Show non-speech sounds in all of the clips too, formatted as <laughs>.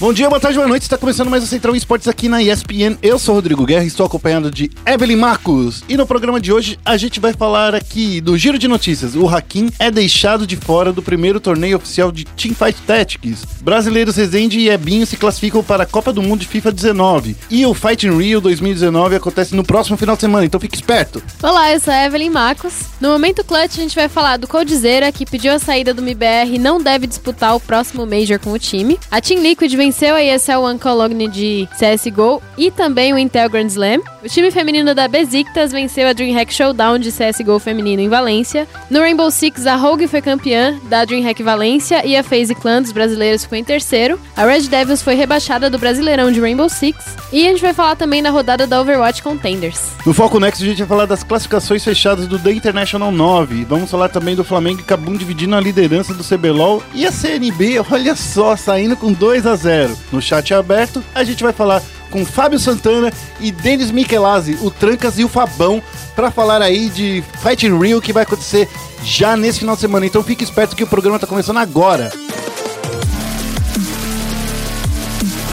Bom dia, boa tarde, boa noite. Está começando mais o Central Esportes aqui na ESPN. Eu sou Rodrigo Guerra e estou acompanhado de Evelyn Marcos. E no programa de hoje a gente vai falar aqui do Giro de Notícias. O Hakim é deixado de fora do primeiro torneio oficial de Teamfight Tactics. Brasileiros Rezende e Ebinho se classificam para a Copa do Mundo de FIFA 19. E o Fight in Rio 2019 acontece no próximo final de semana, então fique esperto. Olá, eu sou a Evelyn Marcos. No Momento Clutch a gente vai falar do Coldzera, que pediu a saída do MBR e não deve disputar o próximo Major com o time. A Team Liquid vem venceu a ESL One Cologne de CSGO e também o Intel Grand Slam. O time feminino da Besiktas venceu a DreamHack Showdown de CSGO feminino em Valência. No Rainbow Six, a Rogue foi campeã da DreamHack Valência e a FaZe Clan dos brasileiros ficou em terceiro. A Red Devils foi rebaixada do Brasileirão de Rainbow Six. E a gente vai falar também da rodada da Overwatch Contenders. No Foco Next a gente vai falar das classificações fechadas do The International 9. Vamos falar também do Flamengo e Cabum dividindo a liderança do CBLOL e a CNB, olha só, saindo com 2 a 0 no chat aberto, a gente vai falar com Fábio Santana e Denis Michelazzi, o Trancas e o Fabão, para falar aí de Fighting Rio que vai acontecer já nesse final de semana. Então fique esperto que o programa tá começando agora.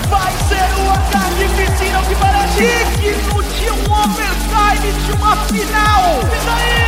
Vai ser o ataque piscina que parece digno de um overtime de uma final.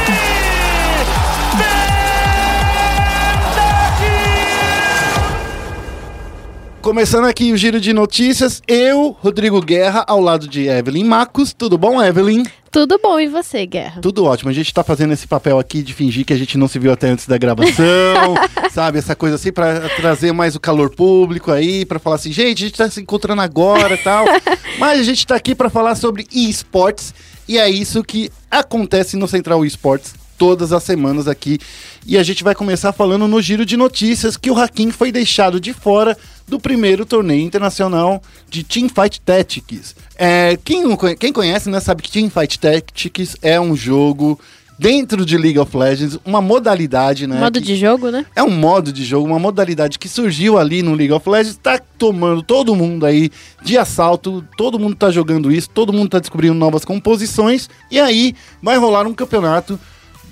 Começando aqui o giro de notícias, eu, Rodrigo Guerra, ao lado de Evelyn Marcos. Tudo bom, Evelyn? Tudo bom, e você, Guerra? Tudo ótimo. A gente tá fazendo esse papel aqui de fingir que a gente não se viu até antes da gravação, <laughs> sabe? Essa coisa assim, para trazer mais o calor público aí, para falar assim, gente, a gente tá se encontrando agora e tal. <laughs> Mas a gente tá aqui para falar sobre esportes e é isso que acontece no Central Esportes todas as semanas aqui. E a gente vai começar falando no giro de notícias que o Hakim foi deixado de fora do primeiro torneio internacional de Teamfight Tactics. É, quem, quem conhece né, sabe que Teamfight Tactics é um jogo dentro de League of Legends, uma modalidade, né? Modo de jogo, né? É um modo de jogo, uma modalidade que surgiu ali no League of Legends, tá tomando todo mundo aí de assalto, todo mundo tá jogando isso, todo mundo tá descobrindo novas composições, e aí vai rolar um campeonato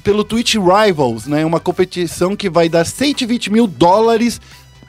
pelo Twitch Rivals, né? Uma competição que vai dar 120 mil dólares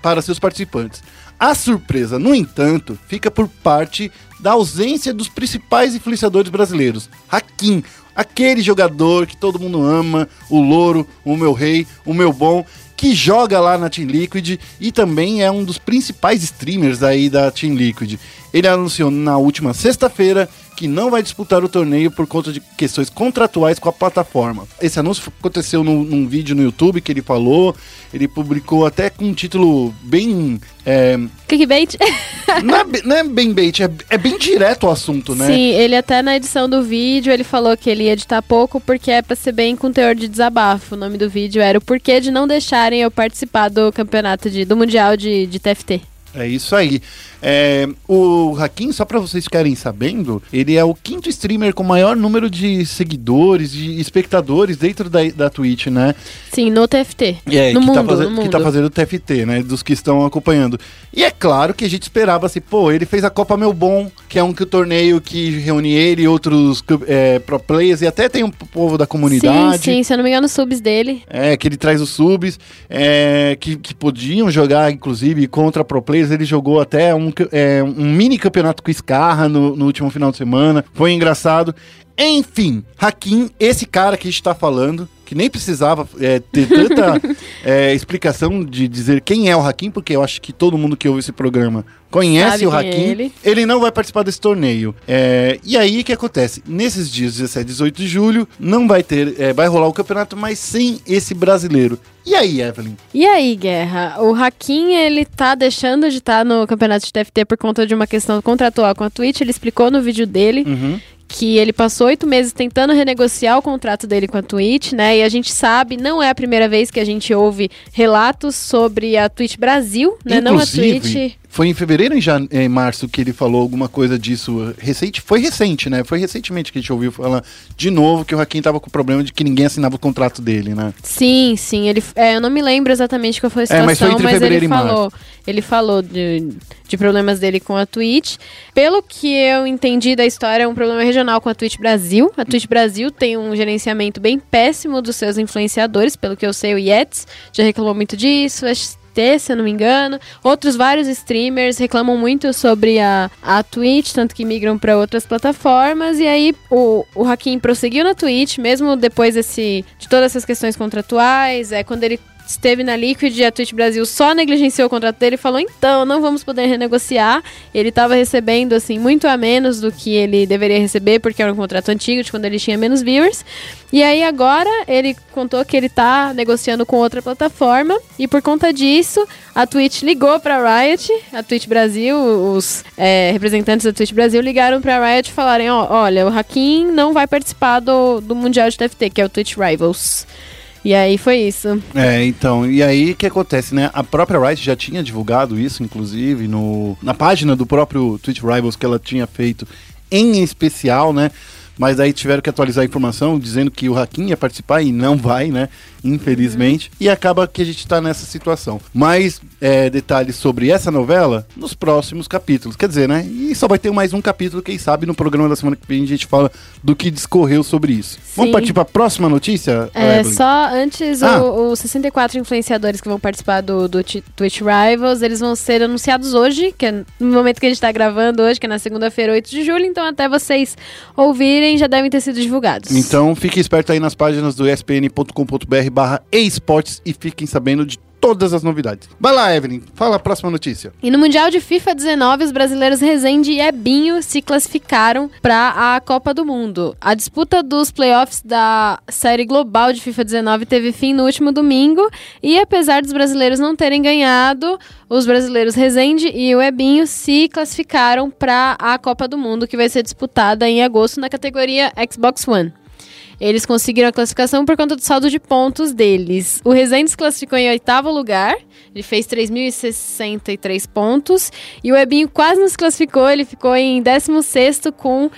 para seus participantes. A surpresa, no entanto, fica por parte da ausência dos principais influenciadores brasileiros. Hakim, aquele jogador que todo mundo ama, o louro, o meu rei, o meu bom, que joga lá na Team Liquid e também é um dos principais streamers aí da Team Liquid. Ele anunciou na última sexta-feira que não vai disputar o torneio por conta de questões contratuais com a plataforma. Esse anúncio aconteceu no, num vídeo no YouTube que ele falou. Ele publicou até com um título bem. É... Clickbait? <laughs> não, é, não é bem bait, é, é, bem direto o assunto, né? Sim, ele até na edição do vídeo ele falou que ele ia editar pouco porque é pra ser bem com teor de desabafo. O nome do vídeo era o porquê de não deixarem eu participar do campeonato de, do Mundial de, de TFT. É isso aí. É, o Hakim, só para vocês ficarem sabendo, ele é o quinto streamer com maior número de seguidores, de espectadores dentro da, da Twitch, né? Sim, no TFT. É, no que, mundo, tá fazendo, no mundo. que tá fazendo o TFT, né? Dos que estão acompanhando. E é claro que a gente esperava assim, pô, ele fez a Copa Meu Bom, que é um que o torneio que reúne ele e outros é, pro players, e até tem um povo da comunidade. Sim, sim, se eu não me engano, os subs dele. É, que ele traz os subs, é, que, que podiam jogar, inclusive, contra pro players. Ele jogou até um, é, um mini campeonato com Scarra no, no último final de semana. Foi engraçado. Enfim, Hakim, esse cara que a gente tá falando, que nem precisava é, ter tanta <laughs> é, explicação de dizer quem é o Hakim, porque eu acho que todo mundo que ouve esse programa conhece Sabe o quem Hakim. é ele. ele não vai participar desse torneio. É, e aí o que acontece? Nesses dias 17 e 18 de julho, não vai ter, é, vai rolar o campeonato, mas sem esse brasileiro. E aí, Evelyn? E aí, Guerra? O Hakim, ele tá deixando de estar no campeonato de TFT por conta de uma questão contratual com a Twitch. Ele explicou no vídeo dele Uhum. Que ele passou oito meses tentando renegociar o contrato dele com a Twitch, né? E a gente sabe, não é a primeira vez que a gente ouve relatos sobre a Twitch Brasil, né? Não a Inclusive, Twitch. Foi em fevereiro ou em, março que ele falou alguma coisa disso recente? Foi recente, né? Foi recentemente que a gente ouviu falar de novo que o Hakim tava com o problema de que ninguém assinava o contrato dele, né? Sim, sim. Ele, é, eu não me lembro exatamente qual foi a É, situação, mas foi entre mas fevereiro ele e março. falou, ele falou de, de problemas dele com a Twitch. Pelo que eu entendi da história, é um problema regional com a Twitch Brasil. A Twitch Brasil tem um gerenciamento bem péssimo dos seus influenciadores, pelo que eu sei, o Yetis já reclamou muito disso. Se eu não me engano. Outros vários streamers reclamam muito sobre a, a Twitch, tanto que migram para outras plataformas. E aí o, o Hakim prosseguiu na Twitch, mesmo depois desse, de todas essas questões contratuais. É quando ele esteve na Liquid e a Twitch Brasil só negligenciou o contrato dele e falou: então, não vamos poder renegociar. Ele estava recebendo, assim, muito a menos do que ele deveria receber, porque era um contrato antigo, de quando ele tinha menos viewers. E aí agora ele contou que ele está negociando com outra plataforma e por conta disso a Twitch ligou para Riot, a Twitch Brasil, os é, representantes da Twitch Brasil ligaram para Riot e falaram: ó, olha, o Hakim não vai participar do, do Mundial de TFT, que é o Twitch Rivals. E aí foi isso. É, então, e aí o que acontece, né? A própria Rice já tinha divulgado isso, inclusive, no, na página do próprio Twitch Rivals que ela tinha feito em especial, né? Mas aí tiveram que atualizar a informação dizendo que o Hakim ia participar e não vai, né? Infelizmente. Uhum. E acaba que a gente tá nessa situação. Mais é, detalhes sobre essa novela nos próximos capítulos. Quer dizer, né? E só vai ter mais um capítulo, quem sabe, no programa da semana que vem a gente fala do que discorreu sobre isso. Sim. Vamos partir para a próxima notícia? É, Evelyn? só antes, ah. os 64 influenciadores que vão participar do, do Twitch Rivals, eles vão ser anunciados hoje, que é no momento que a gente tá gravando hoje, que é na segunda-feira, 8 de julho. Então, até vocês ouvirem já devem ter sido divulgados. Então fique esperto aí nas páginas do espn.com.br barra esportes e fiquem sabendo de todas as novidades. Vai lá, Evelyn, fala a próxima notícia. E no Mundial de FIFA 19, os brasileiros Rezende e Ebinho se classificaram para a Copa do Mundo. A disputa dos playoffs da série global de FIFA 19 teve fim no último domingo e apesar dos brasileiros não terem ganhado, os brasileiros Rezende e o Ebinho se classificaram para a Copa do Mundo que vai ser disputada em agosto na categoria Xbox One. Eles conseguiram a classificação por conta do saldo de pontos deles. O Rezende se classificou em oitavo lugar, ele fez 3.063 pontos. E o Ebinho quase não se classificou, ele ficou em 16 com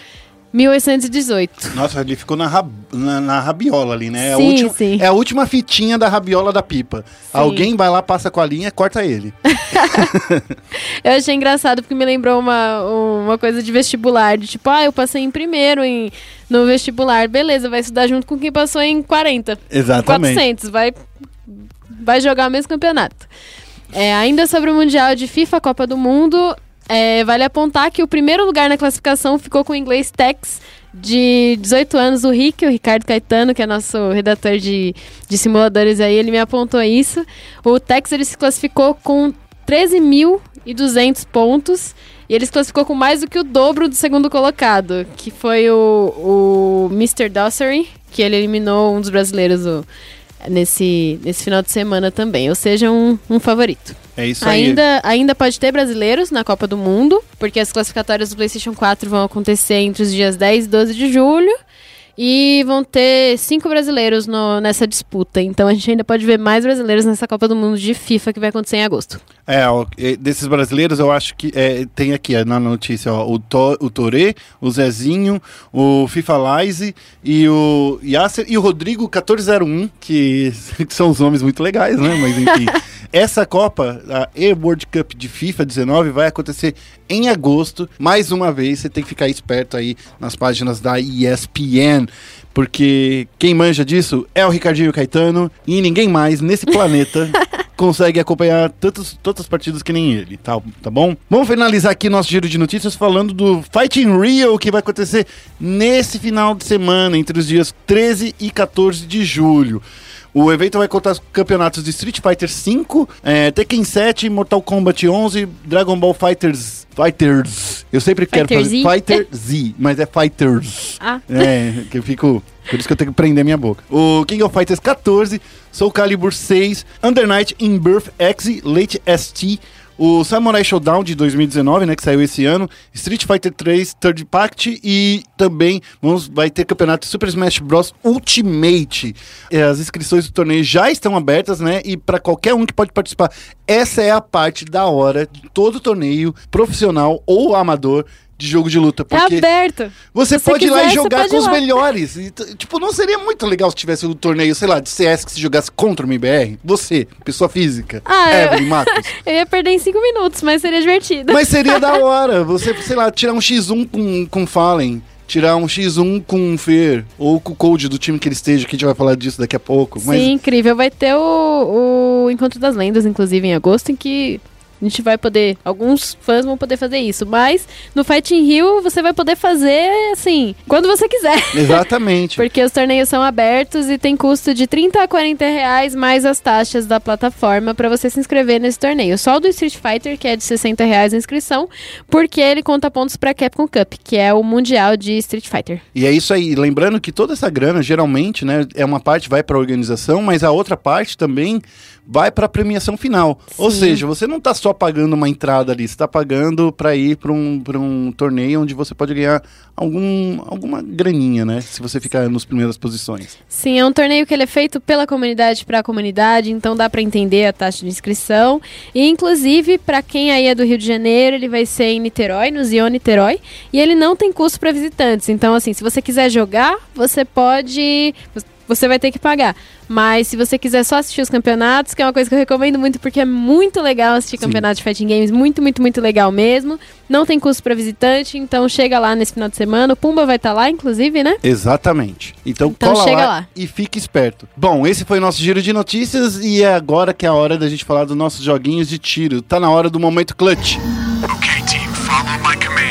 1818. Nossa, ele ficou na, rab... na, na, rabiola ali, né? Sim, é, a última, sim. é a última fitinha da rabiola da pipa. Sim. Alguém vai lá, passa com a linha, corta ele. <laughs> eu achei engraçado porque me lembrou uma, uma coisa de vestibular, de tipo, ah, eu passei em primeiro em, no vestibular, beleza, vai estudar junto com quem passou em 40. Exatamente. 400, vai, vai jogar o mesmo campeonato. É, ainda sobre o Mundial de FIFA, Copa do Mundo, é, vale apontar que o primeiro lugar na classificação ficou com o inglês Tex, de 18 anos, o Rick, o Ricardo Caetano, que é nosso redator de, de simuladores aí, ele me apontou isso. O Tex ele se classificou com 13.200 pontos. E ele se classificou com mais do que o dobro do segundo colocado, que foi o, o Mr. Dossery, que ele eliminou um dos brasileiros o, nesse, nesse final de semana também. Ou seja, um, um favorito. É isso ainda, aí. Ainda pode ter brasileiros na Copa do Mundo, porque as classificatórias do PlayStation 4 vão acontecer entre os dias 10 e 12 de julho. E vão ter cinco brasileiros no, nessa disputa. Então a gente ainda pode ver mais brasileiros nessa Copa do Mundo de FIFA que vai acontecer em agosto. É, ó, desses brasileiros eu acho que é, tem aqui na notícia ó, o, to, o Torê, o Zezinho, o FIFA Lize e o Yasser e o Rodrigo 1401, que, que <laughs> são os nomes muito legais, né? Mas enfim. <laughs> Essa Copa, a E-World Cup de FIFA 19, vai acontecer em agosto. Mais uma vez, você tem que ficar esperto aí nas páginas da ESPN, porque quem manja disso é o Ricardinho Caetano e ninguém mais nesse <laughs> planeta consegue acompanhar tantos, tantas partidas que nem ele, tá, tá bom? Vamos finalizar aqui nosso giro de notícias falando do Fighting Rio, que vai acontecer nesse final de semana, entre os dias 13 e 14 de julho. O evento vai contar os campeonatos de Street Fighter V, é, Tekken 7, Mortal Kombat 11, Dragon Ball Fighters. Fighters. Eu sempre Fighter quero fazer Z? Fighter Z, mas é Fighters. Ah. É, que eu fico. Por isso que eu tenho que prender minha boca. O King of Fighters 14, Soul Calibur 6, Under Night in Birth X, Late ST, o Samurai Showdown de 2019, né, que saiu esse ano, Street Fighter 3 Third Pact e também vamos, vai ter campeonato Super Smash Bros Ultimate. É, as inscrições do torneio já estão abertas, né, e para qualquer um que pode participar. Essa é a parte da hora de todo torneio profissional ou amador de jogo de luta. Tá Porque aberto. você você pode ir lá quiser, e jogar com os melhores. E, tipo, não seria muito legal se tivesse um torneio, sei lá, de CS que se jogasse contra o MBR? Você, pessoa física. Ah, eu- Evelyn Matos. <laughs> Eu ia perder em 5 minutos, mas seria divertido. Mas seria <laughs> da hora. Você, sei lá, tirar um X1 com, com Fallen. tirar um X1 com um Fer, ou com o code do time que ele esteja, que a gente vai falar disso daqui a pouco. Mas Sim, incrível. Vai ter o, o Encontro das Lendas, inclusive, em agosto, em que a gente vai poder. Alguns fãs vão poder fazer isso. Mas no Fighting Rio você vai poder fazer assim, quando você quiser. <laughs> Exatamente. Porque os torneios são abertos e tem custo de 30 a 40 reais mais as taxas da plataforma para você se inscrever nesse torneio. Só o do Street Fighter, que é de 60 reais a inscrição, porque ele conta pontos para Capcom Cup, que é o mundial de Street Fighter. E é isso aí. Lembrando que toda essa grana, geralmente, né, é uma parte vai para a organização, mas a outra parte também vai para a premiação final. Ou Sim. seja, você não está só pagando uma entrada ali, você está pagando para ir para um, pra um torneio onde você pode ganhar algum, alguma graninha, né? Se você ficar nas primeiras posições. Sim, é um torneio que ele é feito pela comunidade para a comunidade, então dá para entender a taxa de inscrição. E inclusive, para quem aí é do Rio de Janeiro, ele vai ser em Niterói, no Zion Niterói, e ele não tem custo para visitantes. Então, assim, se você quiser jogar, você pode você vai ter que pagar. Mas se você quiser só assistir os campeonatos, que é uma coisa que eu recomendo muito, porque é muito legal assistir Sim. campeonatos de fighting games, muito, muito, muito legal mesmo. Não tem custo para visitante, então chega lá nesse final de semana. O Pumba vai estar lá, inclusive, né? Exatamente. Então, Então cola chega lá, lá. e fique esperto. Bom, esse foi o nosso giro de notícias e é agora que é a hora da gente falar dos nossos joguinhos de tiro. Tá na hora do momento clutch. Okay, team, follow my command.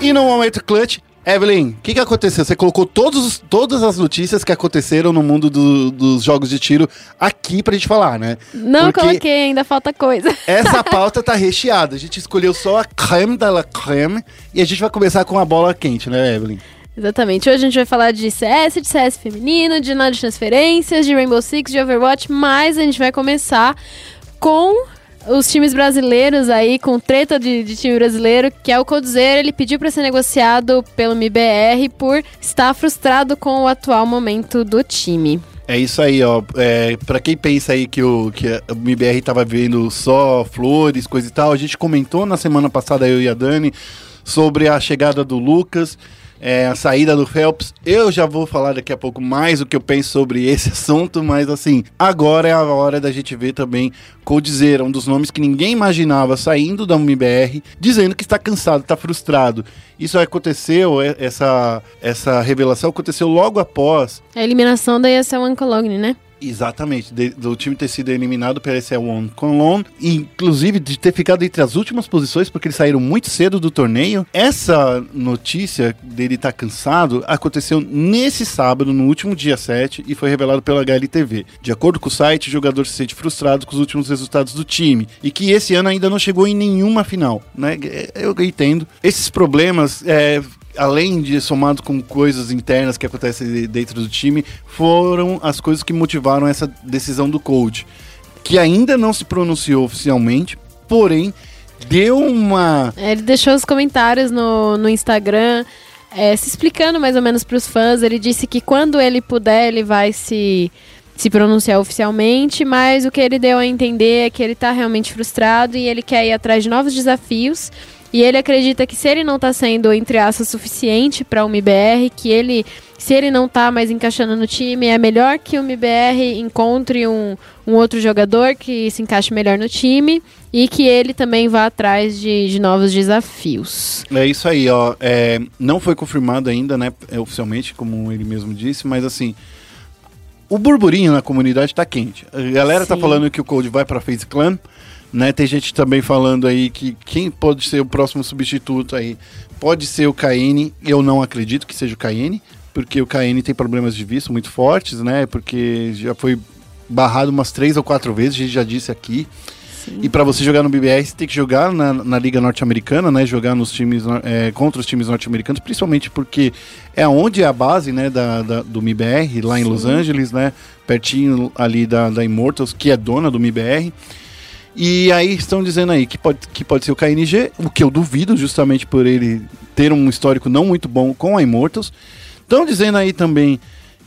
E no momento clutch, Evelyn, o que, que aconteceu? Você colocou todos, os- todas as notícias que aconteceram no mundo do- dos jogos de tiro aqui pra gente falar, né? Não Porque coloquei, ainda falta coisa. <laughs> Essa pauta tá recheada. A gente escolheu só a creme da la creme e a gente vai começar com a bola quente, né, Evelyn? Exatamente. Hoje a gente vai falar de CS, de CS feminino, de nada de transferências, de Rainbow Six, de Overwatch, mas a gente vai começar com os times brasileiros aí, com treta de, de time brasileiro, que é o Coldzera. Ele pediu para ser negociado pelo MBR por estar frustrado com o atual momento do time. É isso aí, ó. É, para quem pensa aí que o, que o MBR tava vendo só flores, coisa e tal, a gente comentou na semana passada, eu e a Dani, sobre a chegada do Lucas, é, a saída do Phelps. Eu já vou falar daqui a pouco mais o que eu penso sobre esse <laughs> assunto, mas assim, agora é a hora da gente ver também Coldzera, um dos nomes que ninguém imaginava saindo da MBR, dizendo que está cansado, está frustrado. Isso aconteceu, é- essa, essa revelação aconteceu logo após A eliminação da ESL One Cologne, né? Exatamente, de- do time ter sido eliminado pela SL One Cologne, inclusive de ter ficado entre as últimas posições, porque eles saíram muito cedo do torneio. Essa notícia dele estar cansado aconteceu nesse sábado, no último dia 7, e foi revelado pela HLTV. De acordo com o site, o jogador se sente frustrado com os últimos resultados do time, e que esse ano ainda não chegou em nenhuma final, né? Eu entendo. Esses problemas, é, além de somado com coisas internas que acontecem dentro do time, foram as coisas que motivaram essa decisão do coach, que ainda não se pronunciou oficialmente, porém deu uma É, Ele deixou os comentários no, no Instagram, é, se explicando mais ou menos para os fãs. Ele disse que quando ele puder, ele vai se, se pronunciar oficialmente, mas o que ele deu a entender é que ele tá realmente frustrado e ele quer ir atrás de novos desafios. E ele acredita que se ele não tá sendo, entre aspas, suficiente para o MBR, que ele, se ele não tá mais encaixando no time, é melhor que o MBR encontre um, um outro jogador que se encaixe melhor no time e que ele também vá atrás de, de novos desafios. É isso aí, ó. É, não foi confirmado ainda, né, oficialmente, como ele mesmo disse, mas assim, o burburinho na comunidade tá quente. A galera tá Sim. falando que o Code vai pra FaZe Clan, né? Tem gente também falando aí que quem pode ser o próximo substituto aí pode ser o KN. Eu não acredito que seja o KN, porque o KN tem problemas de visto muito fortes, né? Porque já foi barrado umas três ou quatro vezes, a gente já disse aqui. E para você jogar no BBR, você tem que jogar na, na Liga Norte-Americana, né? Jogar nos times é, contra os times norte-americanos, principalmente porque é onde é a base, né, da, da- do MIBR, lá em Los Angeles, né? Pertinho ali da, da Immortals, que é dona do MIBR. E aí estão dizendo aí que pode, que pode ser o KNG, o que eu duvido, justamente por ele ter um histórico não muito bom com a Immortals. Estão dizendo aí também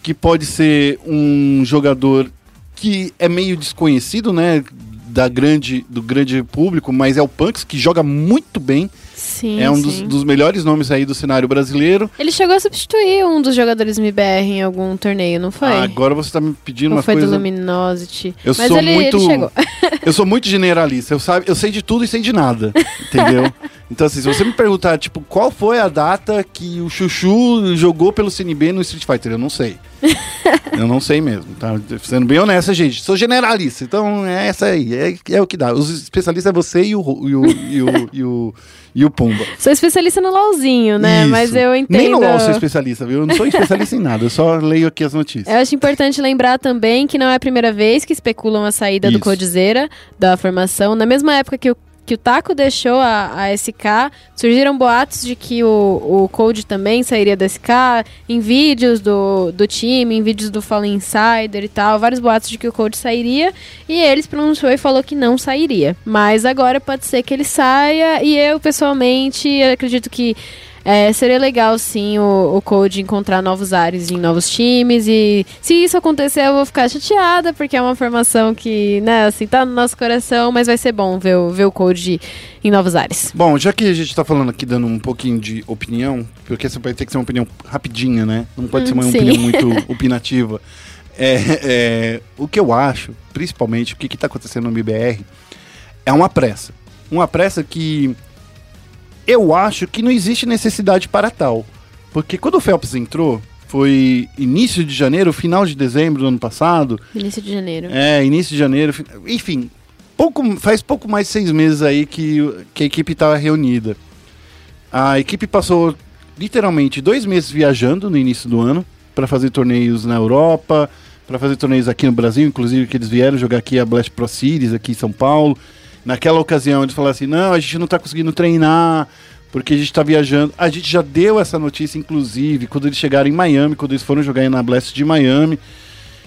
que pode ser um jogador que é meio desconhecido, né? Da grande, do grande público, mas é o Punks, que joga muito bem. Sim, é um dos, dos melhores nomes aí do cenário brasileiro. Ele chegou a substituir um dos jogadores MBR em algum torneio, não foi? Ah, agora você tá me pedindo uma foi do coisa. Luminosity? Eu Mas sou ele, muito. ele. <laughs> Eu sou muito generalista. Eu, sabe, eu sei de tudo e sei de nada. <laughs> Entendeu? Então, assim, se você me perguntar, tipo, qual foi a data que o Chuchu jogou pelo CNB no Street Fighter, eu não sei. <laughs> eu não sei mesmo, tá? Sendo bem honesta, gente. Sou generalista, então é essa aí. É, é o que dá. Os especialistas é você e o, e o, e o, <laughs> e o, e o Pumba. Sou especialista no LOLzinho, né? Isso. Mas eu entendo. Nem no LOL sou especialista, viu? Eu não sou especialista em nada, eu só leio aqui as notícias. Eu acho importante lembrar também que não é a primeira vez que especulam a saída Isso. do Coldzera da formação. Na mesma época que o que o Taco deixou a, a SK, surgiram boatos de que o, o também sairia da SK, em vídeos do, do time, em vídeos do Fallen Insider e tal, vários boatos de que o Cold sairia, e ele se pronunciou e falou que não sairia. Mas agora pode ser que ele saia, e eu, pessoalmente, acredito que é, seria legal, sim, o, o Code encontrar novos ares em novos times. E se isso acontecer, eu vou ficar chateada, porque é uma formação que, né, assim, tá no nosso coração, mas vai ser bom ver, o- ver o Code em novos ares. Bom, já que a gente tá falando aqui dando um pouquinho de opinião, porque essa vai ter que ser uma opinião rapidinha, né? Não pode ser uma Hum, sim. opinião muito <laughs> opinativa. É, é, o que eu acho, principalmente, o que, que tá acontecendo no MBR, é uma pressa. Uma pressa que eu acho que não existe necessidade para tal. Porque quando o Phelps entrou, foi início de janeiro, final de dezembro do ano passado, Início de janeiro. é, início de janeiro, fi- enfim, pouco, faz pouco mais de seis meses aí que, que a equipe estava reunida. A equipe passou literalmente dois meses viajando no início do ano para fazer torneios na Europa, para fazer torneios aqui no Brasil, inclusive que eles vieram jogar aqui a Blast Pro Series aqui em São Paulo. Naquela ocasião eles falaram assim: não, a gente não está conseguindo treinar porque a gente está viajando. A gente já deu essa notícia, inclusive, quando eles chegaram em Miami, quando eles foram jogar na Blast de Miami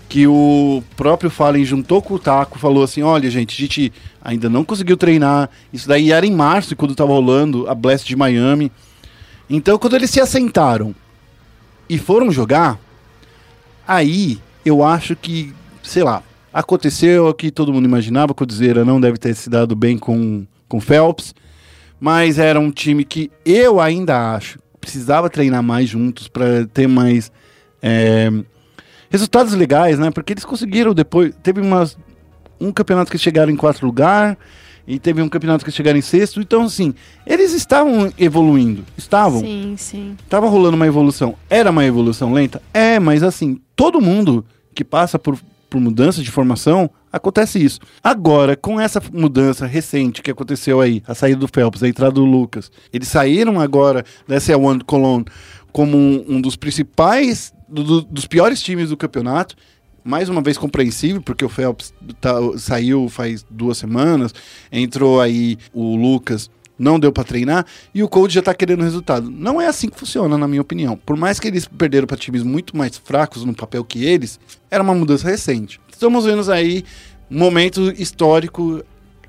que o próprio Fallen juntou com o Taco, falou assim: olha, gente, a gente ainda não conseguiu treinar. Isso daí era em março, quando estava rolando a Blast de Miami. Então, quando eles se assentaram e foram jogar, aí eu acho que, sei lá, aconteceu o que todo mundo imaginava, que o Codizera não deve ter se dado bem com com Phelps, mas era um time que eu ainda acho precisava treinar mais juntos para ter mais é, resultados legais, né? Porque eles conseguiram depois. Teve umas, um campeonato que chegaram em quarto lugar e teve um campeonato que chegaram em sexto. Então, assim, eles estavam evoluindo. Estavam. Sim, sim. Tava rolando uma evolução. Era uma evolução lenta? É, mas assim, todo mundo que passa por, por mudança de formação, acontece isso. Agora, com essa mudança recente que aconteceu aí, a saída do Phelps, a entrada do Lucas, eles saíram agora da SL1 do Cologne como um, um dos principais, do- dos piores times do campeonato. Mais uma vez compreensível, porque o Phelps tá- saiu faz duas semanas, entrou aí o Lucas, não deu pra treinar, e o Cold já tá querendo resultado. Não é assim que funciona, na minha opinião. Por mais que eles perderam para times muito mais fracos no papel que eles, era uma mudança recente. Estamos vendo aí um momento histórico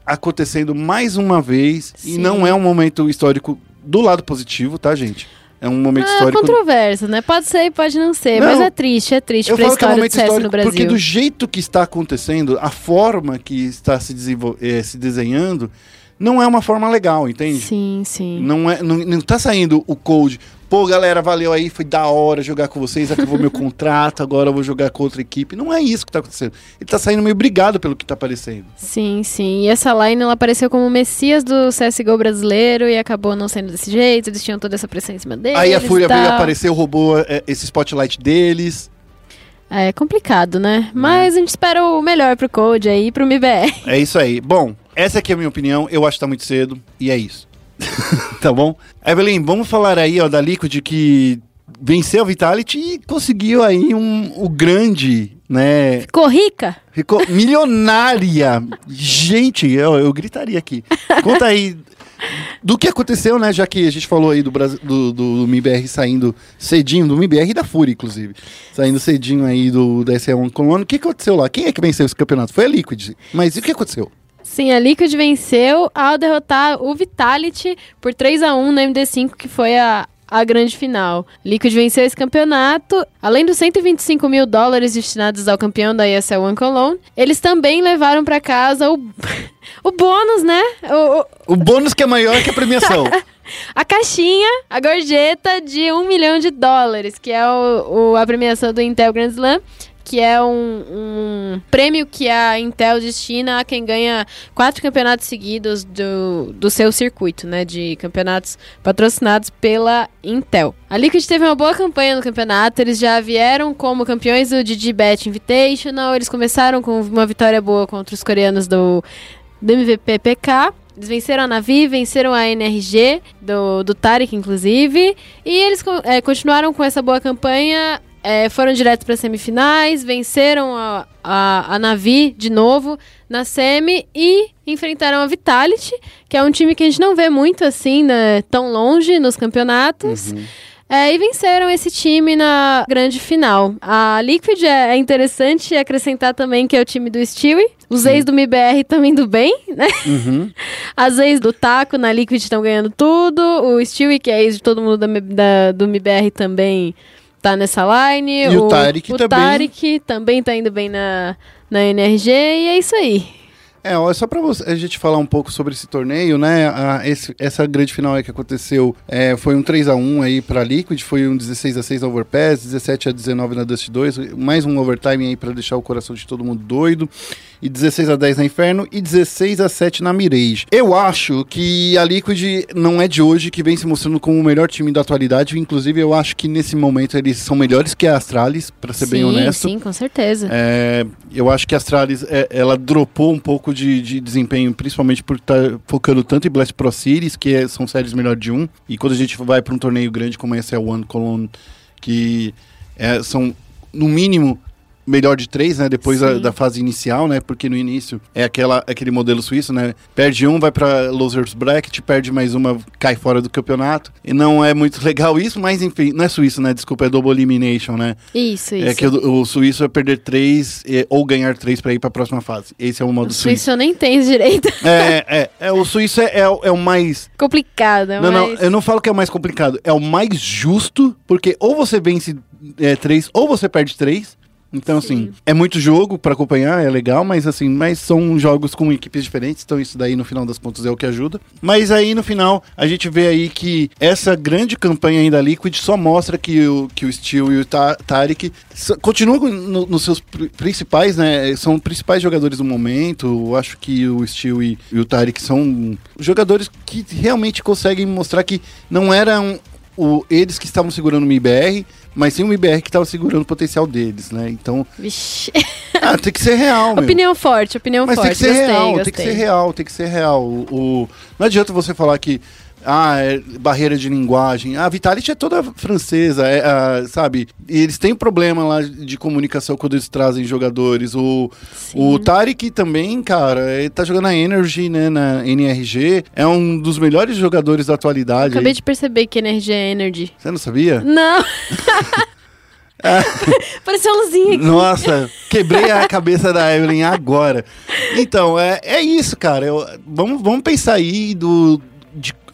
acontecendo mais uma vez, e Sim. não é um momento histórico do lado positivo, tá, gente? É um momento Ah, histórico controverso, né? Pode ser e pode não ser, Não. mas é triste, é triste eu pra falo que é um história do momento CS no histórico Brasil. porque do jeito que está acontecendo, a forma que está se, eh, se desenhando, não é uma forma legal, entende? Sim, sim. Não, é, não, não tá saindo o code. Pô, galera, valeu aí, foi da hora jogar com vocês, acabou meu <laughs> contrato, agora eu vou jogar com outra equipe. Não é isso que tá acontecendo. Ele tá saindo meio brigado pelo que tá aparecendo. Sim, sim. E essa line ela apareceu como o Messias do CSGO brasileiro e acabou não sendo desse jeito. Eles tinham toda essa pressão em cima deles. aí a Fúria veio aparecer, roubou eh, esse spotlight deles. É complicado, né? Mas a gente espera o melhor pro Code aí pro MBR. É isso aí. Bom, essa aqui é a minha opinião. Eu acho que tá muito cedo. E é isso. <laughs> tá bom? Evelyn, vamos falar aí, ó, da Liquid que venceu a Vitality e conseguiu aí um, o grande, né? Ficou rica? Ficou <laughs> milionária. Gente, eu, eu gritaria aqui. Conta aí do que aconteceu, né? Já que a gente falou aí do, Brasil, do, do, do MIBR saindo cedinho, do MIBR e da Fúria, inclusive. Saindo cedinho aí do, da SE1 Colônia. O que aconteceu lá? Quem é que venceu esse campeonato? Foi a Liquid. Mas e o que aconteceu? Sim, a Liquid venceu ao derrotar o Vitality por 3 a 1 no MD5, que foi a, a grande final. Liquid venceu esse campeonato. Além dos 125 mil dólares destinados ao campeão da ESL One Cologne, eles também levaram pra casa o, <laughs> o bônus, né? O- o- O bônus que é maior que a premiação. <laughs> a caixinha, a gorjeta de um milhão de dólares, que é o, o- a premiação do Intel Grand Slam. Que é um, um prêmio que a Intel destina a quem ganha quatro campeonatos seguidos do, do seu circuito, né? De campeonatos patrocinados pela Intel. A Liquid teve uma boa campanha no campeonato, eles já vieram como campeões do DigiBet Invitational, eles começaram com uma vitória boa contra os coreanos do, do MVP PK. Eles venceram a Navi, venceram a NRG, do, do Tarek, inclusive. E eles é, continuaram com essa boa campanha, é, foram direto para semifinais, venceram a, a, a Navi de novo na semi e enfrentaram a Vitality, que é um time que a gente não vê muito assim, né, tão longe nos campeonatos. É, e venceram esse time na grande final. A Liquid é, é interessante acrescentar também que é o time do Stewie. Os ex do MIBR também do bem, né? Uhum. <laughs> As ex do Taco na Liquid estão ganhando tudo. O Stewie, que é ex de todo mundo da, da- do MIBR, também tá nessa line. E o Tarek o também. Tarek também tá indo bem na, na NRG. E é isso aí. É, ó, só pra você- a gente falar um pouco sobre esse torneio, né? a- esse- essa grande final aí que aconteceu é, foi um 3x1 aí pra Liquid, foi um 16x6 na Overpass, 17x19 na Dust 2, mais um overtime aí pra deixar o coração de todo mundo doido, e 16x10 na Inferno e 16x7 na Mirage. Eu acho que a Liquid não é de hoje que vem se mostrando como o melhor time da atualidade, inclusive eu acho que nesse momento eles são melhores que a Astralis, pra ser bem sim, honesto. sim, com certeza. É, eu acho que a Astralis, é, ela dropou um pouco de, de desempenho, principalmente por estar focando tanto em Blast Pro Series, que é- são séries melhor de um. E quando a gente vai para um torneio grande como esse é o One Colon, que é, são, no mínimo, melhor de três, né? Depois da, da fase inicial, né? Porque no início é aquela, aquele modelo suíço, né? Perde um, vai para losers bracket, perde mais uma, cai fora do campeonato. E não é muito <laughs> legal isso, mas enfim, não é suíço, né? Desculpa, é double elimination, né? Isso, isso. É que o, o suíço é perder três e- ou ganhar três pra ir pra próxima fase. Esse é o modo o suíço. Suíço eu nem tenho direito. <laughs> É, é, é, o suíço é, é, é o mais. Complicado, Não, não, mas... eu não falo que é o mais complicado. É o mais justo, porque ou você vence é, três, ou você perde três. Então, assim, é muito jogo pra acompanhar, é legal, mas assim, mas são jogos com equipes diferentes, então isso daí no final das contas é o que ajuda. Mas aí no final a gente vê aí que essa grande campanha aí da Liquid só mostra que o, que o Steel e o Ta Tarek continuam no- nos seus pr- principais, né? São principais jogadores do momento. Eu acho que o Steel e, e o Tarek são jogadores que realmente conseguem mostrar que não eram o, eles que estavam segurando o MIBR, mas sim o MIBR que estava segurando o potencial deles, né? Então, Vixe. ah, tem que ser real, meu. opinião forte, opinião Mas forte. tem que ser gostei, real, gostei. tem que ser real, tem que ser real. O, o- não adianta você falar que ah, é barreira de linguagem. A Vitality é toda francesa, é, sabe? E eles têm problema lá de comunicação quando eles trazem jogadores. O, o Tarek também, cara, ele tá jogando na Energy, né, na NRG. É um dos melhores jogadores da atualidade. Acabei aí. de perceber que energia é energy. Você não sabia? Não! Pareceu uma luzinha aqui. Nossa, quebrei a cabeça da Evelyn agora. Então, é, é isso, cara. Eu- vamos, vamos pensar aí do.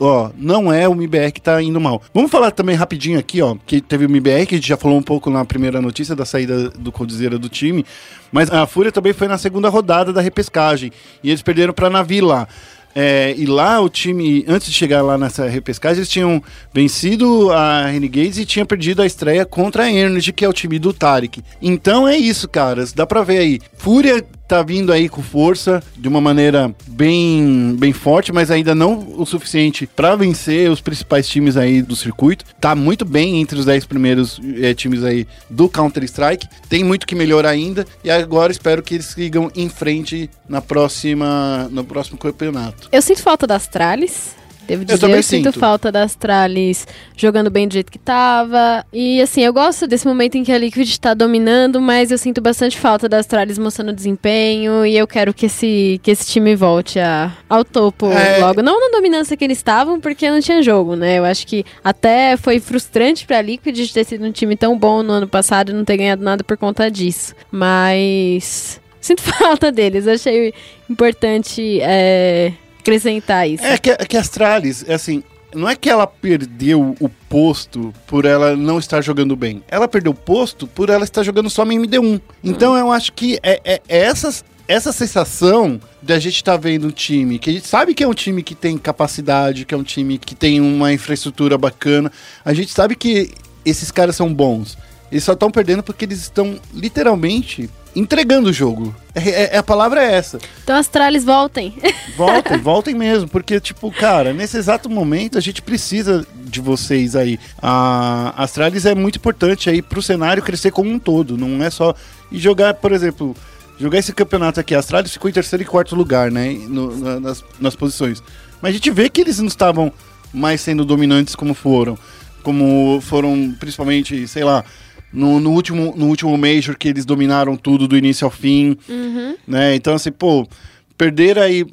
Ó, não é o MIBR que tá indo mal. Vamos falar também rapidinho aqui, ó, que teve o MIBR, que a gente já falou um pouco na primeira notícia da saída do Coldzera do time, mas a Fúria também foi na segunda rodada da repescagem, e eles perderam pra Navi lá. É, e lá o time, antes de chegar lá nessa repescagem, eles tinham vencido a Renegades e tinham perdido a estreia contra a Energy, que é o time do Tarek. Então é isso, caras. Dá pra ver aí. Fúria tá vindo aí com força, de uma maneira bem, bem forte, mas ainda não o suficiente pra vencer os principais times aí do circuito. Tá muito bem entre os 10 primeiros eh, times aí do Counter-Strike. Tem muito que melhorar ainda e agora espero que eles sigam em frente na próxima, no próximo campeonato. Eu sinto falta das Trales. Devo dizer, eu, também sinto sinto. falta das Trales jogando bem do jeito que tava. E assim, eu gosto desse momento em que a Liquid tá dominando, mas eu sinto bastante falta das Trales mostrando desempenho. E eu quero que esse, que esse time volte a, ao topo É. logo. Não na dominância que eles estavam, porque não tinha jogo, né? Eu acho que até foi frustrante pra Liquid ter sido um time tão bom no ano passado e não ter ganhado nada por conta disso. Mas. Sinto <laughs> falta deles. Achei importante é, acrescentar isso. É que, é que a Astralis, é assim, não é que ela perdeu o posto por ela não estar jogando bem. Ela perdeu o posto por ela estar jogando só em MD1. Então eu acho que é, é- é essas, essa sensação da gente estar vendo um time que a gente sabe que é um time que tem capacidade, que é um time que tem uma infraestrutura bacana. A gente sabe que esses caras são bons. Eles só estão perdendo porque eles estão literalmente entregando o jogo. É, é- a palavra é essa. Então, Astralis, voltem. <laughs> Voltem, voltem mesmo, porque, tipo, cara, nesse exato momento a gente precisa de vocês aí. A Astralis é muito importante aí pro cenário crescer como um todo, não é só. E jogar, por exemplo, jogar esse campeonato aqui, a Astralis ficou em terceiro e quarto lugar, né? no- na- nas, nas posições. Mas a gente vê que eles não estavam mais sendo dominantes como foram. Como foram, principalmente, sei lá. No, no último, no último Major que eles dominaram tudo do início ao fim né? Então, assim, pô, perder aí.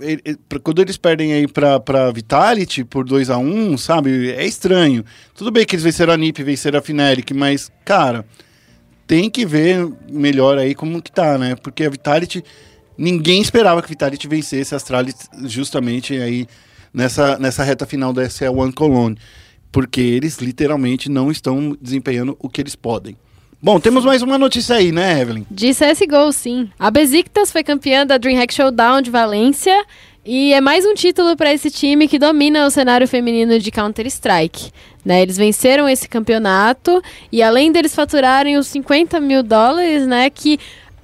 Quando eles perdem aí pra, pra Vitality por 2 a 1 sabe? É estranho. Tudo bem que eles venceram a NiP, venceram a Fnatic, mas, cara, tem que ver melhor aí como que tá, né? Porque a Vitality. Ninguém esperava que a Vitality vencesse a Astralis justamente aí nessa, nessa reta final da SL1 Cologne. Porque eles literalmente não estão desempenhando o que eles podem. Bom, temos mais uma notícia aí, né, Evelyn? De CSGO, sim. A Besiktas foi campeã da DreamHack Showdown de Valência e é mais um título para esse time que domina o cenário feminino de Counter-Strike. Né, eles venceram esse campeonato e além deles faturarem os 50 mil dólares, né, que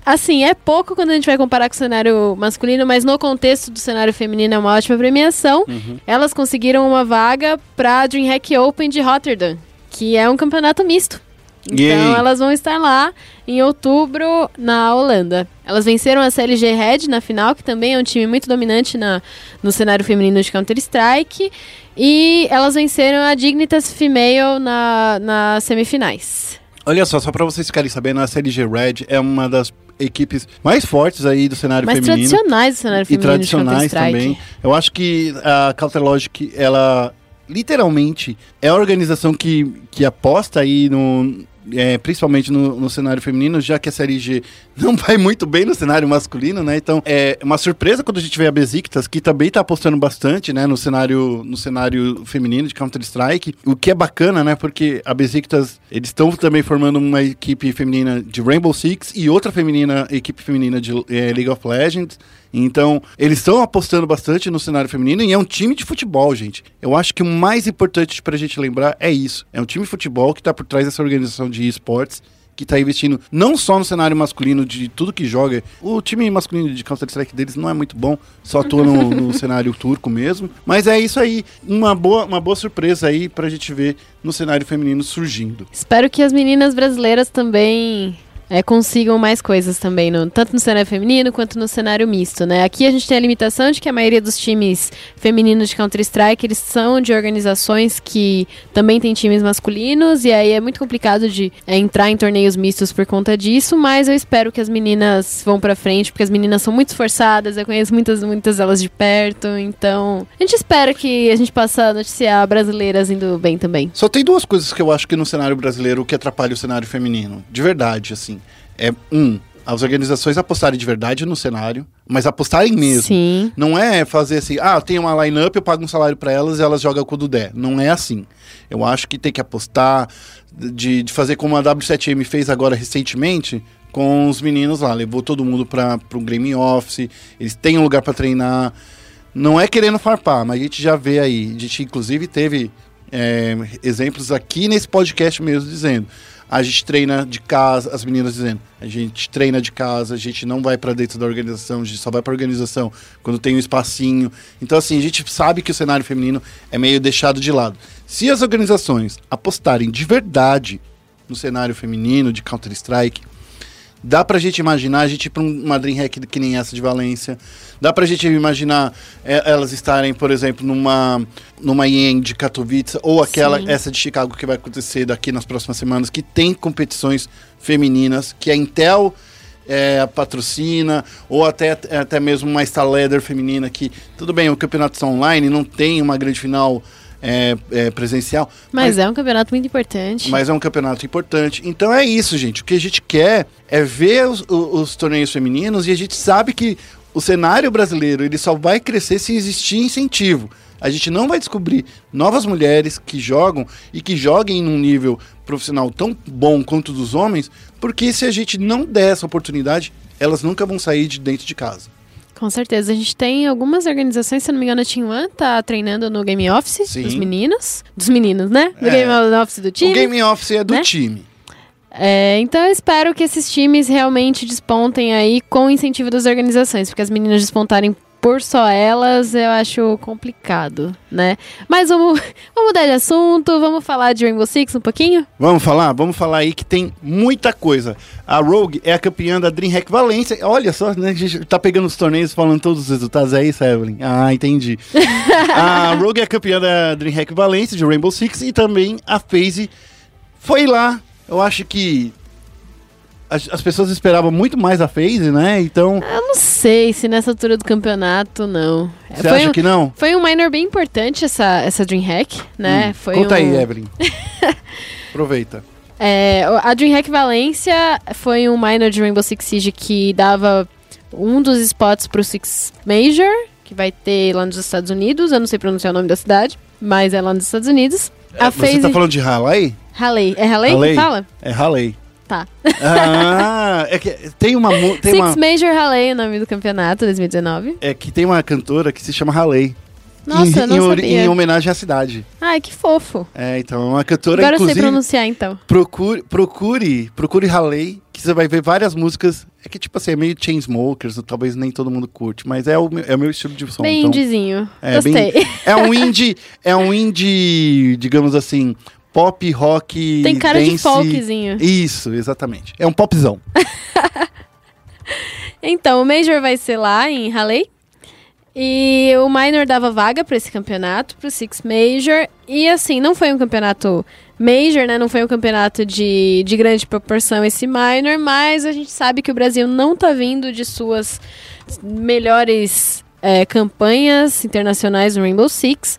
assim, é pouco quando a gente vai comparar com o cenário masculino, mas no contexto do cenário feminino é uma ótima premiação. Elas conseguiram uma vaga para a DreamHack Open de Rotterdam, que é um campeonato misto. Então elas vão estar lá em outubro na Holanda. Elas venceram a CLG Red na final, que também é um time muito dominante na, no cenário feminino de Counter-Strike. E elas venceram a Dignitas Female na, nas semifinais. Olha só, só pra vocês ficarem sabendo, a CLG Red é uma das equipes mais fortes aí do cenário Mais feminino. tradicionais do cenário e feminino de tradicionais também. Eu acho que a Counterlogic, ela literalmente é a organização que, que aposta aí no. É, principalmente no, no cenário feminino, já que a série G <laughs> não vai muito bem no cenário masculino, né? Então é uma surpresa quando a gente vê a Besiktas, que também tá apostando bastante, né, no cenário, no cenário feminino de Counter-Strike. O que é bacana, né? Porque a Besiktas, eles estão também formando uma equipe feminina de Rainbow Six e outra feminina, equipe feminina de eh, League of Legends. Então, eles estão apostando bastante no cenário feminino e é um time de futebol, gente. Eu acho que o mais importante pra gente lembrar é isso. É um time de futebol que tá por trás dessa organização de esportes, que tá investindo não só no cenário masculino de tudo que joga. O time masculino de Counter-Strike deles não é muito bom, só atua no, <laughs> no cenário turco mesmo. Mas é isso aí, uma boa, uma boa surpresa aí pra gente ver no cenário feminino surgindo. Espero que as meninas brasileiras também é, consigam mais coisas também, no- tanto no cenário feminino quanto no cenário misto, né? Aqui a gente tem a limitação de que a maioria dos times femininos de Counter-Strike, eles são de organizações que também têm times masculinos, e aí é muito complicado de é, entrar em torneios mistos por conta disso, mas eu espero que as meninas vão pra frente, porque as meninas são muito esforçadas, eu conheço muitas, muitas delas de perto, então a gente espera que a gente possa noticiar brasileiras indo bem também. Só tem duas coisas que eu acho que no cenário brasileiro que atrapalha o cenário feminino. De verdade, assim. É, um, as organizações apostarem de verdade no cenário, mas apostarem mesmo. Sim. Não é fazer assim, ah, tem uma line-up, eu pago um salário pra elas e elas jogam quando der. Não é assim. Eu acho que tem que apostar, de, de fazer como a W7M fez agora recentemente, com os meninos lá. Levou todo mundo para um gaming office, eles têm um lugar pra treinar. Não é querendo farpar, mas a gente já vê aí. A gente, inclusive, teve é, exemplos aqui nesse podcast mesmo dizendo. A gente treina de casa, as meninas dizendo, a gente treina de casa, a gente não vai pra dentro da organização, a gente só vai pra organização quando tem um espacinho. Então, assim, a gente sabe que o cenário feminino é meio deixado de lado. Se as organizações apostarem de verdade no cenário feminino de Counter-Strike, Dá pra gente imaginar a gente ir pra um- uma Dreamhack que nem essa de Valência. Dá pra gente imaginar é, elas estarem, por exemplo, numa, numa IEM de Katowice ou aquela, Sim. essa de Chicago que vai acontecer daqui nas próximas semanas, que tem competições femininas, que a Intel é, patrocina, ou até, até mesmo uma Star Leather feminina, que tudo bem, o campeonato está online, não tem uma grande final é, é, presencial, Mas, é um campeonato muito importante. mas é um campeonato importante. Então é isso, gente. O que a gente quer é ver os, os torneios femininos e a gente sabe que o cenário brasileiro ele só vai crescer se existir incentivo. A gente não vai descobrir novas mulheres que jogam e que joguem num nível profissional tão bom quanto dos homens, porque se a gente não der essa oportunidade, elas nunca vão sair de dentro de casa. Com certeza. A gente tem algumas organizações, se não me engano, a Team One tá treinando no Game Office Sim. dos meninos. Dos meninos, né? Do É. Game Office do time. O Game Office é do né? time. É, então eu espero que esses times realmente despontem aí com o incentivo das organizações, porque as meninas despontarem por só elas eu acho complicado, né? Mas vamos, <laughs> vamos mudar de assunto, vamos falar de Rainbow Six um pouquinho? Vamos falar? Vamos falar aí que tem muita coisa. A Rogue é a campeã da DreamHack Valência. Olha só, né? A gente tá pegando os torneios falando todos os resultados. É isso, Evelyn? Ah, entendi. <laughs> a Rogue é a campeã da DreamHack Valência de Rainbow Six e também a FaZe foi lá. Eu acho que as, as pessoas esperavam muito mais a FaZe, né? Então, Eu não sei se nessa altura do campeonato, não. Você foi acha um, que não? Foi um minor bem importante essa, essa DreamHack, né? Hum, foi Conta um, aí, Evelyn. <laughs> Aproveita. É, a DreamHack Valência foi um minor de Rainbow Six Siege que dava um dos spots pro Six Major, que vai ter lá nos Estados Unidos. Eu não sei pronunciar o nome da cidade, mas é lá nos Estados Unidos. A É, Você FaZe... tá falando de Halley? Halley. É Halley? que fala? É Halley. Tá. Ah, é que tem uma, tem Six uma Major Halley, o nome do campeonato 2019. é que tem uma cantora que se chama Halley. Nossa, em, eu não em sabia. em homenagem à cidade. Ai, que fofo. É, então é uma cantora Agora eu sei pronunciar, então. procure procure procure Halley, que você vai ver várias músicas. É que tipo assim, é meio Chainsmokers, talvez nem todo mundo curte, mas é o meu, é o meu estilo de som. Bem então, indizinho. É, Gostei. bem- <laughs> é um indie, é um indie, digamos assim, pop, rock, Tem cara de dance. folkzinho. Isso, exatamente. É um popzão. <laughs> Então, o Major vai ser lá em Halley. E o Minor dava vaga para esse campeonato, pro Six Major. E assim, não foi um campeonato Major, né? Não foi um campeonato de, de grande proporção esse Minor, mas a gente sabe que o Brasil não tá vindo de suas melhores é, campanhas internacionais no Rainbow Six.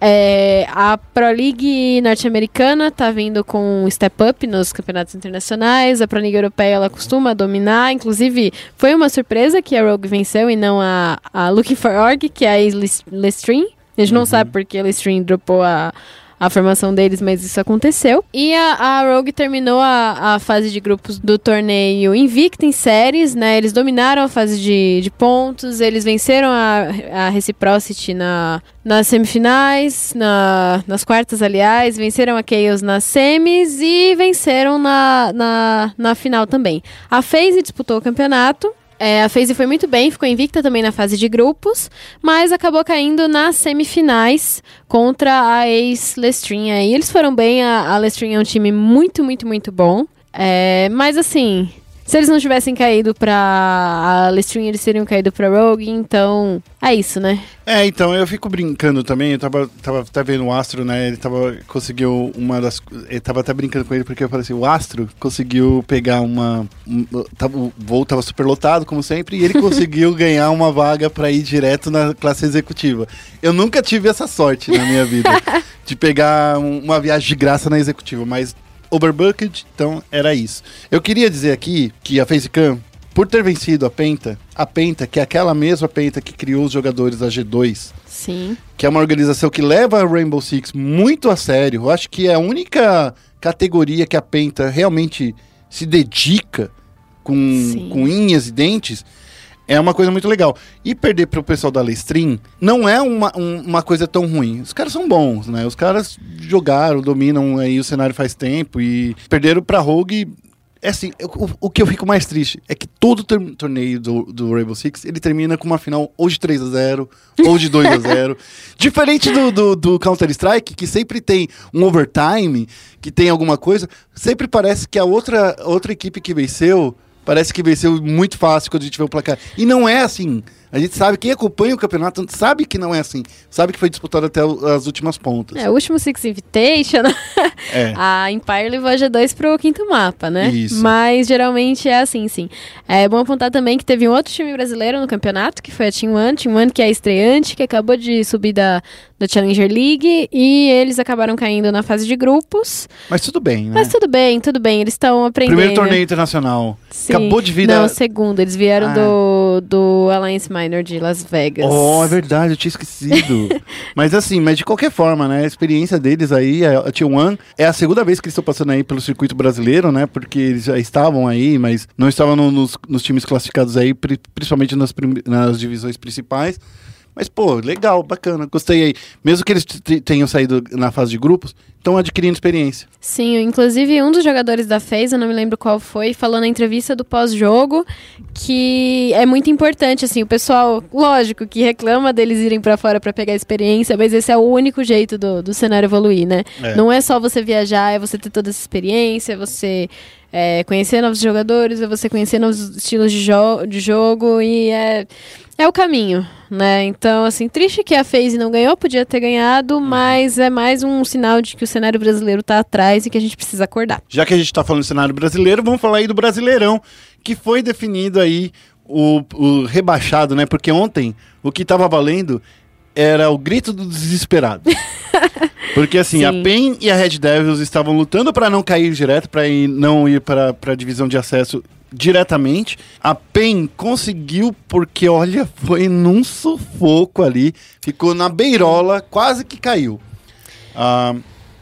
É, a Pro League norte-americana tá vindo com um step up nos campeonatos internacionais. A Pro League europeia ela costuma dominar. Inclusive, foi uma surpresa que a Rogue venceu e não a, a Looking for Org, que é a ex-Lestream. A gente não sabe porque a Lestream dropou a, a formação deles, mas isso aconteceu. E a, a Rogue terminou a, a fase de grupos do torneio invicta em séries, né? Eles dominaram a fase de, de pontos, eles venceram a, a Reciprocity na, nas semifinais, na, nas quartas, aliás, venceram a Chaos nas semis e venceram na, na, na final também. A FaZe disputou o campeonato. É, a FaZe foi muito bem, ficou invicta também na fase de grupos, mas acabou caindo nas semifinais contra a ex-Lestrin. Aí eles foram bem, a, a Lestrin é um time muito, muito, muito bom. É, mas assim, se eles não tivessem caído pra Lestrin, eles teriam caído pra Rogue, então é isso, né? É, então, eu fico brincando também, eu tava, tava até vendo o Astro, né, ele tava, conseguiu uma das, eu tava até brincando com ele, porque eu falei assim, o Astro conseguiu pegar uma, um, tava, o voo tava super lotado, como sempre, e ele <laughs> conseguiu ganhar uma vaga pra ir direto na classe executiva. Eu nunca tive essa sorte na minha vida, <laughs> de pegar um- uma viagem de graça na executiva, mas overbucket, então era isso. Eu queria dizer aqui que a Facecam, por ter vencido a Penta, a Penta, que é aquela mesma Penta que criou os jogadores da G2, Sim. que é uma organização que leva a Rainbow Six muito a sério. Eu acho que é a única categoria que a Penta realmente se dedica com, Sim. com unhas e dentes. É uma coisa muito legal. E perder pro pessoal da Lestream não é uma, um- uma coisa tão ruim. Os caras são bons, né? Os caras jogaram, dominam aí o cenário faz tempo e perderam pra Rogue. É assim, eu- o, o que eu fico mais triste é que todo tor- torneio do, do Rainbow Six, ele termina com uma final ou de 3 a 0 ou de 2 a <laughs> 0 Diferente do, do, do Counter-Strike, que sempre tem um overtime, que tem alguma coisa, sempre parece que a outra, outra equipe que venceu, parece que venceu muito fácil quando a gente vê o placar. E não é assim. A gente sabe, quem acompanha o campeonato sabe que não é assim. Sabe que foi disputado até as últimas pontas. É, o último Six Invitation, É. <laughs> a Empire levou a G2 pro quinto mapa, né? Isso. Mas geralmente é assim, sim. É bom apontar também que teve um outro time brasileiro no campeonato, que foi a Team One. Team One, que é estreante, que acabou de subir da, da Challenger League. E eles acabaram caindo na fase de grupos. Mas tudo bem, né? Mas tudo bem, tudo bem. Eles estão aprendendo. Primeiro torneio internacional. Sim. Acabou de vir da- Não, segundo. Eles vieram Ah. do, do Alliance Minor de Las Vegas. Oh, é verdade, eu tinha esquecido. <laughs> mas assim, mas de qualquer forma, né? A experiência deles aí, a a T1, é a segunda vez que eles estão passando aí pelo circuito brasileiro, né? Porque eles já estavam aí, mas não estavam no- nos, nos times classificados aí, pri- principalmente nas, nas divisões principais. Mas, pô, legal, bacana, gostei aí. Mesmo que eles tenham saído na fase de grupos, estão adquirindo experiência. Sim, inclusive um dos jogadores da FaZe, eu não me lembro qual foi, falou na entrevista do pós-jogo que é muito importante, assim, o pessoal, lógico, que reclama deles irem pra fora pra pegar experiência, mas esse é o único jeito do, do cenário evoluir, né? É. Não é só você viajar, é você ter toda essa experiência, é você é, conhecer novos jogadores, é você conhecer novos estilos de, jo de jogo e é, é o caminho, né? Então, assim, triste que a FaZe não ganhou, podia ter ganhado, mas é mais um sinal de que o cenário brasileiro tá atrás e que a gente precisa acordar. Já que a gente tá falando do cenário brasileiro, vamos falar aí do Brasileirão, que foi definido aí o, o rebaixado, né? Porque ontem o que tava valendo era o grito do desesperado. <laughs> Porque assim, a Sim. PEN e a Red Devils estavam lutando para não cair direto, para não ir para a divisão de acesso diretamente. A PEN conseguiu porque, olha, foi num sufoco ali, ficou na beirola, quase que caiu. Ah,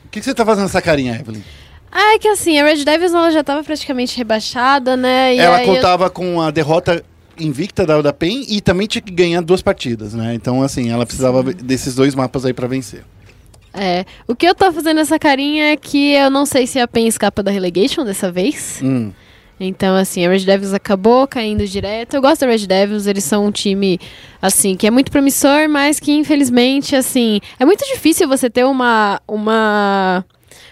o que, que você tá fazendo essa carinha, Evelyn? Ah, é que assim, a Red Devils ela já tava praticamente rebaixada, né? E Ela aí eu- contava com a derrota invicta da, da PEN e também tinha que ganhar duas partidas, né? Então, assim, ela precisava desses dois mapas aí pra vencer. É, o que eu tô fazendo essa carinha é que eu não sei se a PEN escapa da relegation dessa vez. Hum. Então, assim, a Red Devils acabou caindo direto. Eu gosto da Red Devils, eles são um time, assim, que é muito promissor, mas que, infelizmente, assim, é muito difícil você ter uma. uma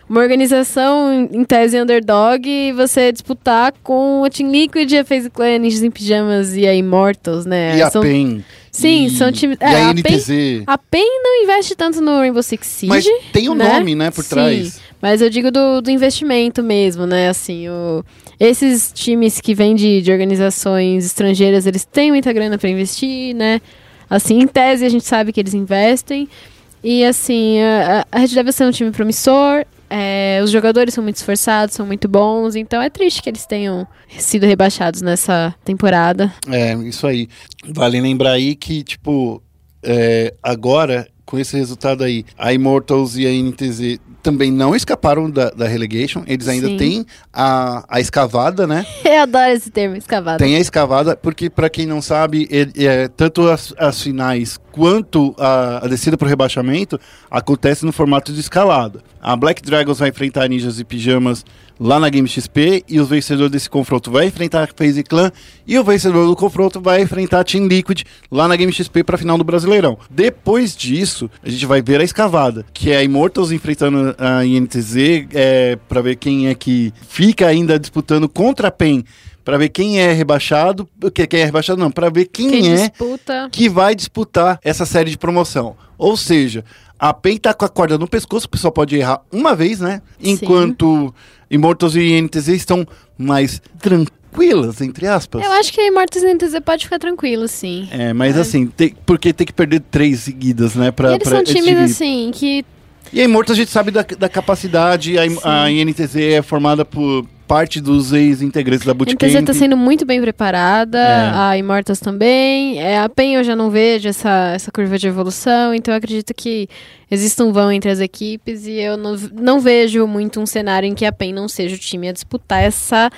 uma organização em tese underdog e você disputar com a Team Liquid, a FaZe Clan, Ninjas em Pijamas e a Immortals, né? e a São- PEN. Sim, e, são times- é, a a PEN- NTZ. A PEN não investe tanto no Rainbow Six Siege. Mas tem o né? nome, né, por Sim, trás. Mas eu digo do, do investimento mesmo, né? Assim, o, esses times que vêm de, de organizações estrangeiras, eles têm muita grana para investir, né? Assim, em tese a gente sabe que eles investem. E assim, a, a Red Devils é um time promissor. É, os jogadores são muito esforçados, são muito bons, então é triste que eles tenham sido rebaixados nessa temporada. É, isso aí. Vale lembrar aí que, tipo, é, agora, com esse resultado aí, a Immortals e a NTZ também não escaparam da, da relegation. Eles ainda Sim. têm a, a escavada, né? <laughs> Eu adoro esse termo, escavado. Tem a escavada, porque pra quem não sabe, ele- é, tanto as, as finais quanto a, a descida pro rebaixamento acontece no formato de escalada. A Black Dragons vai enfrentar Ninjas e Pijamas lá na Game XP e o vencedor desse confronto vai enfrentar a FaZe Clan e o vencedor do confronto vai enfrentar a Team Liquid lá na Game XP pra final do Brasileirão. Depois disso, a gente vai ver a escavada, que é a Immortals enfrentando a INTZ é, para ver quem é que fica ainda disputando contra a PEN Pra ver quem é rebaixado, que quem é rebaixado não, pra ver quem, Quem é disputa. que vai disputar essa série de promoção. Ou seja, a PEN tá com a corda no pescoço, o pessoal pode errar uma vez, né? Enquanto Immortals e NTZ estão mais tranquilas, entre aspas. Eu acho que a Immortals NTZ pode ficar tranquilo, sim. É, mas assim, tem- porque tem que perder três seguidas, né? Pra, E eles pra são times, assim, que E a Immortals a gente sabe da, da capacidade, a, Sim. a INTZ é formada por parte dos ex-integrantes da a Bootcamp. NTZ tá sendo muito bem preparada, É. a Immortals também. É, a PEN eu já não vejo essa, essa curva de evolução, então eu acredito que existe um vão entre as equipes e eu não, não vejo muito um cenário em que a PEN não seja o time a disputar essa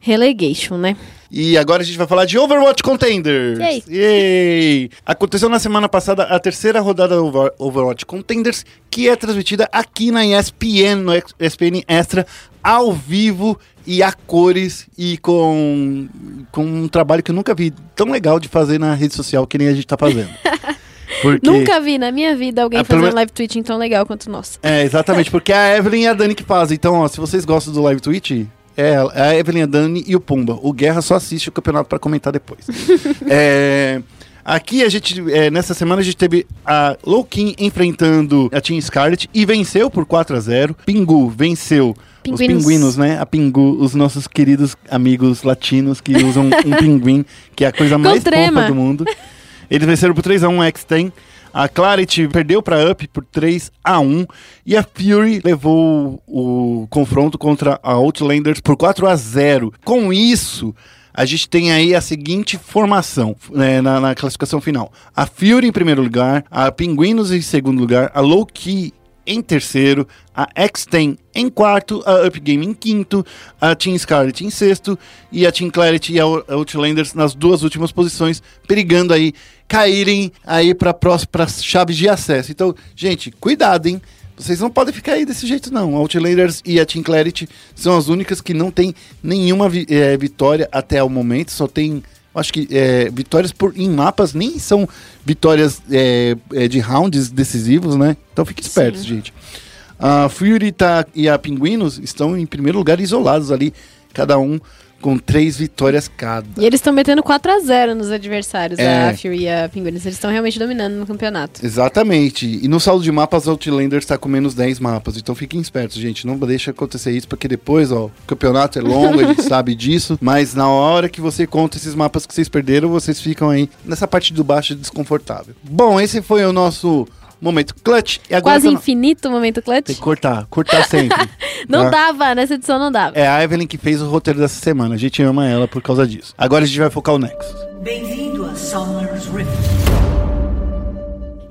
relegation, né? E agora a gente vai falar de Overwatch Contenders. Yay. Yay! Aconteceu na semana passada a terceira rodada do Over- Overwatch Contenders, que é transmitida aqui na ESPN, no ESPN Extra, ao vivo e a cores e com, com um trabalho que eu nunca vi tão legal de fazer na rede social que nem a gente tá fazendo. <laughs> Porque... Nunca vi na minha vida alguém fazer um men- live tweeting tão legal quanto o nosso. É, exatamente, porque é a Evelyn e a Dani que fazem. Então, ó, se vocês gostam do live tweet, é ela- a Evelyn, a Dani e o Pumba. O Guerra só assiste o campeonato pra comentar depois. <laughs> É, aqui a gente, é, nessa semana a gente teve a Lowkin enfrentando a Team Scarlet e venceu por 4 a 0 Pingu venceu os Pinguinos. né? A Pingu, os nossos queridos amigos latinos que usam um <laughs> pinguim, que é a coisa mais fofa do mundo. Eles venceram por 3x1 a X-Ten. A Clarity perdeu para Up por 3 a 1 e a Fury levou o, confronto contra a Outlanders por 4 a 0. Com isso, a gente tem aí a seguinte formação né, na, na classificação final: a Fury em primeiro lugar, a Pinguinos em segundo lugar, a Low Key em terceiro, a X10 em quarto, a Up Game em quinto, a Team Scarlet em sexto e a Team Clarity e a Outlanders nas duas últimas posições, perigando aí caírem aí para próximas chaves de acesso. Então, gente, cuidado, hein? Vocês não podem ficar aí desse jeito, não. A Outlanders e a Team Clarity são as únicas que não têm nenhuma vi é, vitória até o momento. Só tem, acho que, é, vitórias por, em mapas, nem são vitórias é, é de rounds decisivos, né? Então fique espertos, Sim. gente. A Fury tá, e a Pinguinos estão em primeiro lugar isolados ali, cada um com três vitórias cada. E eles estão metendo 4x0 nos adversários, É. a Fury e a Penguins. Eles estão realmente dominando no campeonato. Exatamente. E no saldo de mapas, a Outlanders está com menos 10 mapas. Então fiquem espertos, gente. Não deixa acontecer isso, porque depois, ó, o campeonato é longo, a gente <laughs> sabe disso. Mas na hora que você conta esses mapas que vocês perderam, vocês ficam aí nessa parte do baixo desconfortável. Bom, esse foi o nosso momento clutch. E agora Quase infinito o momento clutch. Tem que cortar, cortar sempre. <laughs> Não tá? dava, nessa edição não dava. É a Evelyn que fez o roteiro dessa semana. A gente ama ela por causa disso. Agora a gente vai focar o Nexus. Bem-vindo a Summer's Rift.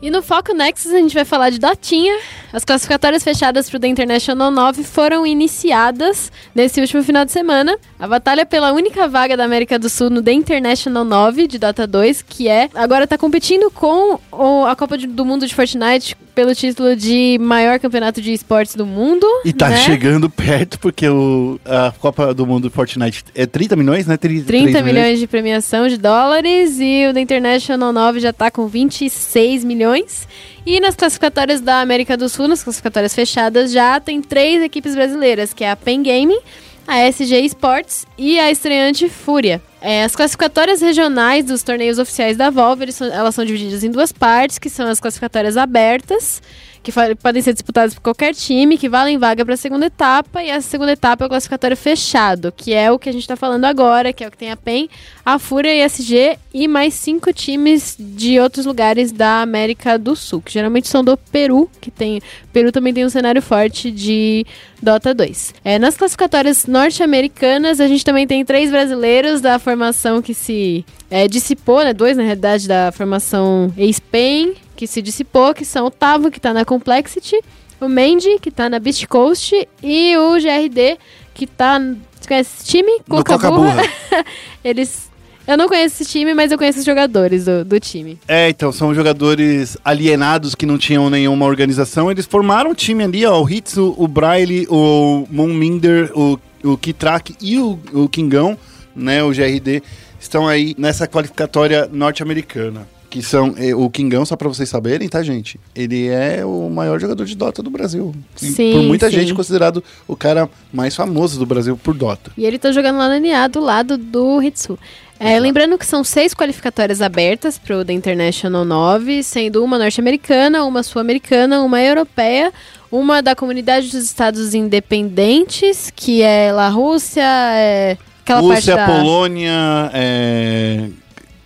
E no Foco Nexus a gente vai falar de Dotinha. As classificatórias fechadas para o The International 9 foram iniciadas nesse último final de semana. A batalha pela única vaga da América do Sul no The International 9 de Dota 2, que é agora está competindo com a Copa do Mundo de Fortnite pelo título de maior campeonato de esportes do mundo. E tá né? chegando perto, porque o, a Copa do Mundo Fortnite é 30 milhões, né? 33 30 milhões de premiação de dólares e o The International 9 já tá com 26 milhões. E nas classificatórias da América do Sul, nas classificatórias fechadas, já tem três equipes brasileiras, que é a Pen Gaming, a SG Sports e a estreante Fúria. É, as classificatórias regionais dos torneios oficiais da Valve, são- elas são divididas em duas partes, que são as classificatórias abertas, que podem ser disputadas por qualquer time, que valem vaga para a segunda etapa, e a segunda etapa é o classificatório fechado, que é o que a gente está falando agora, que é o que tem a PEN, a Fúria e a SG, e mais cinco times de outros lugares da América do Sul, que geralmente são do Peru, que tem. Peru também tem um cenário forte de Dota 2. É, nas classificatórias norte-americanas, a gente também tem três brasileiros da formação que se é, dissipou, né? Dois, na realidade, da formação Spain, que se dissipou, que são o Tavo, que tá na Complexity, o Mendy, que tá na Beast Coast, e o GRD, que tá. Você conhece esse time? Coca Coca-Burra. Burra. <laughs> Eles. Eu não conheço esse time, mas eu conheço os jogadores do, do time. É, então, são jogadores alienados que não tinham nenhuma organização. Eles formaram um time ali, ó. O Hitsu, o Braille, o Moonminder, o, o Kitrak e o, o Kingão, né? O GRD, estão aí nessa qualificatória norte-americana. Que são eh, o Kingão, só pra vocês saberem, tá, gente? Ele é o maior jogador de Dota do Brasil. Sim, por muita sim. gente considerado o cara mais famoso do Brasil por Dota. E ele tá jogando lá na NA do lado do Hitsu. É, lembrando que são seis qualificatórias abertas pro The International 9, sendo uma norte-americana, uma sul-americana, uma europeia, uma da comunidade dos estados independentes, que é lá Rússia, é aquela Rússia, parte da... Polônia, é,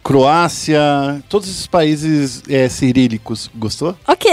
Croácia, todos esses países é, cirílicos. Gostou? Ok.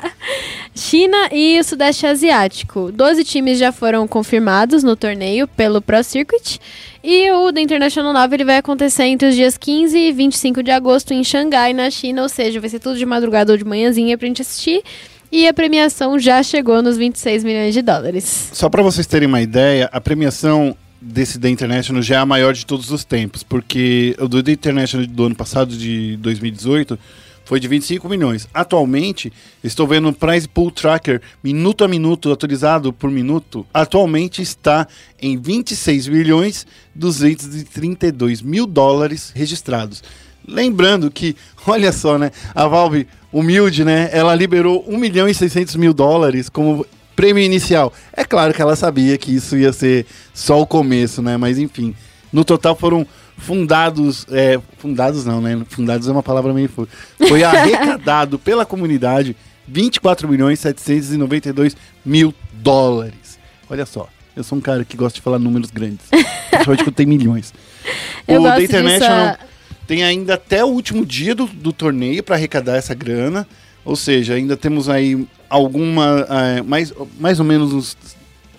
<laughs> China e o Sudeste Asiático. Doze times já foram confirmados no torneio pelo Pro Circuit. E o The International 9 ele vai acontecer entre os dias 15 e 25 de agosto em Xangai, na China. Ou seja, vai ser tudo de madrugada ou de manhãzinha pra gente assistir. E a premiação já chegou nos 26 milhões de dólares. Só para vocês terem uma ideia, a premiação desse The International já é a maior de todos os tempos, porque o do The International do ano passado, de 2018, foi de 25 milhões. Atualmente, estou vendo o Prize Pool Tracker, minuto a minuto, atualizado por minuto, atualmente está em 26 milhões 232 mil dólares registrados. Lembrando que, <laughs> olha só, né? A Valve, humilde, né? Ela liberou 1 milhão e 600 mil dólares como prêmio inicial. É claro que ela sabia que isso ia ser só o começo, né? Mas enfim, no total foram fundados, é, fundados não, né? Fundados é uma palavra meio forte. Foi arrecadado pela comunidade 24 milhões 792 mil dólares. Olha só, eu sou um cara que gosta de falar números grandes. Principalmente quando tem milhões. <laughs> Eu o The disso, International a- tem ainda até o último dia do, do torneio para arrecadar essa grana. Ou seja, ainda temos aí alguma. eh, mais, mais ou menos uns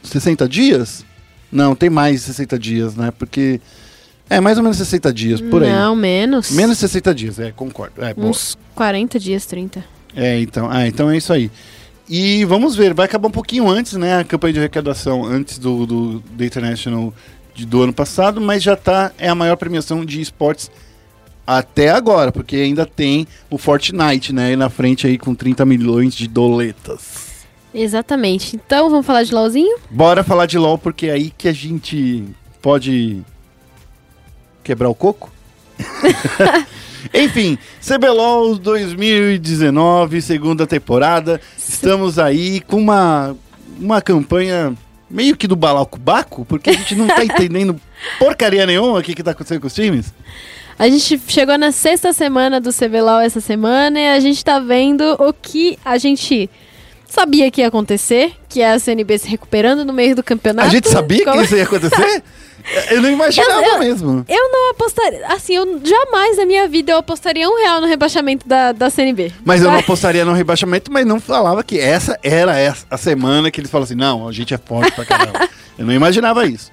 60 dias? Não, tem mais de 60 dias, né? Porque. É, mais ou menos 60 dias, por aí. Não, menos. Menos de 60 dias, é, concordo. É, boa. Uns 40 dias, 30. É, então, ah, então é isso aí. E vamos ver, vai acabar um pouquinho antes, né? A campanha de arrecadação antes do, do The International de- do ano passado, mas já tá, é a maior premiação de esportes até agora, porque ainda tem o Fortnite, né? Aí na frente aí com 30 milhões de doletas. Exatamente. Então, vamos falar de LOLzinho? Bora falar de LoL, porque é aí que a gente pode quebrar o coco. <laughs> Enfim, CBLOL 2019, segunda temporada. Estamos aí com uma, uma campanha meio que do balacobaco, porque a gente não tá <laughs> entendendo porcaria nenhuma o que, que tá acontecendo com os times. A gente chegou na sexta semana do CBLOL essa semana e a gente tá vendo o que a gente sabia que ia acontecer, que é a CNB se recuperando no meio do campeonato. A gente sabia que Como- isso ia acontecer? <laughs> Eu não imaginava Eu- eu- mesmo. Eu não apostaria. Assim, eu jamais na minha vida eu apostaria um real no rebaixamento da, da CNB. Mas eu não apostaria no rebaixamento, mas não falava que essa era essa- a semana que eles falam assim, não, a gente é forte pra caramba. <laughs> eu não imaginava isso.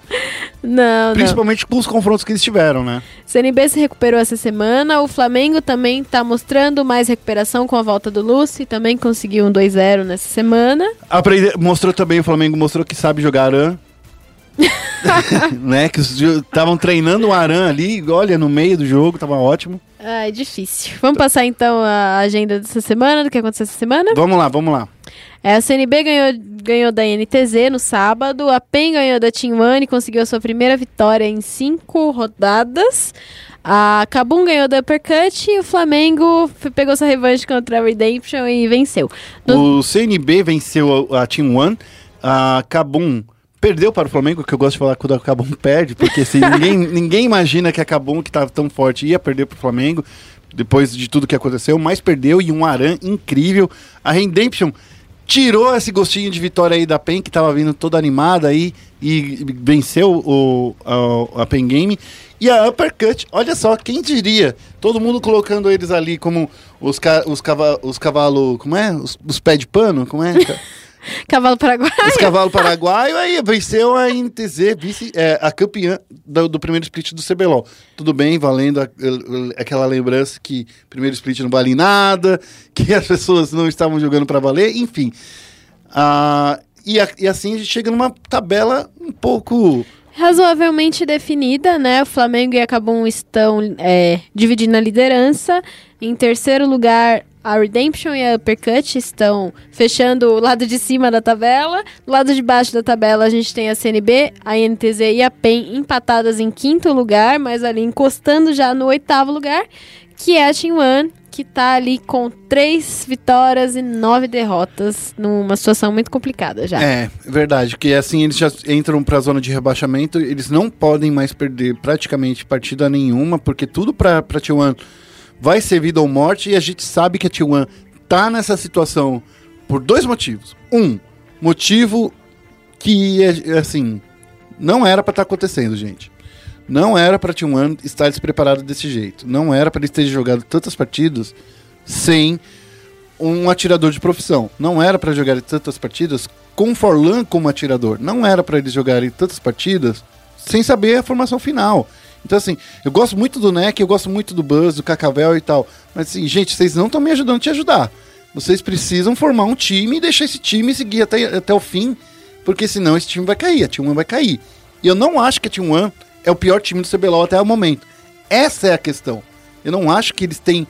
Não, não. Principalmente com os confrontos que eles tiveram, né? CNB se recuperou essa semana. O Flamengo também tá mostrando mais recuperação com a volta do Lucy. Também conseguiu um 2-0 nessa semana. Aprende- mostrou também, o Flamengo mostrou que sabe jogar Aran. <laughs> né? Que estavam treinando o Aran ali, olha, no meio do jogo, tava ótimo. Ai, difícil. Vamos passar então a agenda dessa semana, do que aconteceu essa semana. Vamos lá, vamos lá. É, a CNB ganhou, ganhou da NTZ no sábado, a PEN ganhou da Team One e conseguiu a sua primeira vitória em cinco rodadas. A Kabum ganhou da Uppercut e o Flamengo pegou sua revanche contra a Redemption e venceu. No- O CNB venceu a, a Team One, a Cabum perdeu para o Flamengo, que eu gosto de falar quando a Cabum perde, porque assim, <laughs> ninguém, ninguém imagina que a Cabum, que estava tão forte, ia perder para o Flamengo, depois de tudo que aconteceu, mas perdeu e um Aran incrível. A Redemption tirou esse gostinho de vitória aí da PEN, que estava vindo toda animada aí, e venceu o, a, a PEN Game. E a Uppercut, olha só, quem diria? Todo mundo colocando eles ali como os, ca os, cava os cavalos, como é? Os, os pés de pano, como é? <laughs> Cavalo Paraguai. Os cavalos paraguaios, aí venceu a NTZ, vice, é, a campeã do, do primeiro split do CBLOL. Tudo bem, valendo a- a- aquela lembrança que primeiro split não vale nada, <laughs> que as pessoas não estavam jogando para valer, enfim. Ah, e, a- e assim a gente chega numa tabela um pouco. razoavelmente definida, né? O Flamengo e a Cabum estão é, dividindo a liderança. Em terceiro lugar, a Redemption e a Uppercut estão fechando o lado de cima da tabela. Do lado de baixo da tabela, a gente tem a CNB, a NTZ e a PEN empatadas em quinto lugar, mas ali encostando já no oitavo lugar, que é a Team One, que tá ali com três vitórias e nove derrotas, numa situação muito complicada já. É, verdade, que assim eles já entram pra zona de rebaixamento, eles não podem mais perder praticamente partida nenhuma, porque tudo pra, pra T1 vai ser vida ou morte, e a gente sabe que a T1 tá nessa situação por dois motivos. Um, motivo que, é, assim, não era pra estar acontecendo, gente. Não era pra T1 estar despreparado desse jeito. Não era pra eles terem jogado tantas partidas sem um atirador de profissão. Não era para jogarem tantas partidas com Forlan como atirador. Não era para eles jogarem tantas partidas sem saber a formação final. Então, assim, eu gosto muito do NEC, eu gosto muito do Buzz, do Cacavel e tal. Mas, assim, gente, vocês não estão me ajudando a te ajudar. Vocês precisam formar um time e deixar esse time seguir até, até o fim, porque senão esse time vai cair, a Team One vai cair. E eu não acho que a Team One é o pior time do CBLOL até o momento. Essa é a questão. Eu não acho que eles têm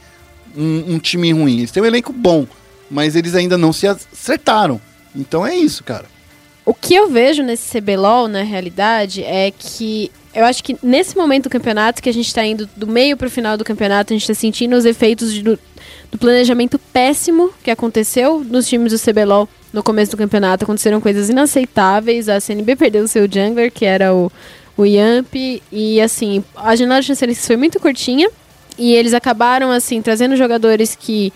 um, um time ruim. Eles têm um elenco bom, mas eles ainda não se acertaram. Então é isso, cara. O que eu vejo nesse CBLOL, na realidade, é que eu acho que nesse momento do campeonato, que a gente tá indo do meio pro final do campeonato, a gente tá sentindo os efeitos de- do, do planejamento péssimo que aconteceu nos times do CBLOL no começo do campeonato. Aconteceram coisas inaceitáveis. A CNB perdeu o seu jungler, que era o, o Yamp. E assim, a janela de transferências foi muito curtinha. E eles acabaram, assim, trazendo jogadores que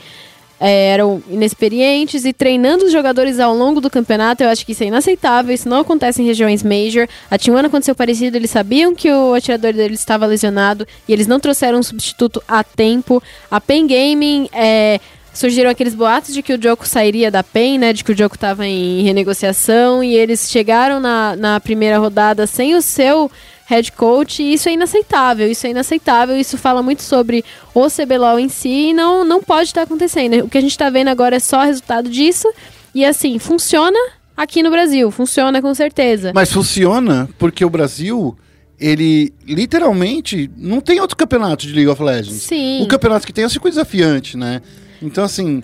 é, eram inexperientes e treinando os jogadores ao longo do campeonato, eu acho que isso é inaceitável, isso não acontece em regiões major. A T1 aconteceu parecido, eles sabiam que o atirador deles estava lesionado e eles não trouxeram um substituto a tempo. A Pen Gaming é, surgiram aqueles boatos de que o Joko sairia da PEN, né? De que o Joko estava em renegociação e eles chegaram na, na primeira rodada sem o seu head coach e isso é inaceitável, isso é inaceitável, isso fala muito sobre o CBLOL em si e não, não pode estar acontecendo. O que a gente está vendo agora é só resultado disso. E assim, funciona aqui no Brasil, funciona com certeza. Mas funciona porque o Brasil, ele literalmente não tem outro campeonato de League of Legends. Sim. O campeonato que tem é o circuito desafiante, né? Então, assim,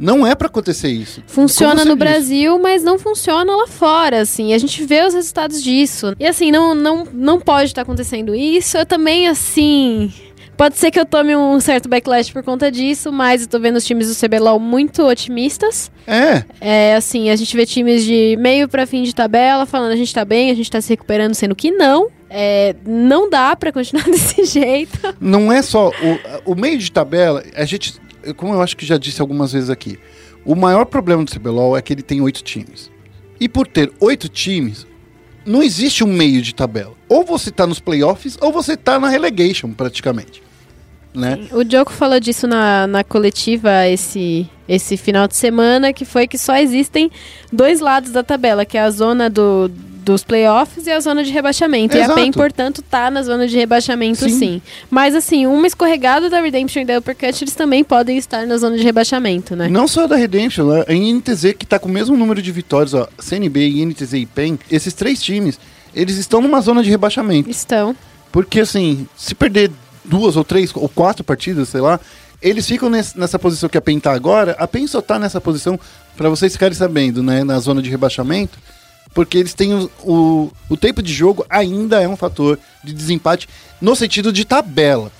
não é pra acontecer isso. Funciona no. Brasil, mas não funciona lá fora, assim. A gente vê os resultados disso. E assim, não, não, não pode estar acontecendo isso. Eu também, assim. Pode ser que eu tome um certo backlash por conta disso, mas eu tô vendo os times do CBLOL muito otimistas. É, É, assim, a gente vê times de meio pra fim de tabela falando a gente tá bem, a gente tá se recuperando, sendo que não. É, não dá pra continuar <laughs> desse jeito. não é só o, o meio de tabela, a gente, como eu acho que já disse algumas vezes aqui, o maior problema do CBLOL é que ele tem oito times. E por ter oito times, não existe um meio de tabela. Ou você tá nos playoffs, ou você tá na relegation, praticamente. Né? O Diogo falou disso na, na coletiva esse, esse final de semana, que foi que só existem dois lados da tabela, que é a zona do, dos playoffs e a zona de rebaixamento. E a Exato. PEN, portanto, tá na zona de rebaixamento, Sim. sim. Mas assim, uma escorregada da Redemption e da Uppercut, eles também podem estar na zona de rebaixamento, né? Não só da Redemption, né? a INTZ que tá com o mesmo número de vitórias, ó, CNB, INTZ e PEN, esses três times, eles estão numa zona de rebaixamento. Estão. Porque assim, se perder duas ou três ou quatro partidas, sei lá, eles ficam nesse- nessa posição que a PEN tá agora. A PEN só tá nessa posição, pra vocês ficarem sabendo, né, na zona de rebaixamento, porque eles têm o, o, o tempo de jogo ainda é um fator de desempate no sentido de tabela.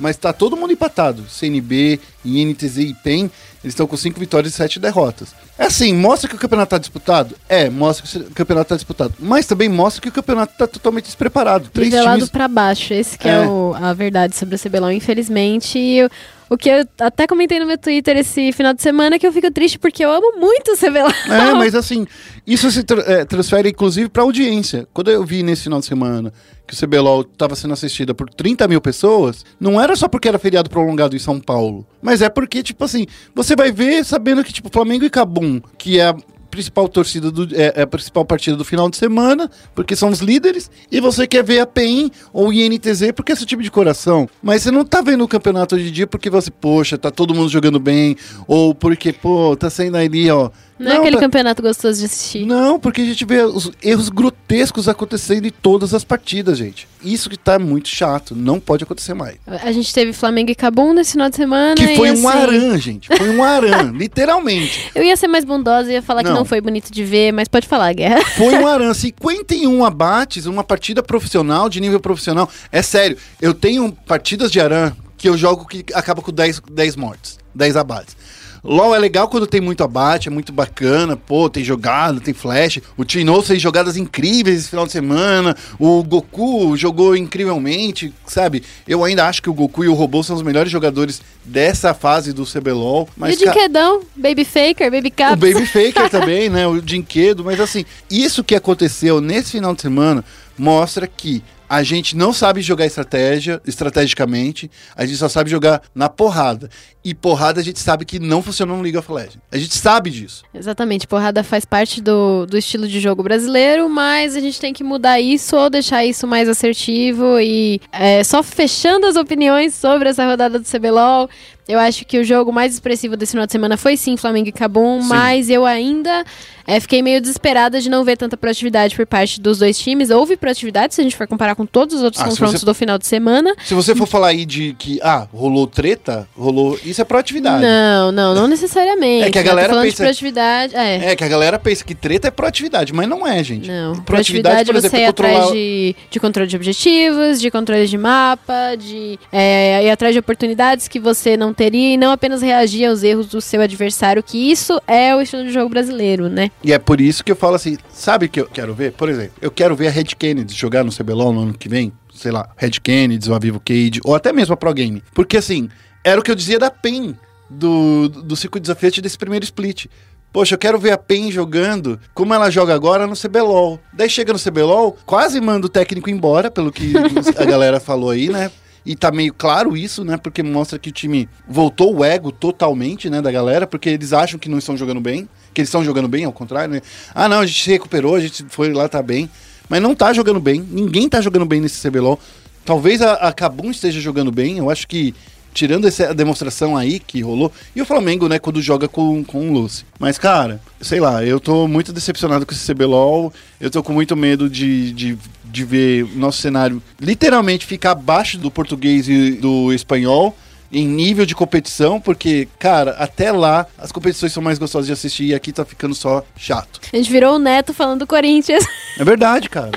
Mas tá todo mundo empatado. CNB, INTZ e PEN, eles estão com cinco vitórias e sete derrotas. É assim, mostra que o campeonato tá disputado? É, mostra que o campeonato tá disputado. Mas também mostra que o campeonato tá totalmente despreparado. Três Nivelado times pra baixo. Esse que é, É. o- a verdade sobre o CBLOL, infelizmente. Eu- o que eu até comentei no meu Twitter esse final de semana que eu fico triste porque eu amo muito o CBLOL. É, mas assim, isso se tra- é, transfere inclusive pra audiência. Quando eu vi nesse final de semana que o CBLOL estava sendo assistida por 30 mil pessoas, não era só porque era feriado prolongado em São Paulo, mas é porque, tipo assim, você vai ver sabendo que, tipo, Flamengo e Cabum, que é principal torcida do é, é a principal partida do final de semana, porque são os líderes, e você quer ver a PEN ou INTZ porque é seu time de coração. Mas você não tá vendo o campeonato hoje em dia porque você, poxa, tá todo mundo jogando bem, ou porque, pô, tá saindo ali, ó. Não, é aquele tá- campeonato gostoso de assistir. não, porque a gente vê os erros grotescos acontecendo em todas as partidas, gente. Isso que tá muito chato. Não pode acontecer mais. A gente teve Flamengo e Cabum nesse final de semana. Que foi um assim, aran, gente. Foi um aran, <laughs> literalmente. Eu ia ser mais bondosa e ia falar que Não. não foi bonito de ver, mas pode falar, Guerra. <laughs> Foi um aran. 51 abates, uma partida profissional, de nível profissional. É sério, eu tenho partidas de aran que eu jogo que acaba com 10, 10 mortes, 10 abates. LOL é legal quando tem muito abate, é muito bacana, pô, tem jogada, tem flash. O Tino fez jogadas incríveis esse final de semana. O Goku jogou incrivelmente, sabe? Eu ainda acho que o Goku e o Robô são os melhores jogadores dessa fase do CBLOL. e Mas, o ca- Dinquedão, Baby Faker, Baby o Caps. Baby Faker <laughs> também, né? O Dinquedo, mas assim, isso que aconteceu nesse final de semana mostra que a gente não sabe jogar estratégia, estrategicamente, a gente só sabe jogar na porrada. E porrada a gente sabe que não funciona no League of Legends. A gente sabe disso. Exatamente, porrada faz parte do, do estilo de jogo brasileiro, mas a gente tem que mudar isso ou deixar isso mais assertivo e é, só fechando as opiniões sobre essa rodada do CBLOL. Eu acho que o jogo mais expressivo desse final de semana foi sim Flamengo e Cabum, Sim. mas eu ainda é, fiquei meio desesperada de não ver tanta proatividade por parte dos dois times. Houve proatividade, se a gente for comparar com todos os outros Ah, confrontos você- do final de semana. Se você for falar aí de que, ah, rolou treta, rolou. Isso é proatividade. Não, não, não necessariamente. É que a né? Galera falando pensa- de proatividade. É. É que a galera pensa que treta é proatividade, mas não é, gente. Não, Proatividade, proatividade, por exemplo, você é controlar. atrás de, de controle de objetivos, de controle de mapa, de é, ir atrás de oportunidades que você não e não apenas reagir aos erros do seu adversário, que isso é o estilo de jogo brasileiro, né? E é por isso que eu falo assim, sabe o que eu quero ver? Por exemplo, eu quero ver a Red Kennedy jogar no CBLOL no ano que vem, sei lá, Red Kennedy, ou a Vivo Cage, ou até mesmo a Pro Game. Porque assim, era o que eu dizia da PEN, do, do circuito desafiante desse primeiro split. Poxa, eu quero ver a PEN jogando como ela joga agora no CBLOL. Daí chega no CBLOL, quase manda o técnico embora, pelo que a galera falou aí, né? E tá meio claro isso, né? Porque mostra que o time voltou o ego totalmente, né, da galera, porque eles acham que não estão jogando bem, que eles estão jogando bem, ao contrário, né? Ah, não, a gente se recuperou, a gente foi lá, tá bem. Mas não tá jogando bem, ninguém tá jogando bem nesse CBLOL. Talvez a, a Kabum esteja jogando bem, eu acho que tirando essa demonstração aí que rolou, e o Flamengo, né, quando joga com, com o Lucy. Mas, cara, sei lá, eu tô muito decepcionado com esse CBLOL, eu tô com muito medo de, de, de ver nosso cenário literalmente ficar abaixo do português e do espanhol em nível de competição, porque, cara, até lá as competições são mais gostosas de assistir e aqui tá ficando só chato. A gente virou o Neto falando do Corinthians. É verdade, cara.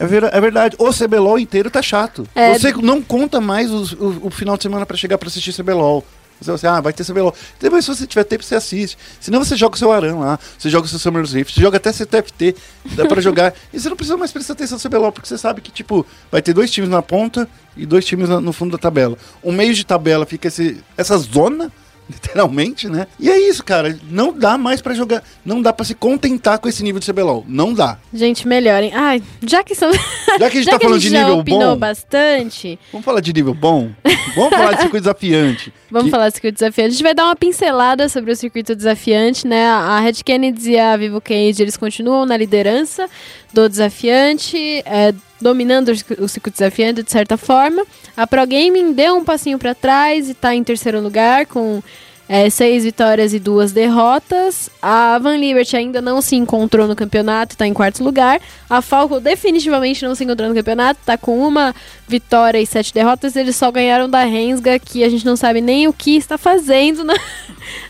É, ver- é verdade. O CBLOL inteiro tá chato. É. Você não conta mais os- o, o final de semana pra chegar pra assistir CBLOL. Você, você, ah, vai ter CBLOL. Depois, se você tiver tempo, você assiste. Senão você joga o seu Aran lá, você joga o seu Summer's Rift, você joga até seu TFT, dá pra jogar. <laughs> E você não precisa mais prestar atenção no CBLOL, porque você sabe que, tipo, vai ter dois times na ponta e dois times no fundo da tabela. O meio de tabela fica esse, essa zona, <laughs> literalmente, né? E é isso, cara. Não dá mais pra jogar. Não dá pra se contentar com esse nível de CBLOL. Não dá. Gente, melhorem. Ai, já que são. Já que a gente <laughs> tá falando de já nível opinou bom, bastante, vamos falar de nível bom? Vamos falar de circuito desafiante. Vamos Que- falar do circuito desafiante. A gente vai dar uma pincelada sobre o circuito desafiante, né? A Red Kennedy e a Vivo Cage, eles continuam na liderança do desafiante, é, dominando o circu- o circuito desafiante de certa forma. A Pro Gaming deu um passinho pra trás e tá em terceiro lugar com é, seis vitórias e duas derrotas. A Van Liberty ainda não se encontrou no campeonato, tá em quarto lugar. A Falco definitivamente não se encontrou no campeonato, tá com uma vitória e sete derrotas. Eles só ganharam da Rensga, que a gente não sabe nem o que está fazendo na-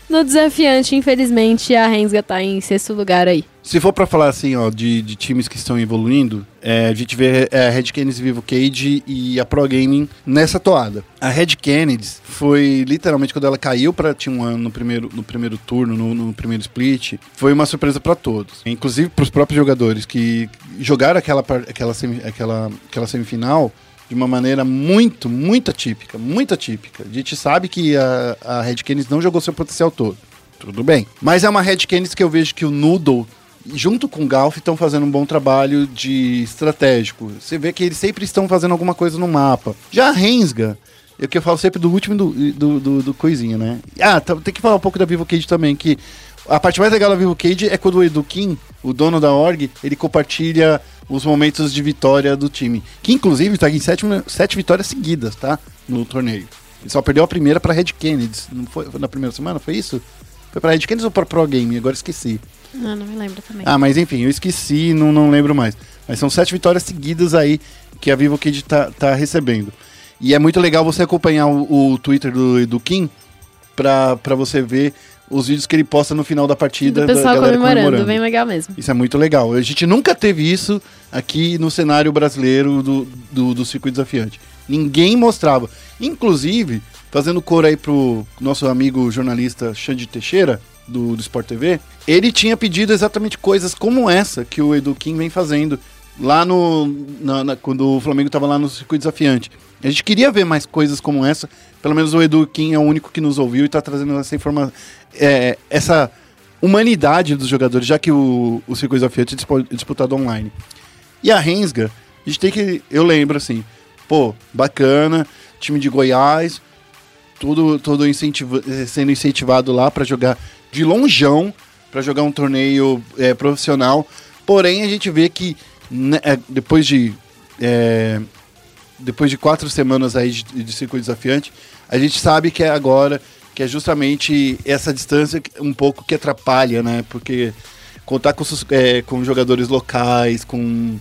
no desafiante. Infelizmente, a Rensga tá em sexto lugar aí. Se for pra falar assim, ó, de, de times que estão evoluindo, é, a gente vê é, a Red Kennedy Vivo Cage e a Pro Gaming nessa toada. A Red Kennedy foi literalmente quando ela caiu pra T1 no primeiro, no primeiro turno, no, no primeiro split, foi uma surpresa pra todos. Inclusive pros próprios jogadores que jogaram aquela, aquela, aquela, aquela semifinal de uma maneira muito, muito atípica, muito atípica. A gente sabe que a, a Red Kennedy não jogou seu potencial todo. Tudo bem. Mas é uma Red Kennedy que eu vejo que o Noodle, junto com o Galf, estão fazendo um bom trabalho de estratégico. Você vê que eles sempre estão fazendo alguma coisa no mapa. Já a Rensga, é o que eu falo sempre do último do, do, do, do né? Ah, tá- tem que falar um pouco da Vivo Cage também, que a parte mais legal da Vivo Cage é quando o Edu Kim, o dono da org, ele compartilha os momentos de vitória do time. Que inclusive tá em sete, sete vitórias seguidas, tá? No torneio. Ele só perdeu a primeira pra Red Kennedy. Não foi, foi na primeira semana? Foi isso? Foi pra Red Kennedy ou pra Pro Game? Agora esqueci. Não, não me lembro também. Ah, mas enfim, eu esqueci, não, não lembro mais. Mas são sete vitórias seguidas aí que a Vivo Kid tá, tá recebendo. E é muito legal você acompanhar o, o Twitter do, do Kim pra você ver os vídeos que ele posta no final da partida. do da pessoal galera comemorando, bem legal mesmo. Isso é muito legal. A gente nunca teve isso aqui no cenário brasileiro do, do, do circuito desafiante. Ninguém mostrava. Inclusive, fazendo cor aí pro nosso amigo jornalista Xande Teixeira, do, do Sport TV, ele tinha pedido exatamente coisas como essa que o Edu Kim vem fazendo lá no. na- na- quando o Flamengo estava lá no circuito desafiante. A gente queria ver mais coisas como essa. Pelo menos o Edu Kim é o único que nos ouviu e está trazendo essa informação. essa humanidade dos jogadores, já que o, o circuito desafiante é disputado online. E a Rensga, a gente tem que. Eu lembro assim, pô, bacana, time de Goiás, tudo, tudo incentiva- sendo incentivado lá para jogar de longeão, para jogar um torneio eh, profissional. Porém, a gente vê que depois de. eh, depois de quatro semanas aí de, de circuito desafiante, a gente sabe que é agora, que é justamente essa distância um pouco que atrapalha, né? Porque contar com, eh, com jogadores locais, com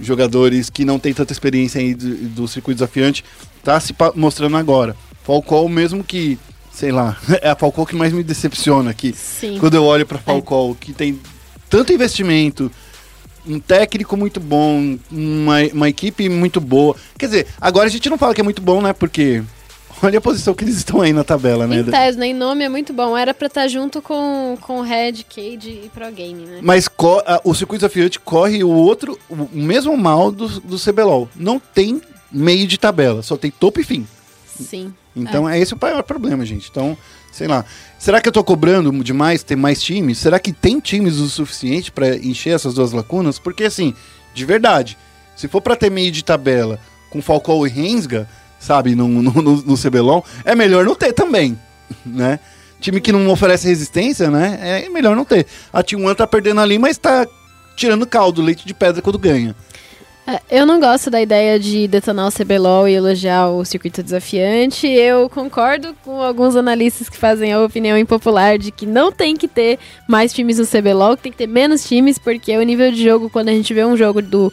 jogadores que não têm tanta experiência aí do, do circuito desafiante, tá se mostrando agora. Falcão mesmo que, sei lá, <laughs> é a Falcão que mais me decepciona aqui. Sim. Quando eu olho pra Falcão, que tem tanto investimento, um técnico muito bom, uma, uma equipe muito boa. Quer dizer, agora a gente não fala que é muito bom, né? Porque <laughs> olha a posição que eles estão aí na tabela, né? Em tese, né? Em nome é muito bom. Era pra estar junto com, com Red, Cade e Pro Game, né? Mas co- a- o circuito desafiante corre o outro, o mesmo mal do, do CBLOL. Não tem meio de tabela, só tem topo e fim. Sim. Então é. esse o maior problema, gente. Então, sei lá. Será que eu tô cobrando demais ter mais times? Será que tem times o suficiente pra encher essas duas lacunas? Porque assim, de verdade, se for pra ter meio de tabela com Falcão e Rensga, sabe, no, no, no, no CBLOL, é melhor não ter também, <laughs> né? Time que não oferece resistência, né? É melhor não ter. A T1 tá perdendo ali, mas tá tirando caldo, leite de pedra quando ganha. É, Eu não gosto da ideia de detonar o CBLOL e elogiar o circuito desafiante. Eu concordo com alguns analistas que fazem a opinião impopular de que não tem que ter mais times no CBLOL, que tem que ter menos times, porque o nível de jogo, quando a gente vê um jogo do,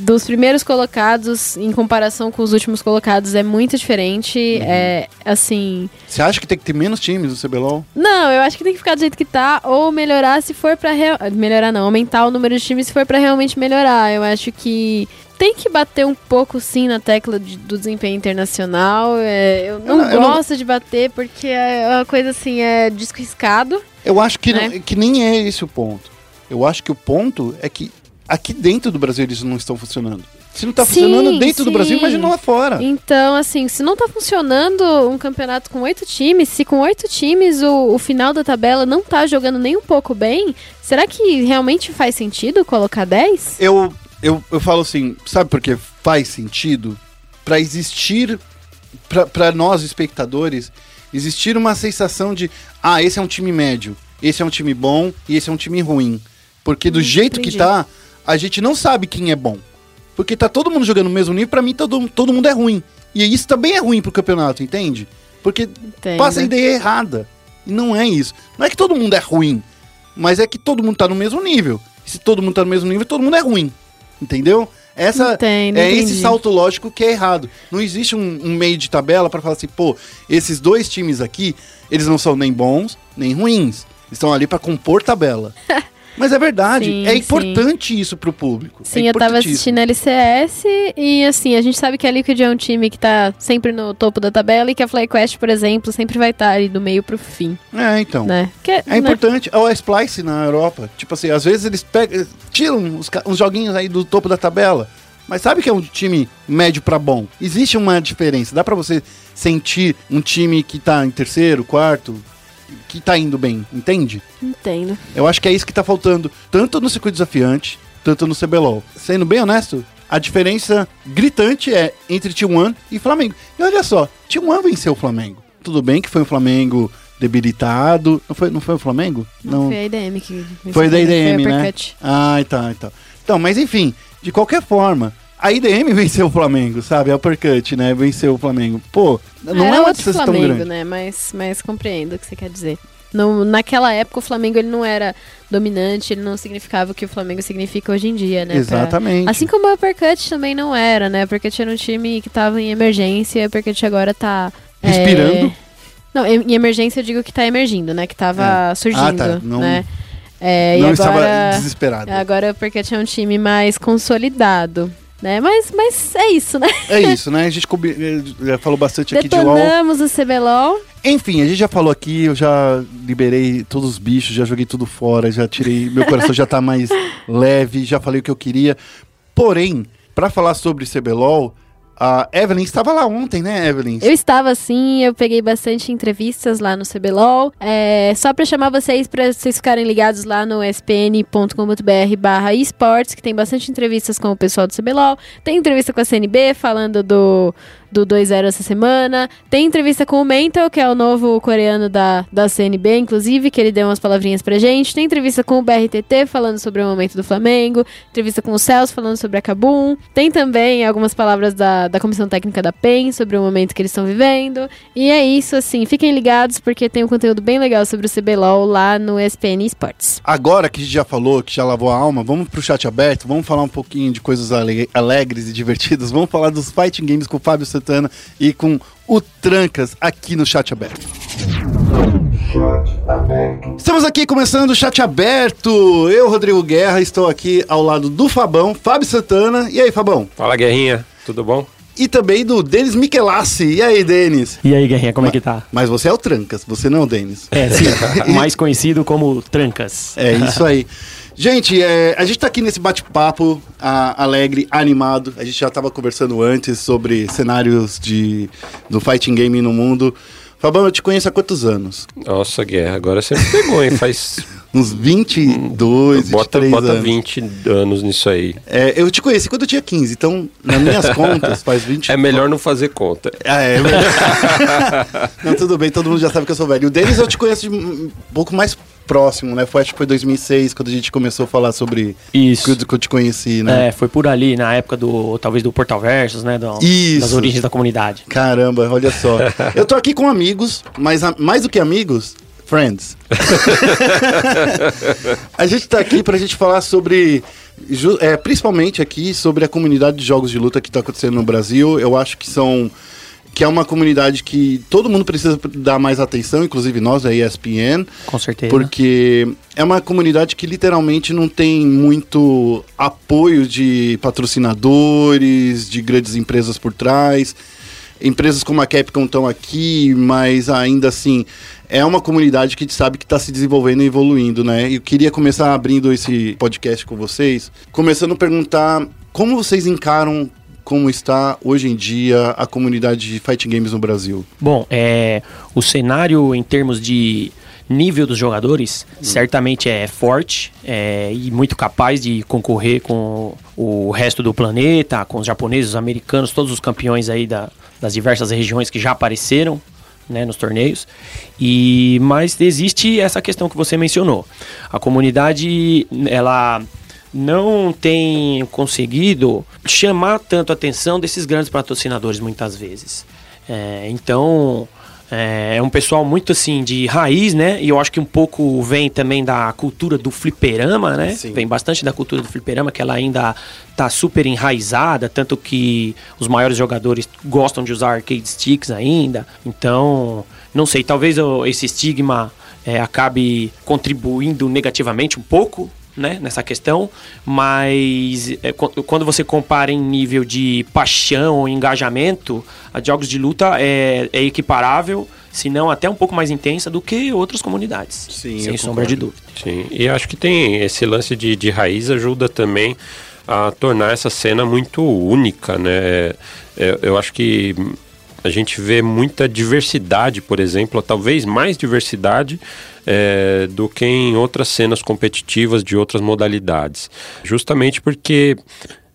dos primeiros colocados em comparação com os últimos colocados, é muito diferente. É assim. Você acha que tem que ter menos times no CBLOL? Não, eu acho que tem que ficar do jeito que tá, ou melhorar se for pra. Real... Melhorar não, aumentar o número de times se for pra realmente melhorar. Eu acho que tem que bater um pouco sim na tecla de- do desempenho internacional. É, eu não Eu não- gosto de bater porque é uma coisa assim, é disco riscado. Eu acho que, Né? não- que nem é esse o ponto. Eu acho que o ponto é que aqui dentro do Brasil eles não estão funcionando. Se não tá Sim, funcionando dentro do sim. Brasil, imagina lá fora. Então, assim, se não tá funcionando um campeonato com oito times, se com oito times o, o final da tabela não tá jogando nem um pouco bem, será que realmente faz sentido colocar 10? Eu, eu, eu falo assim, sabe por que faz sentido? Pra existir, pra nós espectadores, existir uma sensação de, ah, esse é um time médio, esse é um time bom e esse é um time ruim. Porque do jeito que entendi. tá, a gente não sabe quem é bom. Porque tá todo mundo jogando no mesmo nível, pra mim todo, todo mundo é ruim. E isso também é ruim pro campeonato, entende? Porque Entendo. passa a ideia errada. E não é isso. Não é que todo mundo é ruim, mas é que todo mundo tá no mesmo nível. E se todo mundo tá no mesmo nível, todo mundo é ruim. Entendeu? Essa Entendo, é esse entendi. salto lógico que é errado. Não existe um, um meio de tabela pra falar assim, pô, esses dois times aqui, eles não são nem bons, nem ruins. Estão ali pra compor tabela. <laughs> Mas é verdade, Sim, é sim. importante isso pro público. Sim, é eu tava assistindo a LCS e assim, a gente sabe que a Liquid é um time que tá sempre no topo da tabela e que a FlyQuest, por exemplo, sempre vai estar ali do meio pro fim, É, então. né? Que, É né? importante. Ó, a Splice na Europa. Tipo assim, às vezes eles pegam, tiram uns, joguinhos aí do topo da tabela. Mas sabe que é um time médio pra bom? Existe uma diferença. Dá pra você sentir um time que tá em terceiro, quarto, que tá indo bem, entende? Entendo. Eu acho que é isso que tá faltando, tanto no circuito desafiante, tanto no CBLOL. Sendo bem honesto, a diferença gritante é entre T1 e Flamengo. E olha só, T1 venceu o Flamengo. Tudo bem que foi um Flamengo debilitado. Não foi, não foi o Flamengo? Não, foi a IDM que Foi da IDM, foi né? Ah, tá, então. Então, mas enfim, de qualquer forma, a IDM venceu o Flamengo, sabe? A Uppercut, né? Venceu o Flamengo. Pô, não Era é uma distância tão Flamengo, grande. né? Mas, mas compreendo o que você quer dizer. No, naquela época, o Flamengo ele não era dominante, ele não significava o que o Flamengo significa hoje em dia, né? Pra- Exatamente. Assim como a Uppercut também não era, né? Uppercut era um time que tava em emergência, a Uppercut agora tá... é, Respirando. Não, em em emergência eu digo que tá emergindo, né? Que tava surgindo, Ah, tá. Não- né? É, não e estava agora, desesperado. agora a Uppercut é um time mais consolidado, né? Mas, mas é isso, né? É isso, né? A gente cobi- eh, já falou bastante aqui de LOL. O CBLOL. Enfim, a gente já falou aqui, eu já liberei todos os bichos, já joguei tudo fora, já tirei. Meu coração já tá mais leve, já falei o que eu queria. Porém, pra falar sobre CBLOL, a Evelyn estava lá ontem, né, Evelyn? Eu estava assim, eu peguei bastante entrevistas lá no CBLOL. É, só pra chamar vocês, pra vocês ficarem ligados lá no spn.com.br barra esportes, que tem bastante entrevistas com o pessoal do CBLOL. Tem entrevista com a CNB falando do, do 2-0 essa semana. Tem entrevista com o Mental, que é o novo coreano da, da CNB, inclusive, que ele deu umas palavrinhas pra gente. Tem entrevista com o BRTT falando sobre o momento do Flamengo. Entrevista com o Celso falando sobre a Kabum. Tem também algumas palavras da, da comissão técnica da PEN sobre o momento que eles estão vivendo. E é isso, assim. Fiquem ligados porque tem um conteúdo bem legal sobre o CBLOL lá no SPN Esports. Agora que a gente já falou, que já lavou a alma, vamos pro chat aberto, vamos falar um pouquinho de coisas ale- alegres e divertidas, vamos falar dos fighting games com o Fábio Santana e com o Trancas aqui no chat aberto. Estamos aqui começando o chat aberto. Eu, Rodrigo Guerra, estou aqui ao lado do Fabão, Fábio Santana. E aí, Fabão? Fala, Guerrinha. Tudo bom? E também do Denis Michelassi. E aí, Denis? E aí, Guerrinha, como é que tá? Mas você é o Trancas, você não é o Denis. É, sim, <laughs> mais conhecido como Trancas. É isso aí. Gente, é, a gente tá aqui nesse bate-papo alegre, animado. A gente já tava conversando antes sobre cenários de, do fighting game no mundo. Fabão, eu te conheço há quantos anos? Nossa, Guerra, agora você me pegou, hein? Faz. <laughs> Uns 22, bota 23 bota anos. 20 anos nisso aí. É, eu te conheci quando eu tinha 15, então, nas minhas <laughs> contas, faz 20 É melhor não fazer conta. Ah, é melhor. <laughs> Não, tudo bem, todo mundo já sabe que eu sou velho. O Denis eu te conheço de um pouco mais próximo, né? Foi, acho que foi 2006, quando a gente começou a falar sobre Isso. que eu, te conheci, né? É, foi por ali, na época do, talvez do Portal Versus, né? do- Isso. Das origens da comunidade. Caramba, olha só. <laughs> eu tô aqui com amigos, mas a- mais do que amigos, friends. <laughs> a gente tá aqui pra gente falar sobre. é, principalmente aqui sobre a comunidade de jogos de luta que tá acontecendo no Brasil. Eu acho que são. Que é uma comunidade que todo mundo precisa dar mais atenção, inclusive nós, a ESPN. Com certeza. Porque é uma comunidade que literalmente não tem muito apoio de patrocinadores, de grandes empresas por trás. Empresas como a Capcom estão aqui, mas ainda assim é uma comunidade que a gente sabe que está se desenvolvendo e evoluindo, né? E eu queria começar abrindo esse podcast com vocês, começando a perguntar como vocês encaram como está hoje em dia a comunidade de fighting games no Brasil. Bom, é, o cenário em termos de nível dos jogadores certamente é forte é, e muito capaz de concorrer com o resto do planeta, com os japoneses, os americanos, todos os campeões aí da- das diversas regiões que já apareceram né, nos torneios. E mas existe essa questão que você mencionou. A comunidade ela não tem conseguido chamar tanto a atenção desses grandes patrocinadores muitas vezes. É, então é, é um pessoal muito assim de raiz, né? E eu acho que um pouco vem também da cultura do fliperama, né? Sim. Vem bastante da cultura do fliperama, que ela ainda tá super enraizada, tanto que os maiores jogadores gostam de usar arcade sticks ainda. Então, não sei, talvez esse estigma é, acabe contribuindo negativamente um pouco né, nessa questão, mas é, qu- quando você compara em nível de paixão ou engajamento, a jogos de luta é, é equiparável, se não até um pouco mais intensa do que outras comunidades. Sim, sem eu sombra de dúvida. Sim, e acho que tem esse lance de, de raiz ajuda também a tornar essa cena muito única, né? É, eu acho que a gente vê muita diversidade, por exemplo, talvez mais diversidade é, do que em outras cenas competitivas de outras modalidades. Justamente porque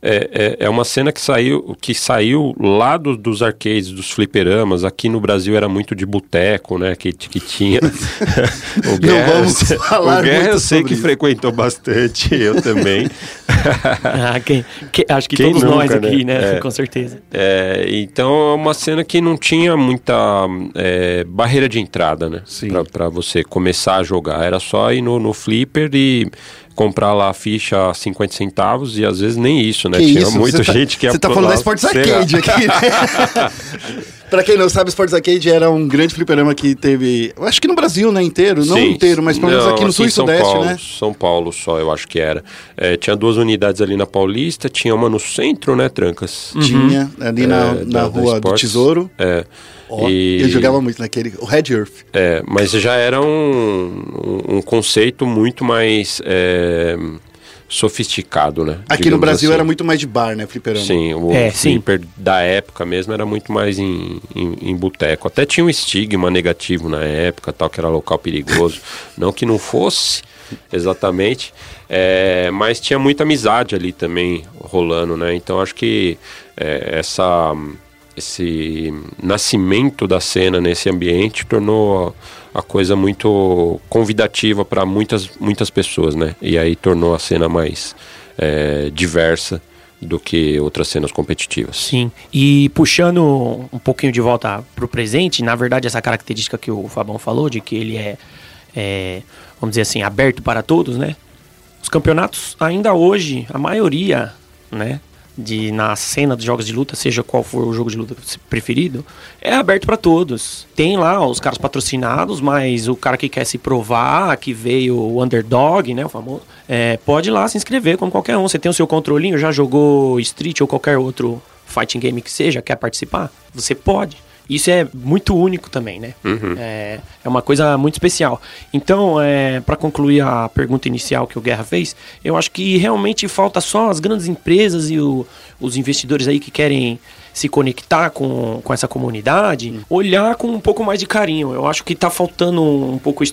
é, é, é uma cena que saiu, que saiu lá do- dos arcades, dos fliperamas. Aqui no Brasil era muito de boteco, né? Que, que tinha. <laughs> o Guerra, vamos falar o Guerra eu sei que isso. frequentou bastante, eu também. <laughs> Ah, quem- que- acho que Quem todos nós nunca, aqui, né? né? É. Com certeza. É, então é uma cena que não tinha muita é, barreira de entrada, né? Pra você começar a jogar. Era só ir no, no flipper e comprar lá a ficha a 50 centavos e às vezes nem isso, né? Que tinha isso? muita Você tá- gente que ia Você tá falando da Sports. Arcade aqui, né? <laughs> pra quem não sabe, Sports Arcade era um grande fliperama que teve. eu Acho que no Brasil, né? Inteiro. Não Sim. inteiro, mas pelo menos Não, aqui no Sul e Sudeste, Paulo, né? São Paulo só, eu acho que era. É, tinha duas unidades ali na Paulista, tinha uma no centro, né, Trancas? Tinha, ali na, É, na da rua do. Tesouro. É. Ó, e... Eu jogava muito naquele. O Red Earth. É, mas já era um, um, conceito muito mais é, sofisticado, né? Aqui no Brasil assim. era muito mais de bar, né? Fliperama. Sim, o É, sim. flipper da época mesmo era muito mais em, em, em boteco. Até tinha um estigma negativo na época, tal, que era local perigoso. <laughs> não que não fosse, exatamente, é, mas tinha muita amizade ali também rolando, né? Então acho que é, essa, esse nascimento da cena nesse ambiente tornou a, coisa muito convidativa para muitas, muitas pessoas, né? E aí tornou a cena mais é, diversa do que outras cenas competitivas. Sim. E puxando um pouquinho de volta pro presente, na verdade, essa característica que o Fabão falou, de que ele é, é, vamos dizer assim, aberto para todos, né? Os campeonatos, ainda hoje, a maioria, né? De, na cena dos jogos de luta, seja qual for o jogo de luta preferido, é aberto para todos. Tem lá os caras patrocinados, mas o cara que quer se provar, que veio o underdog, né, o famoso, é, pode ir lá se inscrever como qualquer um. Você tem o seu controlinho, já jogou Street ou qualquer outro fighting game que seja, quer participar? Você pode. Isso é muito único também, né? É, é uma coisa muito especial. Então, é, para concluir a pergunta inicial que o Guerra fez, eu acho que realmente falta só as grandes empresas e o- os investidores aí que querem se conectar com, com essa comunidade, olhar com um pouco mais de carinho. Eu acho que está faltando um pouco.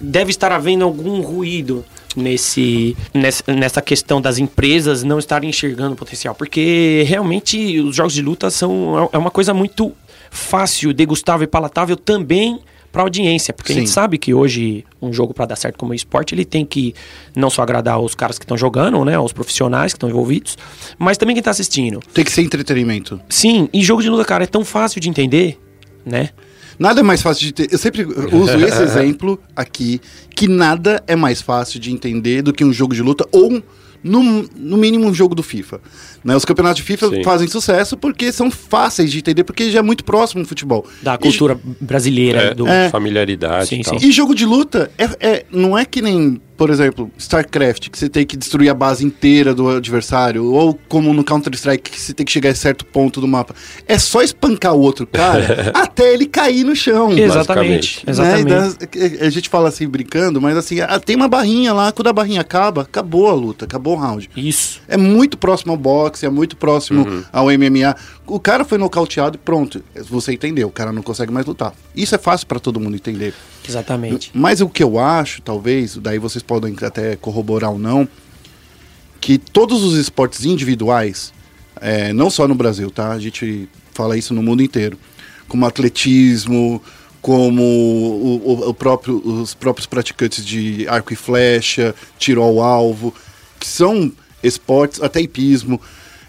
Deve estar havendo algum ruído nesse, nessa, nessa questão das empresas não estarem enxergando o potencial. Porque realmente os jogos de luta são é uma coisa muito fácil, degustável e palatável também pra audiência, porque a gente Sim. sabe que hoje um jogo pra dar certo como esporte, ele tem que não só agradar os caras que estão jogando, né, os profissionais que estão envolvidos, mas também quem tá assistindo. Tem que ser entretenimento. Sim, e jogo de luta, cara, é tão fácil de entender, né? Nada é mais fácil de ter. Eu sempre uso esse <laughs> exemplo aqui, que nada é mais fácil de entender do que um jogo de luta ou, no, no mínimo, um jogo do FIFA. Né? Os campeonatos de FIFA Sim. fazem sucesso porque são fáceis de entender, porque já é muito próximo do futebol. Da E- cultura brasileira. É, do... É. familiaridade Sim, e tal. sim. E jogo de luta é, é- não é que nem, por exemplo, StarCraft, que você tem que destruir a base inteira do adversário, ou como no Counter-Strike, que você tem que chegar a certo ponto do mapa. É só espancar o outro cara <laughs> até ele cair no chão. Exatamente, basicamente. exatamente. Né? E da- a gente fala assim brincando, mas assim, ah, tem uma barrinha lá, quando a barrinha acaba, acabou a luta, acabou o round. Isso. É muito próximo ao boxe, é muito próximo Uhum. ao MMA. O cara foi nocauteado e pronto. Você entendeu, o cara não consegue mais lutar. Isso é fácil pra todo mundo entender. Exatamente. Mas o que eu acho, talvez, daí vocês podem até corroborar ou não, que todos os esportes individuais, é, não só no Brasil, tá? A gente fala isso no mundo inteiro, como atletismo, como o, o- o próprio, os próprios praticantes de arco e flecha, tiro ao alvo, que são esportes, até hipismo.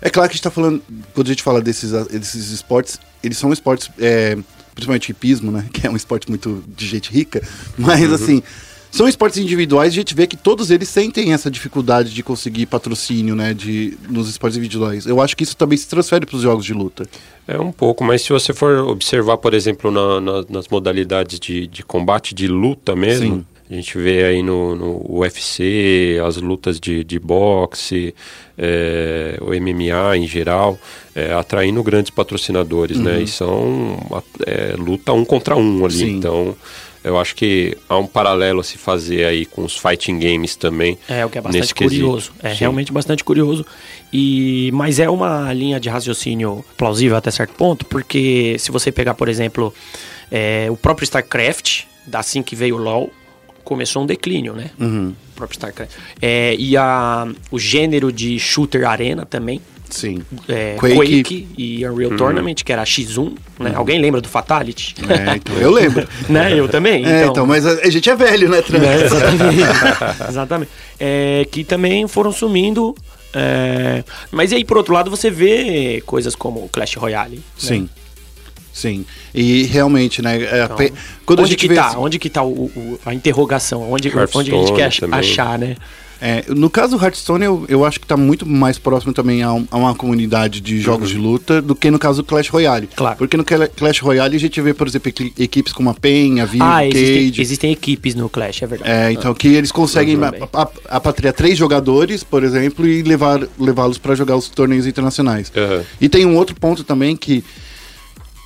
É claro que a gente está falando, quando a gente fala desses, desses esportes, eles são esportes, é, principalmente hipismo, né? <laughs> Que é um esporte muito de gente rica, mas assim, são esportes individuais e a gente vê que todos eles sentem essa dificuldade de conseguir patrocínio, né? De, nos esportes individuais. Eu acho que isso também se transfere para os jogos de luta. É um pouco, mas se você for observar, por exemplo, na- na- nas modalidades de, de combate, de luta mesmo, Sim. A gente vê aí no, no UFC, as lutas de, de boxe, é, o MMA em geral, é, atraindo grandes patrocinadores, né? E são é, luta um contra um ali, Sim. então... Eu acho que há um paralelo a se fazer aí com os fighting games também. É, o que é bastante quesito. curioso. É Sim. realmente bastante curioso. E mas é uma linha de raciocínio plausível até certo ponto, porque se você pegar, por exemplo, é, o próprio StarCraft, assim que veio o LoL, começou um declínio, né? O próprio StarCraft. É, e a, o gênero de shooter arena também. Sim. é, Quake. Quake. e Unreal Tournament, que era X1, né? Alguém lembra do Fatality? É, então, eu lembro. <laughs> né? Eu também. É, então, mas a, a gente é velho, né, Tran? né? <laughs> Exatamente. Exatamente. É, que também foram sumindo. é, Mas aí, por outro lado, você vê coisas como Clash Royale. né? Sim. E realmente, né? é, Então, pe- quando a onde gente que vê. tá? esse- Onde que tá o, o- a interrogação? Onde, onde a gente quer também. achar, né? É, no caso do Hearthstone, eu, eu acho que tá muito mais próximo também a, um- a uma comunidade de jogos de luta do que no caso do Clash Royale. Uhum. Claro. Porque no Cla- Clash Royale a gente vê, por exemplo, equi- equipes como a PEN, a Vivo, ah, existem, Cage. existem equipes no Clash, é verdade. É, então que eles conseguem Uhum. a- a- apatriar três jogadores, por exemplo, e levar levá-los para jogar os torneios internacionais. Aham. E tem um outro ponto também que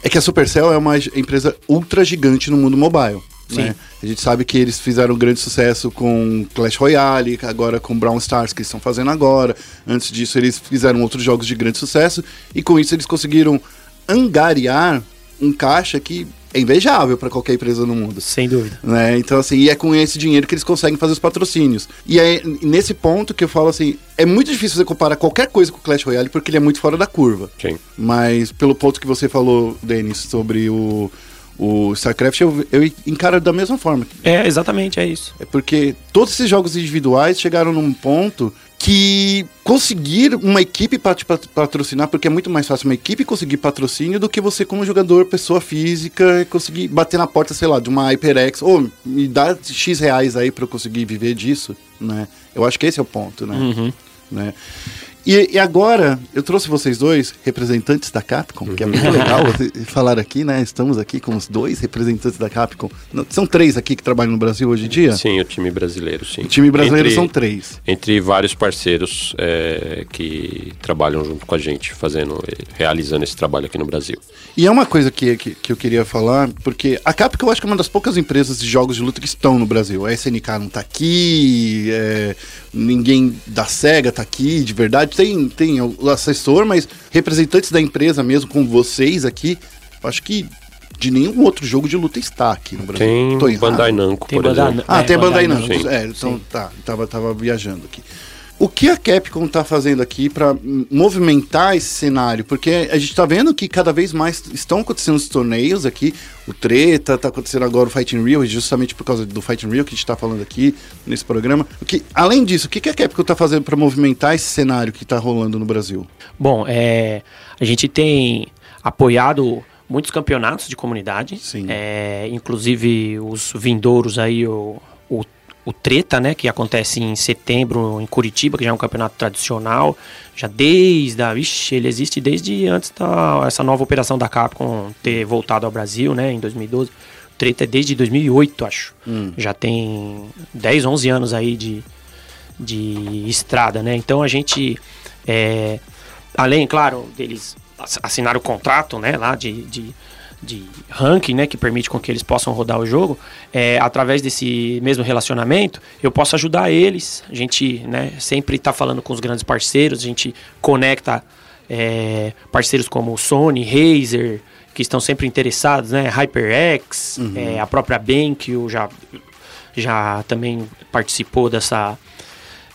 é que a Supercell é uma empresa ultra gigante no mundo mobile. Sim. Né? A gente sabe que eles fizeram um grande sucesso com Clash Royale, agora com Brown Stars, que eles estão fazendo agora. Antes disso, eles fizeram outros jogos de grande sucesso. E com isso, eles conseguiram angariar um caixa que é invejável para qualquer empresa no mundo. Sem dúvida. Né? Então, assim, e é com esse dinheiro que eles conseguem fazer os patrocínios. E é nesse ponto que eu falo assim: é muito difícil você comparar qualquer coisa com o Clash Royale porque ele é muito fora da curva. Sim. Mas pelo ponto que você falou, Denis, sobre o, o StarCraft, eu, eu encaro da mesma forma. É, exatamente, é isso. É porque todos esses jogos individuais chegaram num ponto que conseguir uma equipe pat- patrocinar, porque é muito mais fácil uma equipe conseguir patrocínio do que você como jogador, pessoa física, conseguir bater na porta, sei lá, de uma HyperX, ou me dá X reais aí para eu conseguir viver disso, né? Eu acho que esse é o ponto, né? Uhum. né? E, e agora, eu trouxe vocês dois, representantes da Capcom, que é muito legal você falar aqui, né? Estamos aqui com os dois representantes da Capcom. Não, São três aqui que trabalham no Brasil hoje em dia? Sim, o time brasileiro, sim. O time brasileiro Entre- são três. Entre vários parceiros é, que trabalham junto com a gente, fazendo, eh, realizando esse trabalho aqui no Brasil. E é uma coisa que, que, que eu queria falar, porque a Capcom eu acho que é uma das poucas empresas de jogos de luta que estão no Brasil. A SNK não tá aqui, é, ninguém da SEGA tá aqui, de verdade. Tem, tem o assessor, mas representantes da empresa mesmo, com vocês aqui, eu acho que de nenhum outro jogo de luta está aqui no Brasil. Tem? Bandai Namco, Tem por Bandai exemplo. Ah, É, tem a Bandai Bandai Namco. Namco. É, então tá, tava, tava viajando aqui. O que a Capcom tá fazendo aqui para movimentar esse cenário? Porque a gente tá vendo que cada vez mais estão acontecendo os torneios aqui. O Treta, tá acontecendo agora o Fighting Real, justamente por causa do Fighting Real que a gente tá falando aqui nesse programa. O que, além disso, o que que a Capcom tá fazendo para movimentar esse cenário que tá rolando no Brasil? Bom, é, a gente tem apoiado muitos campeonatos de comunidade. Sim. É, inclusive os vindouros aí, o, o, o Treta, né? Que acontece em setembro em Curitiba, que já é um campeonato tradicional. Já desde a. Ixi, ele existe desde antes da essa nova operação da Capcom ter voltado ao Brasil, né? Em 2012. O Treta é desde 2008, acho. Já tem 10, 11 anos aí de, de estrada, né? Então a gente, é, além, claro, deles ass- assinaram o contrato, né, lá de, de, de ranking, né, que permite com que eles possam rodar o jogo, é, através desse mesmo relacionamento, eu posso ajudar eles. A gente, né, sempre está falando com os grandes parceiros, a gente conecta é, parceiros como Sony, Razer, que estão sempre interessados, né, HyperX, é, a própria BenQ já já também participou dessa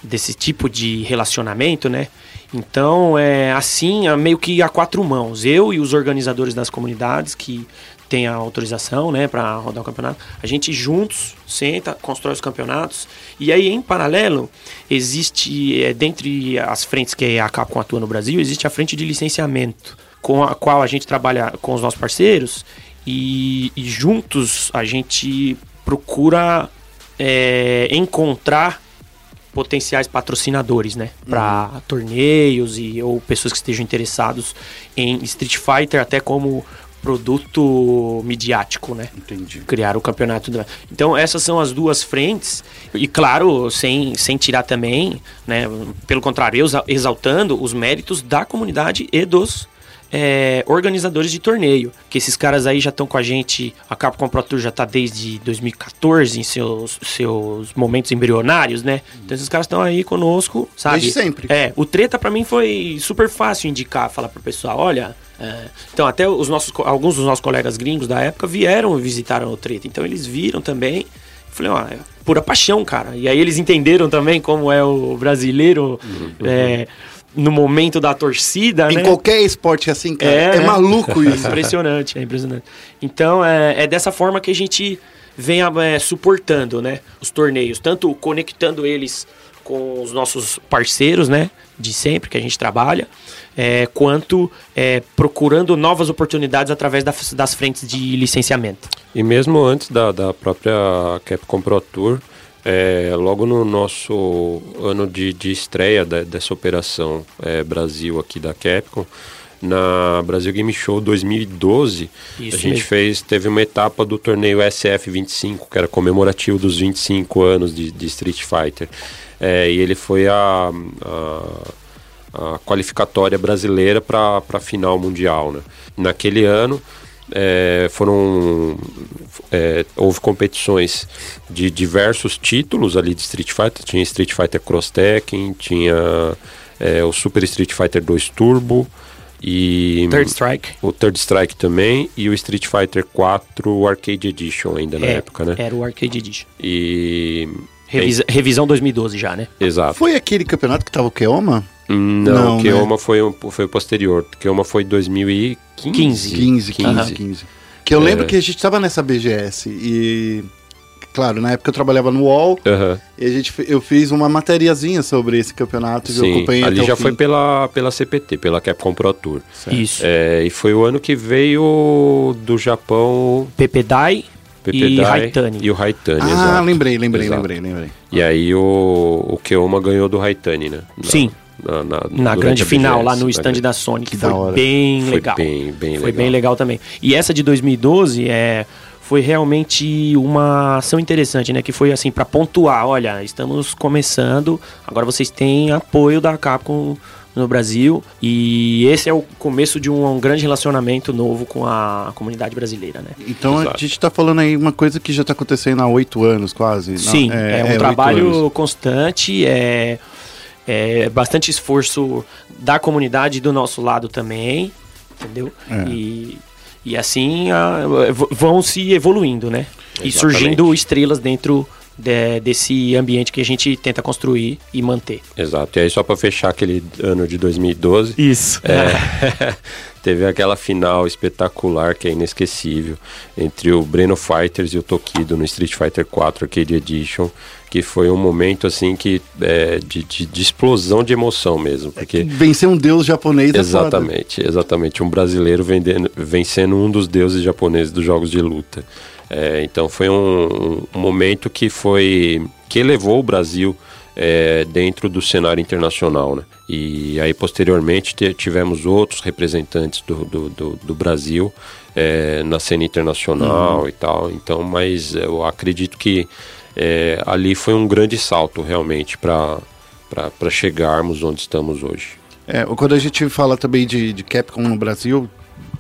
desse tipo de relacionamento, né? Então, é assim, é meio que a quatro mãos. Eu e os organizadores das comunidades que têm a autorização, né, para rodar o campeonato, a gente juntos senta, constrói os campeonatos. E aí, em paralelo, existe, é, dentre as frentes que a Capcom atua no Brasil, existe a frente de licenciamento, com a qual a gente trabalha com os nossos parceiros e, e juntos a gente procura é, encontrar potenciais patrocinadores, né? Para torneios e ou pessoas que estejam interessados em Street Fighter até como produto midiático, né? Entendi. Criar o campeonato. da- Então essas são as duas frentes e claro, sem, sem tirar também, né? Pelo contrário, exa- exaltando os méritos da comunidade e dos é, organizadores de torneio. Que esses caras aí já estão com a gente. A Capcom Pro Tour já tá desde 2014 em seus, seus momentos embrionários, né? Então esses caras estão aí conosco, sabe? Desde sempre. É, o treta pra mim foi super fácil indicar, falar pro pessoal, olha. é, então até os nossos, alguns dos nossos colegas gringos da época vieram e visitaram o treta. Então eles viram também. Falei, ó, é pura paixão, cara. E aí eles entenderam também como é o brasileiro é, no momento da torcida, Em né? qualquer esporte assim, cara, é, É, né? maluco É <laughs> isso. impressionante, é impressionante. Então é, é dessa forma que a gente vem é, suportando, né, os torneios, tanto conectando eles com os nossos parceiros, né, de sempre que a gente trabalha, é, quanto é, procurando novas oportunidades através das, das frentes de licenciamento. E mesmo antes da, da própria Capcom Pro Tour, é, logo no nosso ano de, de estreia da- dessa operação é, Brasil aqui da Capcom, na Brasil Game Show 2012, Isso a gente mesmo. fez, teve uma etapa do torneio SF25, que era comemorativo dos 25 anos de, de Street Fighter. É, e ele foi a, a, a qualificatória brasileira para a final mundial. Né? Naquele ano, é, foram é, houve competições de diversos títulos ali de Street Fighter tinha Street Fighter Cross Tekken tinha é, o Super Street Fighter 2 Turbo e Third Strike. o Third Strike também e o Street Fighter 4 Arcade Edition ainda na É, época né Era o Arcade Edition. e Revisa- revisão 2012 já, né? exato Foi aquele campeonato que tava o Keoma? Não, Não, o né? Keoma foi um, foi posterior o Keoma foi 2015 15. 15, 15, Aham. 15. Que eu É. lembro que a gente tava nessa BGS e. Claro, na época eu trabalhava no UOL Aham. e a gente, eu fiz uma matériazinha sobre esse campeonato e eu Sim, acompanhei ali até já o foi pela, pela CPT, pela Capcom Pro Tour. Isso. É, e foi o ano que veio do Japão Pepedai Pepe e Dai Haitani. E o Haitani, Ah, exato. lembrei, lembrei, Exato. lembrei, lembrei. E aí o, o Keoma ganhou do Haitani, né? Na- Sim. Na, na, Na grande a final, BGS, lá no né? stand da Sony, que, Que foi hora. bem Foi legal. bem, bem Foi legal. bem legal também. E essa de 2012 é, foi realmente uma ação interessante, né? Que foi assim, para pontuar, olha, estamos começando, agora vocês têm apoio da Capcom no Brasil e esse é o começo de um, um grande relacionamento novo com a comunidade brasileira, né? Então a Exato. gente tá falando aí uma coisa que já tá acontecendo há oito anos quase. Não, Sim, é, um oito trabalho constante, é, é bastante esforço da comunidade e do nosso lado também, entendeu? É. E, e assim a- vão se evoluindo, né? E Exatamente. surgindo estrelas dentro de- desse ambiente que a gente tenta construir e manter. Exato. E aí, só pra fechar aquele ano de 2012, Isso. É, <laughs> teve aquela final espetacular que é inesquecível entre o Breno Fighters e o Tokido no Street Fighter 4 Arcade Edition, que foi um momento assim que é, de, de- de explosão de emoção mesmo, porque Vencer um deus japonês é exatamente, exatamente um brasileiro vendendo, vencendo um dos deuses japoneses dos jogos de luta. É, então foi um, um momento que foi que elevou o Brasil é, dentro do cenário internacional, né? E aí posteriormente te- tivemos outros representantes do, do, do- do Brasil é, na cena internacional e tal. Então, mas eu acredito que é, ali foi um grande salto realmente para chegarmos onde estamos hoje. É, quando a gente fala também de, de Capcom no Brasil,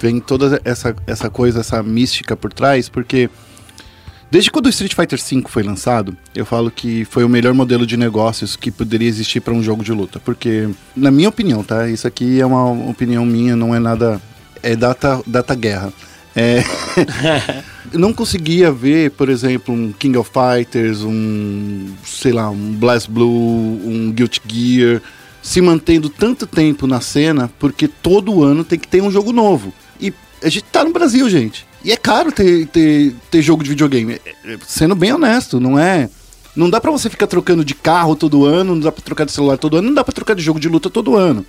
vem toda essa, essa coisa, essa mística por trás, porque desde quando o Street Fighter V foi lançado, eu falo que foi o melhor modelo de negócios que poderia existir para um jogo de luta. Porque, na minha opinião, tá? Isso aqui é uma opinião minha, não é nada. É data, data guerra. É, <laughs> não conseguia ver, por exemplo, um King of Fighters, um, sei lá, um Blast Blue, um Guilty Gear, se mantendo tanto tempo na cena, porque todo ano tem que ter um jogo novo. E a gente tá no Brasil, gente. E é caro ter, ter, ter jogo de videogame. É, é, Sendo bem honesto, não é. Não dá pra você ficar trocando de carro todo ano, não dá pra trocar de celular todo ano, não dá pra trocar de jogo de luta todo ano.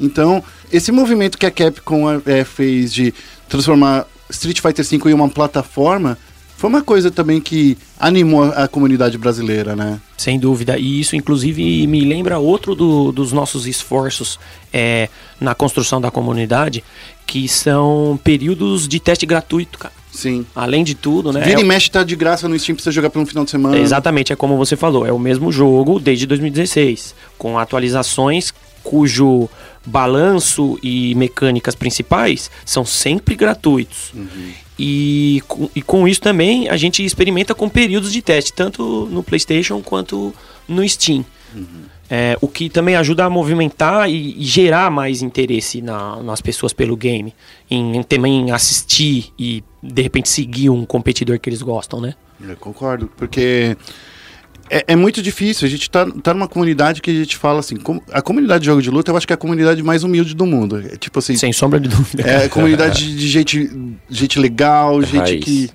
Então, esse movimento que a Capcom é, fez de transformar Street Fighter V em uma plataforma foi uma coisa também que animou a, comunidade brasileira, né? Sem dúvida. E isso, inclusive, me lembra outro do- dos nossos esforços é, na construção da comunidade, que são períodos de teste gratuito, cara. Sim. Além de tudo, né? Vira é- e mexe tá de graça no Steam pra você jogar por um final de semana. Exatamente, é como você falou, é o mesmo jogo desde 2016, com atualizações cujo balanço e mecânicas principais são sempre gratuitos. E, com, e com isso também a gente experimenta com períodos de teste, tanto no PlayStation quanto no Steam. É, o que também ajuda a movimentar e, e gerar mais interesse na- nas pessoas pelo game, em, em também assistir e de repente seguir um competidor que eles gostam, né? Eu concordo, porque é, é muito difícil. A gente tá, tá numa comunidade que a gente fala assim, como- a comunidade de jogo de luta eu acho que é a comunidade mais humilde do mundo. É, tipo assim, Sem sombra de dúvida. é a comunidade de, de gente, gente legal, gente Raiz. que,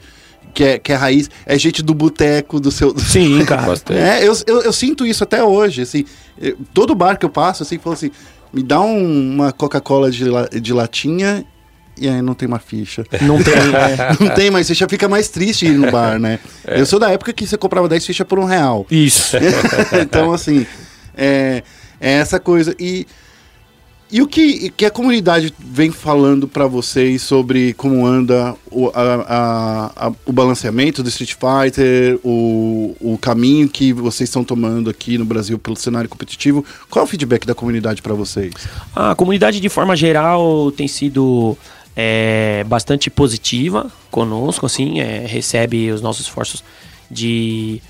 que, é, que é raiz, é gente do boteco, do seu. Sim, cara. É, eu, eu, eu sinto isso até hoje, assim, eu- todo bar que eu passo, assim, falo assim, me dá um- uma Coca-Cola de, de latinha e aí não tem uma ficha. <laughs> Não tem. <laughs> é. Não tem mais ficha, fica mais triste ir no bar, né? Eu sou da época que você comprava 10 fichas por um real. Isso. <laughs> então, assim, é, é essa coisa. E, e o que, que a comunidade vem falando pra vocês sobre como anda o, a- a- a- o balanceamento do Street Fighter, o, o caminho que vocês estão tomando aqui no Brasil pelo cenário competitivo? Qual é o feedback da comunidade pra vocês? A comunidade, de forma geral, tem sido é, bastante positiva conosco, assim, é, recebe os nossos esforços de,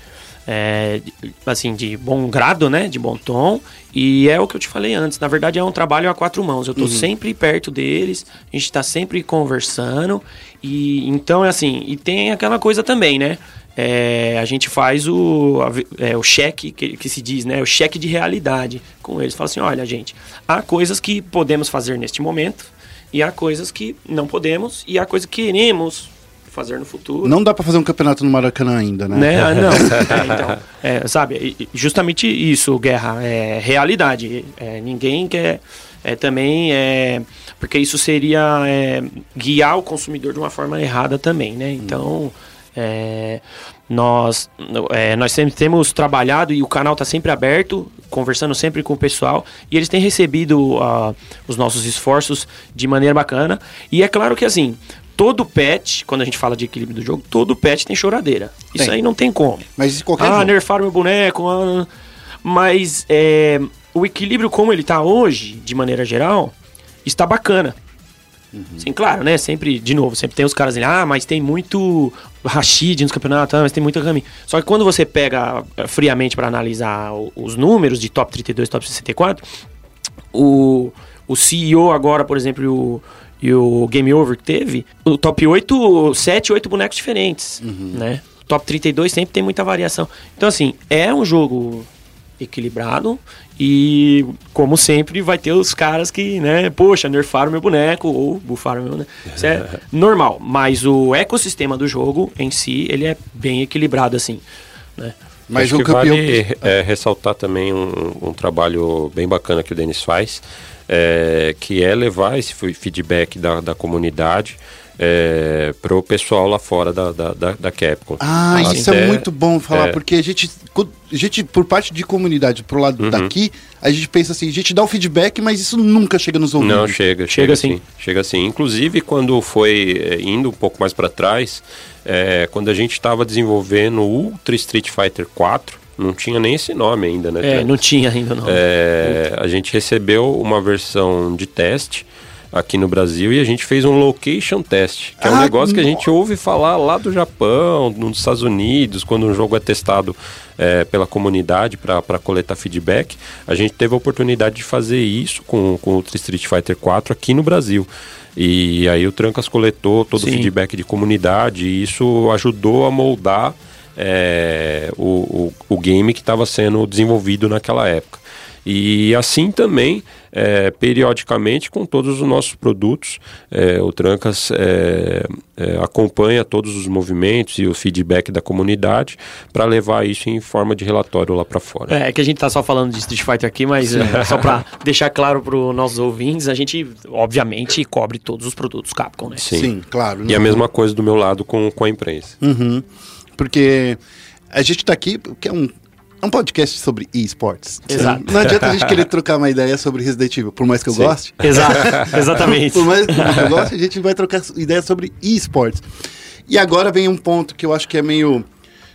é, de- assim, de bom grado, né, de bom tom, e é o que eu te falei antes, na verdade é um trabalho a quatro mãos, eu tô sempre perto deles, a gente tá sempre conversando, e então é assim, e tem aquela coisa também, né, é, a gente faz o, a é, o cheque, que, que se diz, né? O cheque de realidade com eles. Fala assim, olha, gente, há coisas que podemos fazer neste momento e há coisas que não podemos e há coisas que queremos fazer no futuro. Não dá pra fazer um campeonato no Maracanã ainda, né? Né? Ah, não. É, <laughs> então, é, sabe, justamente isso, Guerra, é realidade. É, ninguém quer é, também, é, porque isso seria é, guiar o consumidor de uma forma errada também, né? Então, é, nós, é, nós sempre temos trabalhado e o canal está sempre aberto, conversando sempre com o pessoal, e eles têm recebido ah, os nossos esforços de maneira bacana. E é claro que assim, todo patch, quando a gente fala de equilíbrio do jogo, todo patch tem choradeira. Isso Tem. aí não tem como. Mas qualquer Ah, jogo. nerfaram meu boneco. ah, mas é, o equilíbrio como ele tá hoje, de maneira geral, está bacana. Sim, claro, né? Sempre, de novo, sempre tem os caras ali, ah, mas tem muito Rashid nos campeonatos, ah, mas tem muito Rami. Só que quando você pega eh, friamente para analisar os números de top 32, top 64, o, o CEO agora, por exemplo, o, e o Game Over que teve, o top 8, 7, 8 bonecos diferentes, né? top 32 sempre tem muita variação. Então, assim, é um jogo equilibrado e, como sempre, vai ter os caras que, né, poxa, nerfaram meu boneco ou bufaram meu boneco. Isso é <laughs> normal, mas o ecossistema do jogo em si, ele é bem equilibrado, assim, né? Mas Acho o que campeão. vale é, ressaltar também um, um trabalho bem bacana que o Denis faz, é, que é levar esse fe- feedback da, da comunidade para o pessoal lá fora da, da, da, da Capcom. Ah, isso é Até- muito bom falar, é. porque a gente, a gente, por parte de comunidade, pro lado Uhum. daqui, a gente pensa assim, a gente dá o feedback, mas isso nunca chega nos ouvidos. Não, chega, Chega chega, sim. sim. Chega sim. Inclusive, quando foi é, indo um pouco mais para trás, é, quando a gente estava desenvolvendo o Ultra Street Fighter 4, não tinha nem esse nome ainda, né? É, não tinha ainda, não. É, a gente recebeu uma versão de teste aqui no Brasil e a gente fez um location test, que é um Ah, negócio que a gente ouve falar lá do Japão, nos Estados Unidos, quando um jogo é testado é, pela comunidade para coletar feedback. A gente teve a oportunidade de fazer isso com, com o Street Fighter 4 aqui no Brasil. E aí o Trancas coletou todo o Sim. feedback de comunidade e isso ajudou a moldar é, o, o, o game que estava sendo desenvolvido naquela época. E assim também, é, periodicamente, com todos os nossos produtos, é, o Trancas é, é, acompanha todos os movimentos e o feedback da comunidade para levar isso em forma de relatório lá para fora. É que a gente tá só falando de Street Fighter aqui, mas é, só pra deixar claro pros nossos ouvintes, a gente, obviamente, cobre todos os produtos Capcom, né? Sim. Sim, claro. E a não- mesma coisa do meu lado com, com a imprensa. Uhum. Porque a gente tá aqui, porque é um, é um podcast sobre esportes. Exato. Não adianta a gente querer trocar uma ideia sobre Resident Evil, por mais que eu Sim. goste. Exato, <laughs> exatamente. Por mais que eu goste, a gente vai trocar ideia sobre esportes. E agora vem um ponto que eu acho que é meio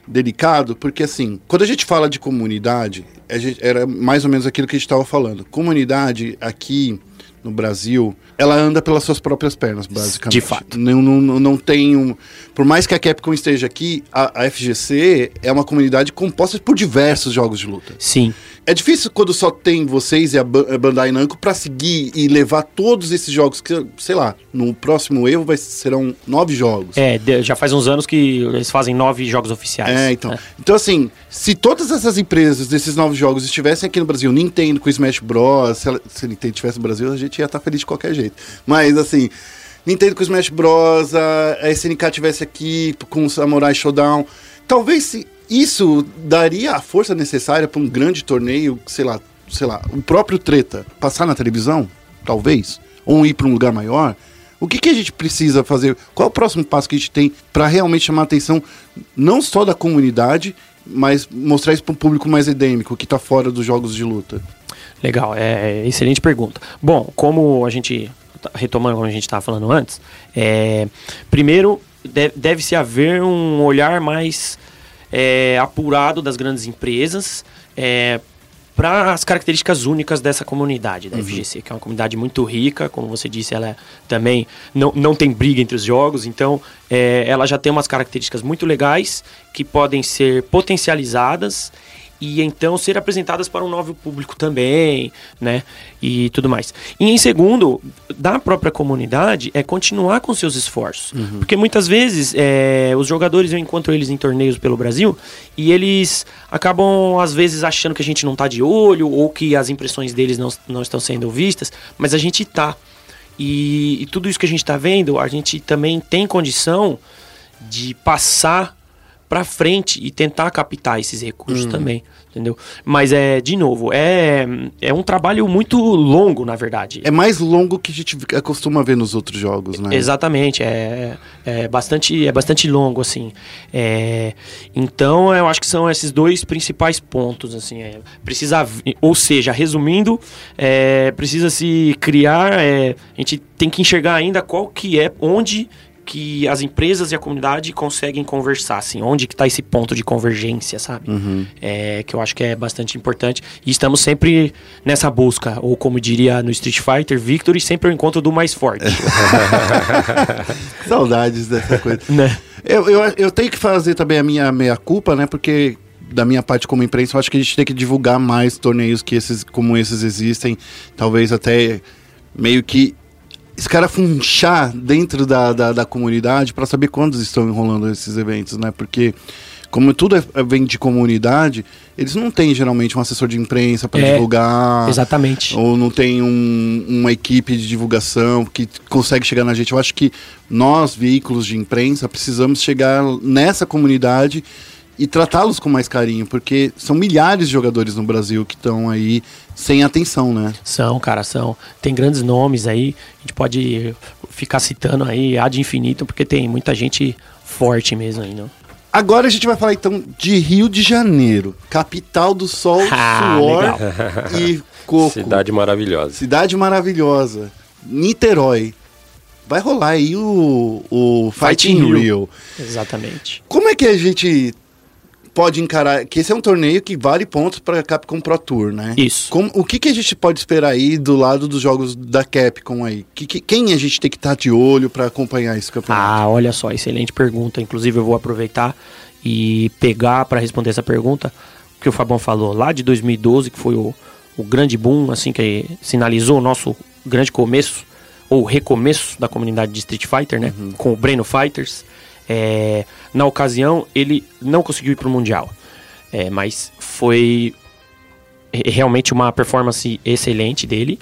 delicado, porque assim, quando a gente fala de comunidade, gente- era mais ou menos aquilo que a gente estava falando. Comunidade aqui no Brasil, ela anda pelas suas próprias pernas, basicamente. De fato. Não, não, não tem um. Por mais que a Capcom esteja aqui, a, a FGC é uma comunidade composta por diversos jogos de luta. Sim. É difícil quando só tem vocês e a Ba- a Bandai Namco pra seguir e levar todos esses jogos que, sei lá, no próximo Evo vai, serão nove jogos. É, já faz uns anos que eles fazem nove jogos oficiais. É, então. Então, assim, se todas essas empresas desses novos jogos estivessem aqui no Brasil, Nintendo com Smash Bros, se, ela, se a Nintendo estivesse no Brasil, a gente ia estar feliz de qualquer jeito. Mas, assim, Nintendo com Smash Bros, a, a SNK tivesse aqui com o Samurai Showdown, talvez se isso daria a força necessária para um grande torneio, sei lá, sei lá, o próprio Treta passar na televisão, talvez, ou ir para um lugar maior. O que, que a gente precisa fazer? Qual é o próximo passo que a gente tem para realmente chamar a atenção não só da comunidade, mas mostrar isso para um público mais endêmico, que está fora dos jogos de luta? Legal, é excelente pergunta. Bom, como a gente, retomando como a gente estava falando antes, é, primeiro de- deve-se haver um olhar mais é, apurado das grandes empresas para as características únicas dessa comunidade da FGC, que é uma comunidade muito rica, como você disse, ela é também não, não tem briga entre os jogos, então é, ela já tem umas características muito legais que podem ser potencializadas e então ser apresentadas para um novo público também, né? E tudo mais. E em segundo, da própria comunidade, é continuar com seus esforços. Porque muitas vezes é, os jogadores, eu encontro eles em torneios pelo Brasil e eles acabam, às vezes, achando que a gente não tá de olho ou que as impressões deles não, não estão sendo vistas, mas a gente tá. E, e tudo isso que a gente está vendo, a gente também tem condição de passar para frente e tentar captar esses recursos também, entendeu? Mas é, de novo, é, é um trabalho muito longo, na verdade. É mais longo que a gente costuma ver nos outros jogos, né? Exatamente, é, é, bastante, é bastante longo, assim. É, então, eu acho que são esses dois principais pontos, assim. é, precisa, ou seja, resumindo, é, precisa se criar, é, a gente tem que enxergar ainda qual que é, onde que as empresas e a comunidade conseguem conversar, assim, onde que está esse ponto de convergência, sabe? É, que eu acho que é bastante importante. E estamos sempre nessa busca, ou como diria no Street Fighter, Victory sempre o encontro do mais forte. <laughs> <laughs> Saudades dessa coisa. né? Eu, eu, eu tenho que fazer também a minha meia-culpa, né? Porque da minha parte como imprensa, eu acho que a gente tem que divulgar mais torneios que esses, como esses existem. Talvez até meio que esse cara funchar dentro da, da, da comunidade para saber quando estão enrolando esses eventos, né? Porque como tudo é- é- vem de comunidade, eles não têm geralmente um assessor de imprensa para É, divulgar. Exatamente. Ou não tem um- uma equipe de divulgação que consegue chegar na gente. Eu acho que nós, veículos de imprensa, precisamos chegar nessa comunidade e tratá-los com mais carinho, porque são milhares de jogadores no Brasil que estão aí sem atenção, né? São, cara, são. Tem grandes nomes aí. A gente pode ficar citando aí ad infinito, porque tem muita gente forte mesmo aí, não? Agora a gente vai falar então de Rio de Janeiro, capital do sol, Ah, suor legal. e <laughs> coco. Cidade maravilhosa. Cidade maravilhosa. Niterói. Vai rolar aí o, o Fighting. Rio. Exatamente. Como é que a gente pode encarar? Que esse é um torneio que vale pontos para a Capcom Pro Tour, né? Isso. Como- o que, que a gente pode esperar aí do lado dos jogos da Capcom aí? Que, que- quem a gente tem que estar de olho para acompanhar esse campeonato? Ah, olha só, excelente pergunta. Inclusive, eu vou aproveitar e pegar para responder essa pergunta o que o Fabão falou lá de 2012, que foi o, o grande boom, assim, que sinalizou o nosso grande começo, ou recomeço da comunidade de Street Fighter, né? Com o Breno Fighters. É, na ocasião, ele não conseguiu ir pro Mundial. É, mas foi re- realmente uma performance excelente dele.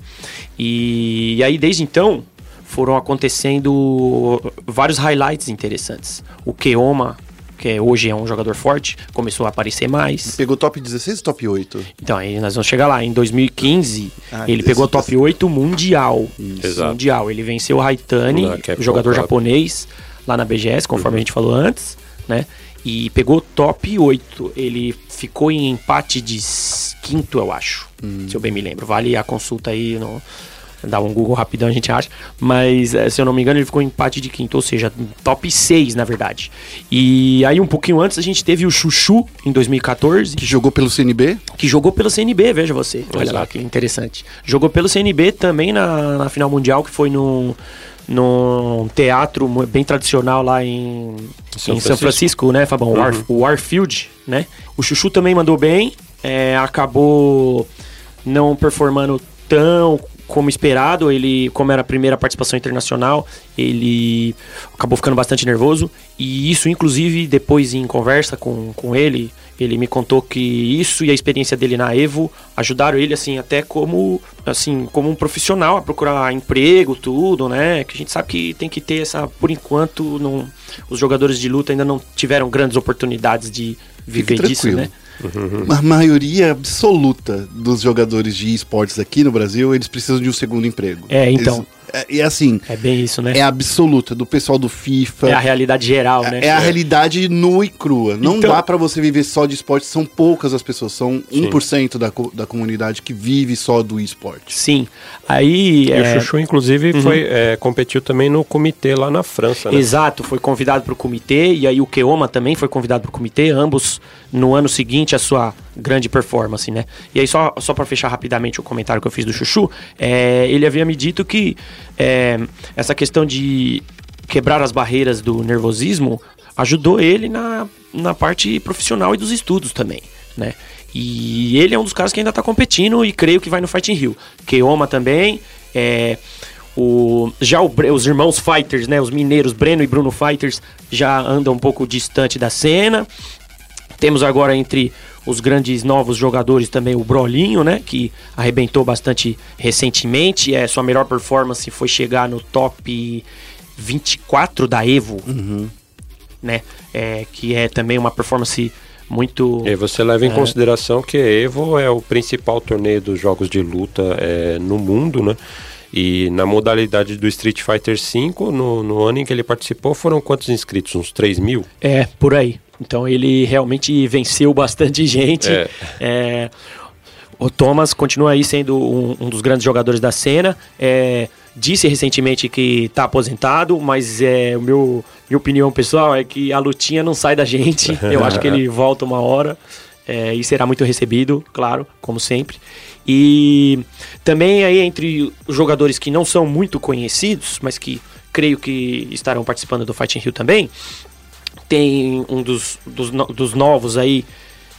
E, e aí, desde então, foram acontecendo vários highlights interessantes. O Keoma, que hoje é um jogador forte, começou a aparecer mais. Pegou top 16 ou top 8? Então, aí nós vamos chegar lá. Em 2015, Ah, ele pegou top 8 mundial. Exato. Mundial. Ele venceu o Haitani, o jogador Cup. japonês, lá na BGS, conforme Uhum. a gente falou antes, né? E pegou top 8. Ele ficou em empate de quinto, eu acho. Hum. Se eu bem me lembro. Vale a consulta aí no. Dá um Google rapidão, a gente acha. Mas, eh, se eu não me engano, ele ficou em empate de quinto, ou seja, top 6, na verdade. E aí, um pouquinho antes, a gente teve o Chuchu, em 2014 Que jogou pelo CNB? que jogou pelo CNB, veja você. Olha lá Exato. que interessante. Jogou pelo CNB também na, na final mundial, que foi num, num teatro bem tradicional lá em, São em São Francisco, né, Fabão? O War- O Warfield, né? O Chuchu também mandou bem, é, acabou não performando tão como esperado, ele, como era a primeira participação internacional, ele acabou ficando bastante nervoso. E isso, inclusive, depois em conversa com, com ele, ele me contou que isso e a experiência dele na Evo ajudaram ele, assim, até como, assim, como um profissional a procurar emprego, tudo, né? Que a gente sabe que tem que ter essa, por enquanto, não, os jogadores de luta ainda não tiveram grandes oportunidades de viver disso, né? A maioria absoluta dos jogadores de esportes aqui no Brasil, eles precisam de um segundo emprego. É, então. Eles- é, e assim, É bem isso, né? é absoluta, do pessoal do FIFA. É a realidade geral, né? É a realidade nua e crua. Não Então- dá pra você viver só de esporte. São poucas as pessoas. São 1% da, da comunidade que vive só do esporte. Sim. Aí. E é, o Chuchu, inclusive, foi, é, competiu também no comitê lá na França, né? Exato, foi convidado para o comitê e aí o Keoma também foi convidado para o comitê, ambos no ano seguinte a sua grande performance, né? E aí só, só para fechar rapidamente o comentário que eu fiz do Chuchu, é, ele havia me dito que é, essa questão de quebrar as barreiras do nervosismo ajudou ele na, na parte profissional e dos estudos também, né? E ele é um dos caras que ainda tá competindo e creio que vai no Fighting Rio. Keoma também, é, o, já o os irmãos Fighters, né? Os mineiros Breno e Bruno Fighters já andam um pouco distante da cena. Temos agora entre os grandes novos jogadores também o Brolinho, né? Que arrebentou bastante recentemente. É, sua melhor performance foi chegar no top 24 da Evo, né? É, que é também uma performance muito. E você leva em É. consideração que Evo é o principal torneio dos jogos de luta é, no mundo, né? E na modalidade do Street Fighter V, no, no ano em que ele participou, foram quantos inscritos? Uns 3 mil? É, por aí. Então ele realmente venceu bastante <laughs> gente. É. É, o Thomas continua aí sendo um, um dos grandes jogadores da cena. É, disse recentemente que está aposentado, mas é, o meu, minha opinião pessoal é que a lutinha não sai da gente. <laughs> Eu acho que ele volta uma hora é, e será muito recebido, claro, como sempre. E também aí entre os jogadores que não são muito conhecidos, mas que creio que estarão participando do Fighting Rio também, tem um dos, dos, dos novos aí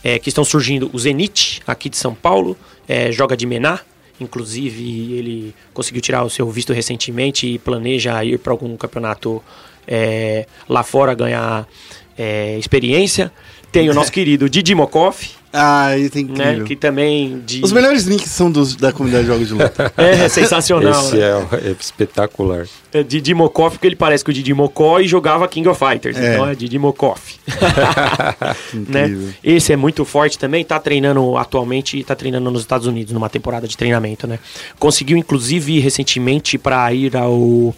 é, que estão surgindo, o Zenit, aqui de São Paulo, é, joga de Mená. Inclusive, ele conseguiu tirar o seu visto recentemente e planeja ir para algum campeonato é, lá fora ganhar é, experiência. Tem o nosso <laughs> querido Didi Mokov, Ah, isso é né? incrível. Que também. De... Os melhores links são dos, da comunidade de jogos de luta. <laughs> É, sensacional. Esse né? é, é espetacular. É Didi Mokov, porque ele parece com o Didi Mocó e jogava King of Fighters. É. Então é Didi Mokov. <laughs> <laughs> né? Incrível. Esse é muito forte também, tá treinando atualmente, tá treinando nos Estados Unidos numa temporada de treinamento, né? Conseguiu inclusive ir recentemente para ir ao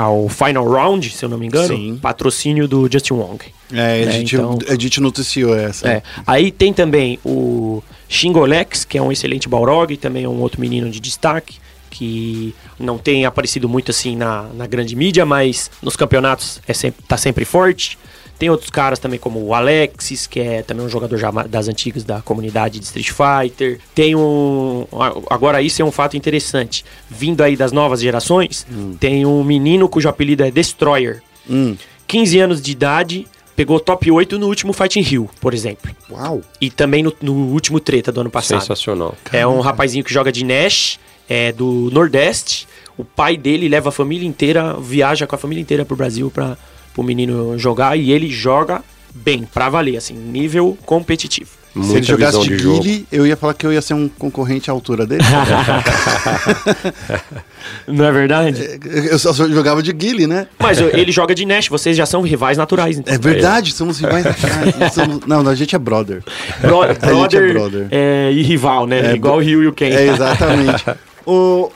ao Final Round, se eu não me engano, Sim. patrocínio do Justin Wong. É, a É, gente, então- a gente noticiou essa. É. Aí tem também o Shingolex, que é um excelente Balrog, também é um outro menino de destaque, que não tem aparecido muito assim na, na grande mídia, mas nos campeonatos é sempre, tá sempre forte. Tem outros caras também como o Alexis, que é também um jogador já das antigas da comunidade de Street Fighter. Tem um. Agora, isso é um fato interessante. Vindo aí das novas gerações, tem um menino cujo apelido é Destroyer. Hum. 15 anos de idade, pegou top 8 no último Fighting Rio, por exemplo. Uau. E também no, no último treta do ano passado. Sensacional. É um rapazinho que joga de Nash, é do Nordeste. O pai dele leva a família inteira, viaja com a família inteira pro Brasil para o menino jogar e ele joga bem, pra valer, assim, nível competitivo. Se ele Muita jogasse de de. Guile, eu ia falar que eu ia ser um concorrente à altura dele. <laughs> Não é verdade? eu só jogava de Guile, né? Mas ele joga de Nash, vocês já são rivais naturais, então. É verdade, somos rivais. Ah, somos- <laughs> Não, a gente é brother. Bro- gente é brother, brother. é, e rival, né? É, Igual o Rio e o Ken. É, exatamente. <laughs> o...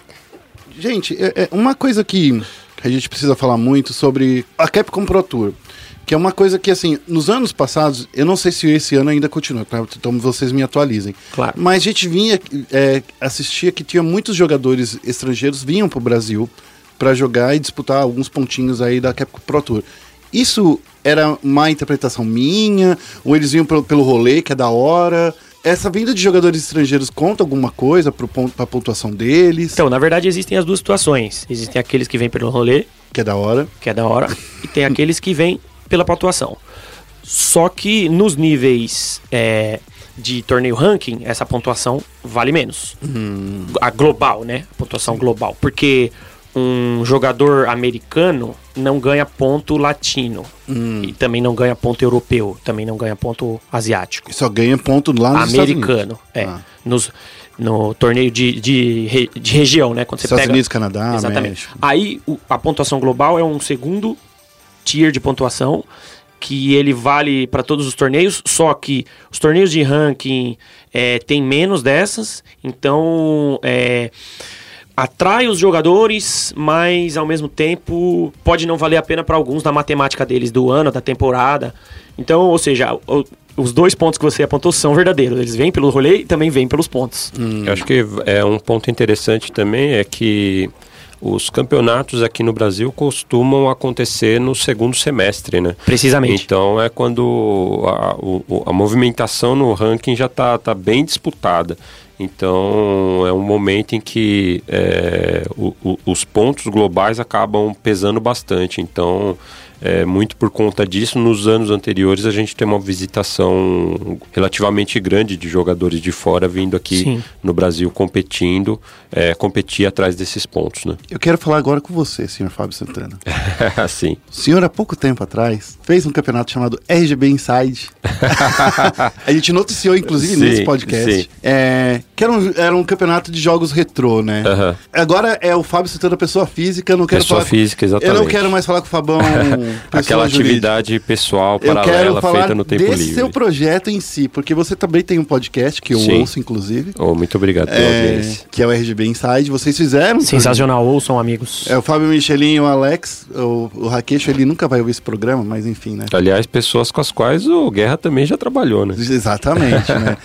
Gente, é, é uma coisa que a gente precisa falar muito sobre a Capcom Pro Tour. Que é uma coisa que, assim, nos anos passados, eu não sei se esse ano ainda continua, tá? então vocês me atualizem. Claro. Mas a gente vinha, é, assistia que tinha muitos jogadores estrangeiros vinham pro Brasil para jogar e disputar alguns pontinhos aí da Capcom Pro Tour. Isso era uma interpretação minha, ou eles vinham pelo, pelo rolê, que é da hora. Essa vinda de jogadores estrangeiros conta alguma coisa pro ponto, pra pontuação deles, Então, na verdade, existem as duas situações. Existem aqueles que vêm pelo rolê, que é da hora. que é da hora, e tem aqueles que vêm pela pontuação. Só que nos níveis é, de torneio ranking, essa pontuação vale menos. A global, né? A pontuação global. Porque um jogador americano não ganha ponto latino. E também não ganha ponto europeu. Também não ganha ponto asiático E só ganha ponto lá nos americano. É. Ah. Nos, no torneio de, de, de região, né? Quando você Estados pega... Unidos, Canadá, Exatamente. México. Aí o- a pontuação global é um segundo tier de pontuação que ele vale para todos os torneios, só que os torneios de ranking é, tem menos dessas, então é, atrai os jogadores, mas ao mesmo tempo pode não valer a pena para alguns na matemática deles do ano, da temporada. Então, ou seja, o- os dois pontos que você apontou são verdadeiros. Eles vêm pelo rolê e também vêm pelos pontos. Eu acho que é um ponto interessante também é que os campeonatos aqui no Brasil costumam acontecer no segundo semestre, né? Precisamente. Então é quando a, a movimentação no ranking já está tá bem disputada. Então é um momento em que é, o- o- os pontos globais acabam pesando bastante. Então, é, muito por conta disso, nos anos anteriores a gente tem uma visitação relativamente grande de jogadores de fora vindo aqui Sim. no Brasil competindo, é, competir atrás desses pontos, né? Eu quero falar agora com você, senhor Fábio Santana. <laughs> assim. O senhor, há pouco tempo atrás, fez um campeonato chamado RGB Inside. <laughs> a gente noticiou, inclusive, Sim, nesse podcast. sim. É, que era um, era um campeonato de jogos retrô, né? Aham. Agora é o Fábio Santana, pessoa física. Eu não quero Pessoa falar física, Eu não exatamente. quero mais falar com o Fabão. <laughs> pessoa Aquela jurídica. atividade pessoal Eu quero paralela falar feita no tempo desse livre. seu projeto em si, porque você também tem um podcast que eu Sim. ouço, inclusive. Oh, muito obrigado pela é, audiência. que é o RGB Inside. Vocês fizeram. Sensacional, ouçam amigos. É o Fábio Michelin e o Alex. O, o Raqueixo, ele nunca vai ouvir esse programa, mas enfim, né? Aliás, pessoas com as quais o Guerra também já trabalhou, né? Exatamente, né?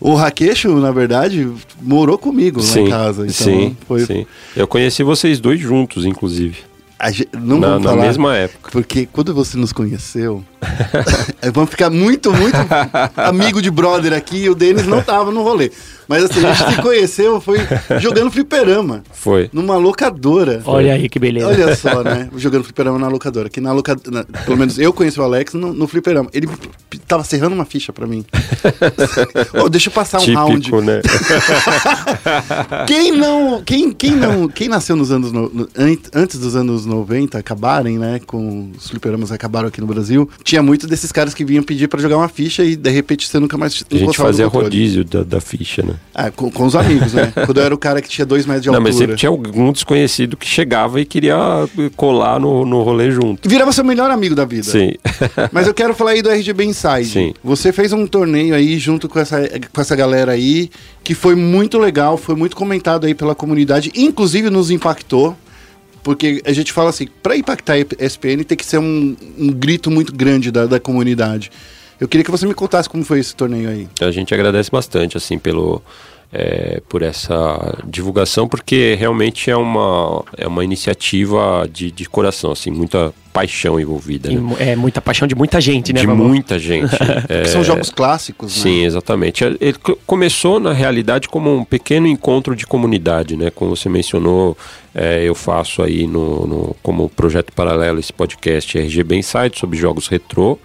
O Raqueixo, na verdade, morou comigo lá em casa. Então sim, foi. sim. Eu conheci vocês dois juntos, inclusive. Não Na, vamos na falar, mesma época. porque quando você nos conheceu, <laughs> vamos ficar muito, muito amigo de brother aqui, e o Denis não tava no rolê. Mas assim, a gente se conheceu, foi jogando fliperama, Foi. numa locadora. Olha aí que beleza. Olha só, né? Jogando fliperama na locadora. Que na locadora. Pelo menos eu conheci o Alex no, no fliperama. Ele tava serrando uma ficha pra mim. <laughs> Ô, deixa eu passar um round. Típico, né? <laughs> Quem não. Quem, quem não. Quem nasceu nos anos. no- no- an- antes dos anos 90 acabarem, né? Com os fliperamas acabaram aqui no Brasil. Tinha muito desses caras que vinham pedir pra jogar uma ficha e de repente você nunca mais. A gente fazia rodízio da, da ficha, né? Ah, com, com os amigos, né? <laughs> Quando eu era o cara que tinha dois metros de Não, altura. mas sempre tinha algum desconhecido que chegava e queria colar no, no rolê junto. Virava seu melhor amigo da vida. Sim. <laughs> Mas eu quero falar aí do RGB Inside. Sim. Você fez um torneio aí junto com essa, com essa galera aí, que foi muito legal, foi muito comentado aí pela comunidade, inclusive nos impactou. Porque a gente fala assim, para impactar a ESPN tem que ser um, um grito muito grande da, da comunidade. Eu queria que você me contasse como foi esse torneio aí. A gente agradece bastante, assim, pelo, é, por essa divulgação, porque realmente é uma, é uma iniciativa de, de coração, assim, muita paixão envolvida, E né? é muita paixão de muita gente, né? De muita gente. <laughs> É, Que são jogos clássicos, né? Sim, exatamente. Ele co- começou, na realidade, como um pequeno encontro de comunidade, né? Como você mencionou, é, eu faço aí no, no- como projeto paralelo esse podcast RGB Insight sobre jogos retrô.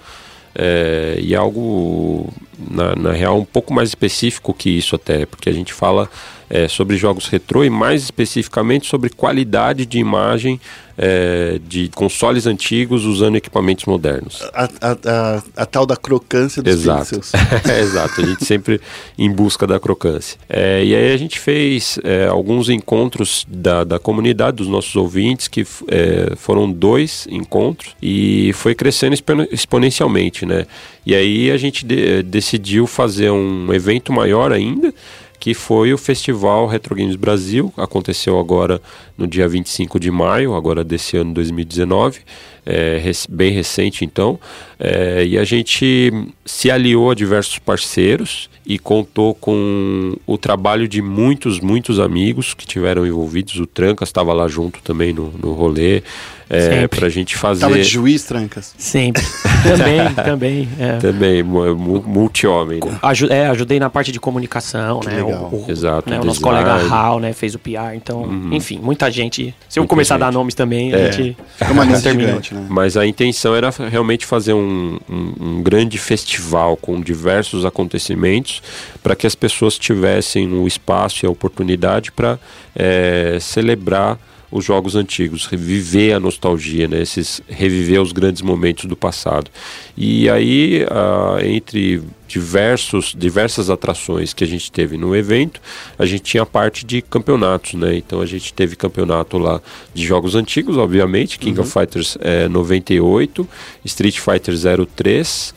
é, e algo, na, na real, um pouco mais específico que isso até, porque a gente fala é, sobre jogos retrô e mais especificamente sobre qualidade de imagem é, de consoles antigos usando equipamentos modernos. A, a- a- a tal da crocância dos Exato. pixels. <laughs> Exato, a gente sempre em busca da crocância. É, e aí a gente fez é, alguns encontros da, da comunidade, dos nossos ouvintes, que é, foram dois encontros e foi crescendo expo- exponencialmente, né? E aí a gente de- decidiu fazer um evento maior ainda, que foi o Festival Retro Games Brasil, aconteceu agora no dia 25 de maio, agora desse ano 2019, é, bem recente então, É, e a gente se aliou a diversos parceiros e contou com o trabalho de muitos, muitos amigos que tiveram envolvidos, o Trancas estava lá junto também no, no rolê, é, a gente fazer... Tava de juiz, trancas. Sempre. <laughs> também, também. É. Também, mu- multi-homem, né? Aju- é, ajudei na parte de comunicação, né? legal. O, o- Exato, né, o nosso design. colega Hal, né, fez o PR, então, enfim, muita gente. Se eu Muita começar a dar gente. nomes também, a É. gente <laughs> Fica uma lista gigante, né? Mas a intenção era realmente fazer um, um- um grande festival com diversos acontecimentos para que as pessoas tivessem o espaço e a oportunidade para celebrar os jogos antigos, reviver a nostalgia, né? Esses, reviver os grandes momentos do passado. E aí, ah, entre diversos, diversas atrações que a gente teve no evento, a gente tinha a parte de campeonatos, né? Então a gente teve campeonato lá de jogos antigos, obviamente, King of Fighters eh, 98, Street Fighter 03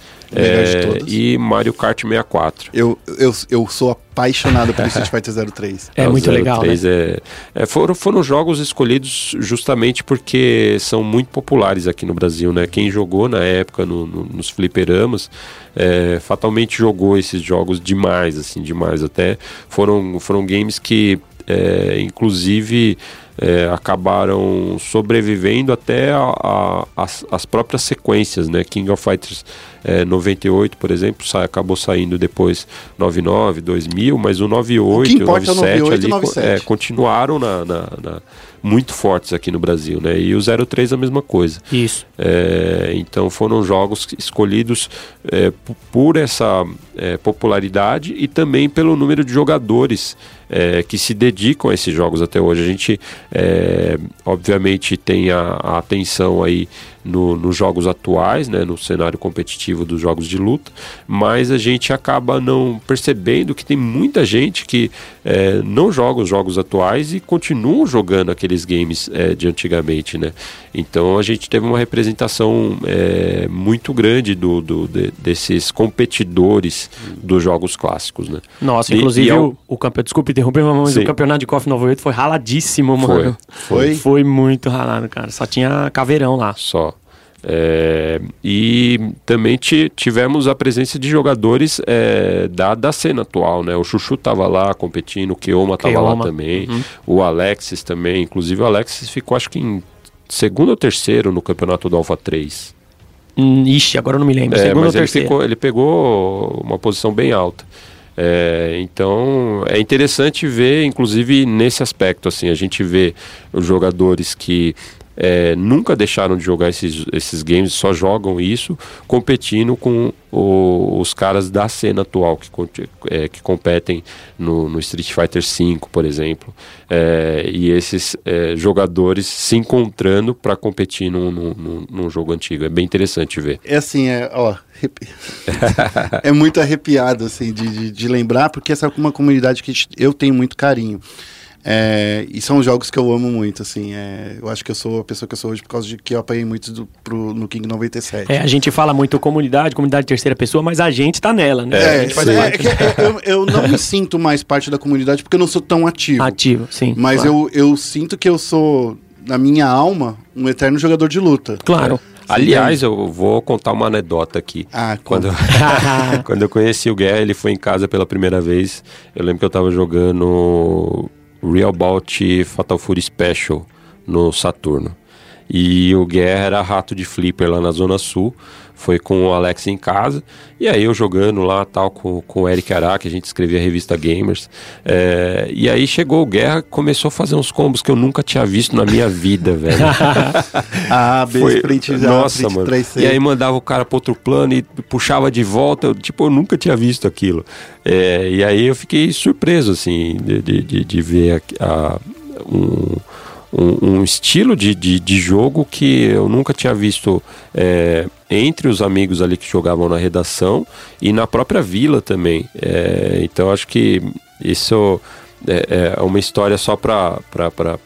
Todos. e Mario Kart 64. Eu, eu, eu sou apaixonado pelo Street <laughs> Fighter 03. É o muito legal, 03 é, é, foram, foram jogos escolhidos justamente porque são muito populares aqui no Brasil, né? Quem jogou na época no- no- nos fliperamas é, fatalmente jogou esses jogos demais, assim, demais. Até foram, foram games que, é, inclusive, é, acabaram sobrevivendo até a- a- as, as próprias sequências, né? King of Fighters é, 98, por exemplo, sa- acabou saindo depois 99, 2000, mas o 98 O que importa é o 97 98 e ali, 97. é, continuaram na, na- na- muito fortes aqui no Brasil, né? E o 03 a mesma coisa. Isso. É, então foram jogos escolhidos é, por essa é, popularidade e também pelo número de jogadores é, que se dedicam a esses jogos até hoje. A gente, é, obviamente, tem a, a atenção aí no- nos jogos atuais, né, no cenário competitivo dos jogos de luta, mas a gente acaba não percebendo que tem muita gente que é, não joga os jogos atuais e continuam jogando aqueles games é, de antigamente, né? Então a gente teve uma representação é, muito grande do, do- de- desses competidores dos jogos clássicos, né? Nossa, E- inclusive e ao- o, o campeonato, desculpa interromper, mas Sim. o campeonato de KOF 98 foi raladíssimo, Foi, mano. foi. Foi muito ralado, cara. Só tinha caveirão lá. só. É, e também ti- tivemos a presença de jogadores é, da, da cena atual, né? O Chuchu tava lá competindo, o Keoma tava lá Keoma, também, uhum. o Alexis também, inclusive o Alexis ficou acho que em segundo ou terceiro no campeonato do Alpha 3. Hum, Ixi, agora eu não me lembro. É, Segundo ou ele, terceiro? ficou, ele pegou uma posição bem alta. É, então é interessante ver, inclusive nesse aspecto, assim, a gente vê os jogadores que é, nunca deixaram de jogar esses, esses games, só jogam isso, competindo com o- os caras da cena atual que, é, que competem no, no Street Fighter V, por exemplo, É, e esses é, jogadores se encontrando para competir num, num- num- jogo antigo. É bem interessante ver. É assim, é, ó, <laughs> é muito arrepiado, assim, de, de, de lembrar, porque essa é uma comunidade que eu tenho muito carinho. É, e são jogos que eu amo muito, assim. é, eu acho que eu sou a pessoa que eu sou hoje por causa de que eu apanhei muito do, pro, no King 97. É, a gente fala muito comunidade, comunidade terceira pessoa, mas a gente tá nela, né? a É, gente faz é, é eu, eu não me sinto mais parte da comunidade porque eu não sou tão ativo. ativo, sim. Mas claro. eu, eu sinto que eu sou, na minha alma, um eterno jogador de luta. Claro. Aliás, eu vou contar uma anedota aqui. Ah, Quando, <laughs> <laughs> quando eu conheci o Guerra, ele foi em casa pela primeira vez. Eu lembro que eu tava jogando Real Bout Fatal Fury Special no Saturno. E o Guerra era rato de flipper lá na Zona Sul. Foi com o Alex em casa. E aí eu jogando lá tal com, com o Eric Araque, a gente escrevia a revista Gamers. É, e aí chegou o Guerra começou a fazer uns combos que eu nunca tinha visto na minha vida, velho. <laughs> A, B, Foi- A, Nossa, mano. 3C. E aí mandava o cara pro outro plano e puxava de volta. Eu, tipo, eu nunca tinha visto aquilo. É, e aí eu fiquei surpreso, assim, de, de, de- de ver a- a- um, um, um estilo de, de, de jogo que eu nunca tinha visto é, entre os amigos ali que jogavam na redação e na própria vila também. É, então acho que isso é, é uma história só para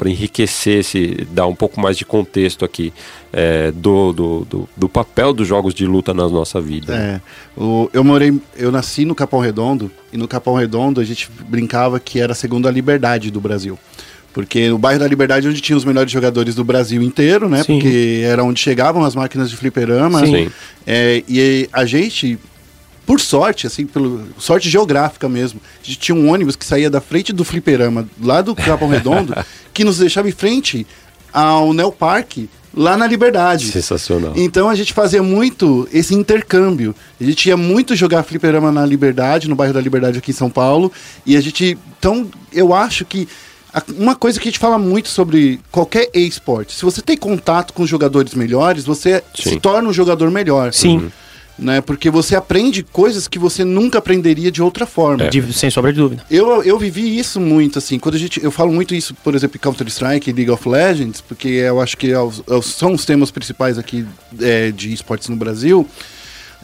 enriquecer, esse, dar um pouco mais de contexto aqui é, do, do, do, do papel dos jogos de luta na nossa vida. É, o- eu morei, eu nasci no Capão Redondo e no Capão Redondo a gente brincava que era a segunda liberdade do Brasil. Porque o bairro da Liberdade é onde tinha os melhores jogadores do Brasil inteiro, né? Sim. Porque era onde chegavam as máquinas de fliperama. Sim. É, e a gente, por sorte, assim, pelo, sorte geográfica mesmo, a gente tinha um ônibus que saía da frente do fliperama, lá do Capão Redondo, <laughs> que nos deixava em frente ao Neo Park, lá na Liberdade. Sensacional. Então a gente fazia muito esse intercâmbio. A gente ia muito jogar fliperama na Liberdade, no bairro da Liberdade aqui em São Paulo. E a gente. Então, eu acho que. Uma coisa que a gente fala muito sobre qualquer e-sport, se você tem contato com jogadores melhores, você Sim. se torna um jogador melhor. Sim. Né? Porque você aprende coisas que você nunca aprenderia de outra forma. É. De- sem sombra de dúvida. Eu, eu vivi isso muito, assim, quando a gente. Eu falo muito isso, por exemplo, em Counter-Strike e League of Legends, porque eu acho que é é os- são os temas principais aqui é, de esportes no Brasil.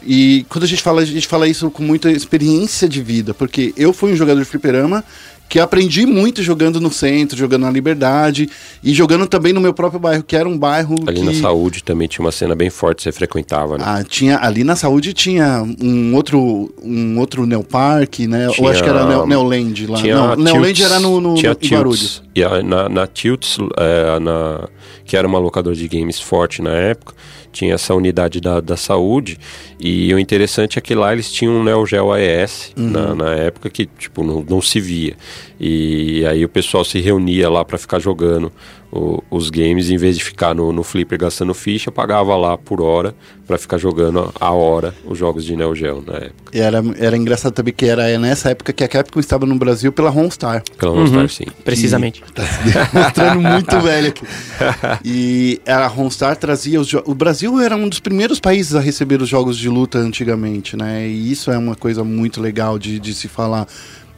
E quando a gente fala, a gente fala isso com muita experiência de vida, porque eu fui um jogador de fliperama que aprendi muito jogando no centro, jogando na Liberdade e jogando também no meu próprio bairro, que era um bairro Ali que... na saúde também tinha uma cena bem forte, você frequentava, né? Ah, tinha, ali na saúde tinha um outro, um outro Neopark, né? Ou Tinha- acho que era Neo, Neoland lá. Tinha Não, Neoland era no, no, tinha no. Tilts. E a- na, na Tilts, é, na, que era uma locadora de games forte na época, tinha essa unidade da, da saúde. E o interessante é que lá eles tinham um Neo Geo AES Uhum. na, na época que tipo, não, não se via. E aí o pessoal se reunia lá para ficar jogando o- os games, em vez de ficar no, no flipper gastando ficha, pagava lá por hora para ficar jogando a hora os jogos de Neo Geo na época. E era, era engraçado também que era nessa época que a Capcom estava no Brasil pela Homestar. Pela Uhum. Monster, sim. Precisamente. Tá se <laughs> demonstrando muito velho aqui. E a Homestar trazia os jogos. O Brasil era um dos primeiros países a receber os jogos de luta antigamente, né? E isso é uma coisa muito legal de, de se falar.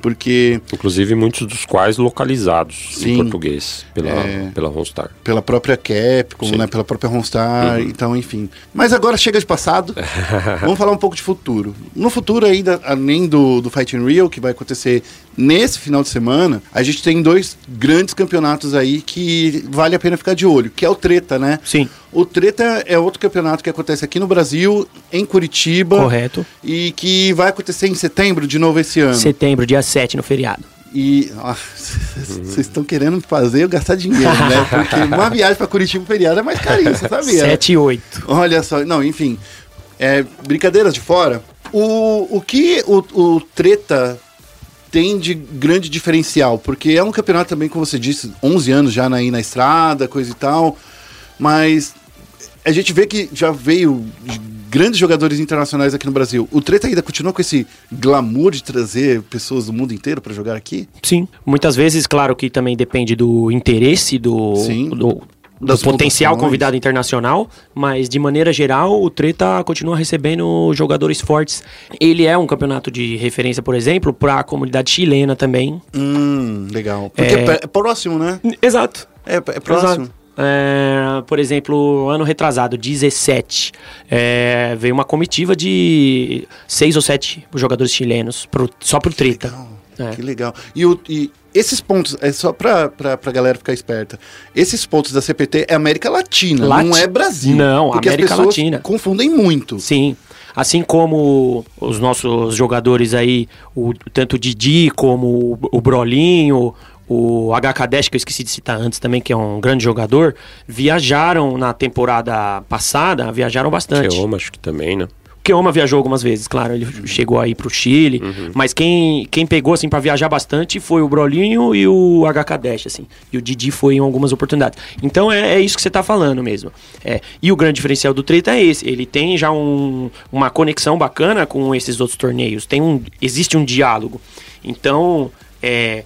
Porque Inclusive muitos dos quais localizados Sim. em português pela, É. pela Ronstar. pela própria Capcom, Sim. né? Pela própria Homestar, então, enfim. Mas agora chega de passado. <laughs> Vamos falar um pouco de futuro. No futuro, ainda, além do, do Fighting Real, que vai acontecer nesse final de semana, a gente tem dois grandes campeonatos aí que vale a pena ficar de olho, que é o Treta, né? Sim, O Treta é outro campeonato que acontece aqui no Brasil, em Curitiba. correto. E que vai acontecer em setembro de novo esse ano. Setembro, dia 7, no feriado. E vocês estão querendo fazer eu gastar dinheiro, né? <laughs> Porque uma viagem pra Curitiba feriado é mais carinho, você sabia? né? 7 e 8. Olha só, não, enfim. É, brincadeiras de fora. O, o que o, o Treta tem de grande diferencial? Porque é um campeonato também, como você disse, 11 anos já na, aí na estrada, coisa e tal. Mas a gente vê que já veio grandes jogadores internacionais aqui no Brasil. O Treta ainda continua com esse glamour de trazer pessoas do mundo inteiro pra jogar aqui? Sim. Muitas vezes, claro que também depende do interesse do, Sim. do, do potencial convidado internacional, mas de maneira geral o Treta continua recebendo jogadores fortes. Ele é um campeonato de referência, por exemplo, para a comunidade chilena também. Hum, legal. Porque é, É. é próximo, né? Exato. É, é próximo. Exato. É, por exemplo, ano retrasado, 17, é, veio uma comitiva de seis ou sete jogadores chilenos pro- só pro. Legal. É. Que legal. E, o- e esses pontos, é só pra, pra, pra galera ficar esperta. Esses pontos da CPT é América Latina, Lati- não é Brasil. Não, porque América as pessoas Latina. confundem muito. Sim. Assim como os nossos jogadores aí, o, tanto o Didi como o, o Brolinho, o HK10, que eu esqueci de citar antes também, que é um grande jogador, viajaram na temporada passada, viajaram bastante. Keoma, acho que também, né? Keoma viajou algumas vezes, claro, ele chegou aí pro Chile, mas quem, quem pegou assim para viajar bastante foi o Brolinho e o HK10, assim. E o Didi foi em algumas oportunidades. Então é, é isso que você tá falando mesmo. É, e o grande diferencial do Treta é esse, ele tem já um- uma conexão bacana com esses outros torneios, tem um existe um diálogo. Então, é,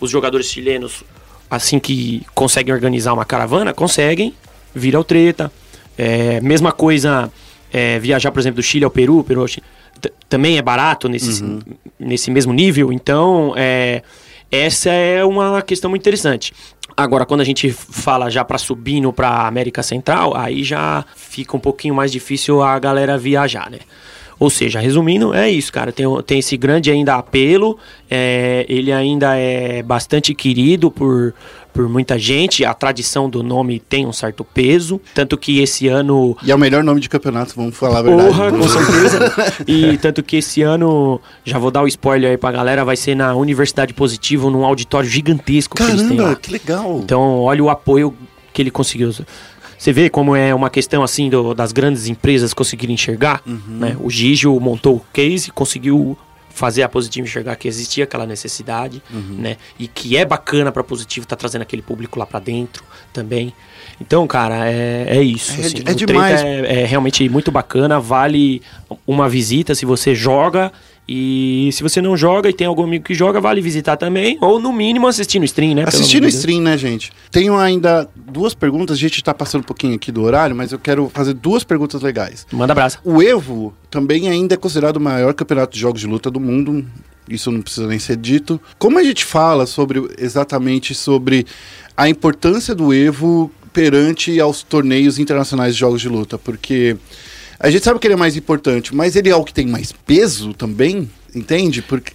os jogadores chilenos assim que conseguem organizar uma caravana, conseguem vir ao Treta. É, mesma coisa é, viajar, por exemplo, do Chile ao Peru, Peru ao Chile, t- também é barato nesse, nesse mesmo nível. Então, é, essa é uma questão muito interessante. Agora, quando a gente fala já para subindo para América Central, aí já fica um pouquinho mais difícil a galera viajar, né? Ou seja, resumindo, é isso, cara. Tem, tem esse grande ainda apelo, é, ele ainda é bastante querido por, por muita gente. A tradição do nome tem um certo peso. Tanto que esse ano E é o melhor nome de campeonato, vamos falar a verdade. Porra, com certeza. <laughs> E tanto que esse ano, já vou dar o spoiler aí pra galera, vai ser na Universidade Positivo, num auditório gigantesco que eles têm Caramba, lá. que legal. Então, olha o apoio que ele conseguiu. Você vê como é uma questão assim do- das grandes empresas conseguirem enxergar, Uhum. né? O Gigio montou o case, conseguiu fazer a Positivo enxergar que existia aquela necessidade, Uhum. né? E que é bacana pra Positivo estar trazendo aquele público lá pra dentro também. Então, cara, é, é isso. É assim. é Treta demais. É, é realmente muito bacana, vale uma visita se você joga. E se você não joga e tem algum amigo que joga, vale visitar também. Ou no mínimo assistindo stream, né? Assistindo Deus. stream, né, gente? Tenho ainda duas perguntas, a gente tá passando um pouquinho aqui do horário, mas eu quero fazer duas perguntas legais. Manda abraço. O Evo também ainda é considerado o maior campeonato de jogos de luta do mundo. Isso não precisa nem ser dito. Como a gente fala sobre exatamente sobre a importância do Evo perante aos torneios internacionais de jogos de luta? Porque a gente sabe que ele é mais importante, mas ele é o que tem mais peso também, entende? Porque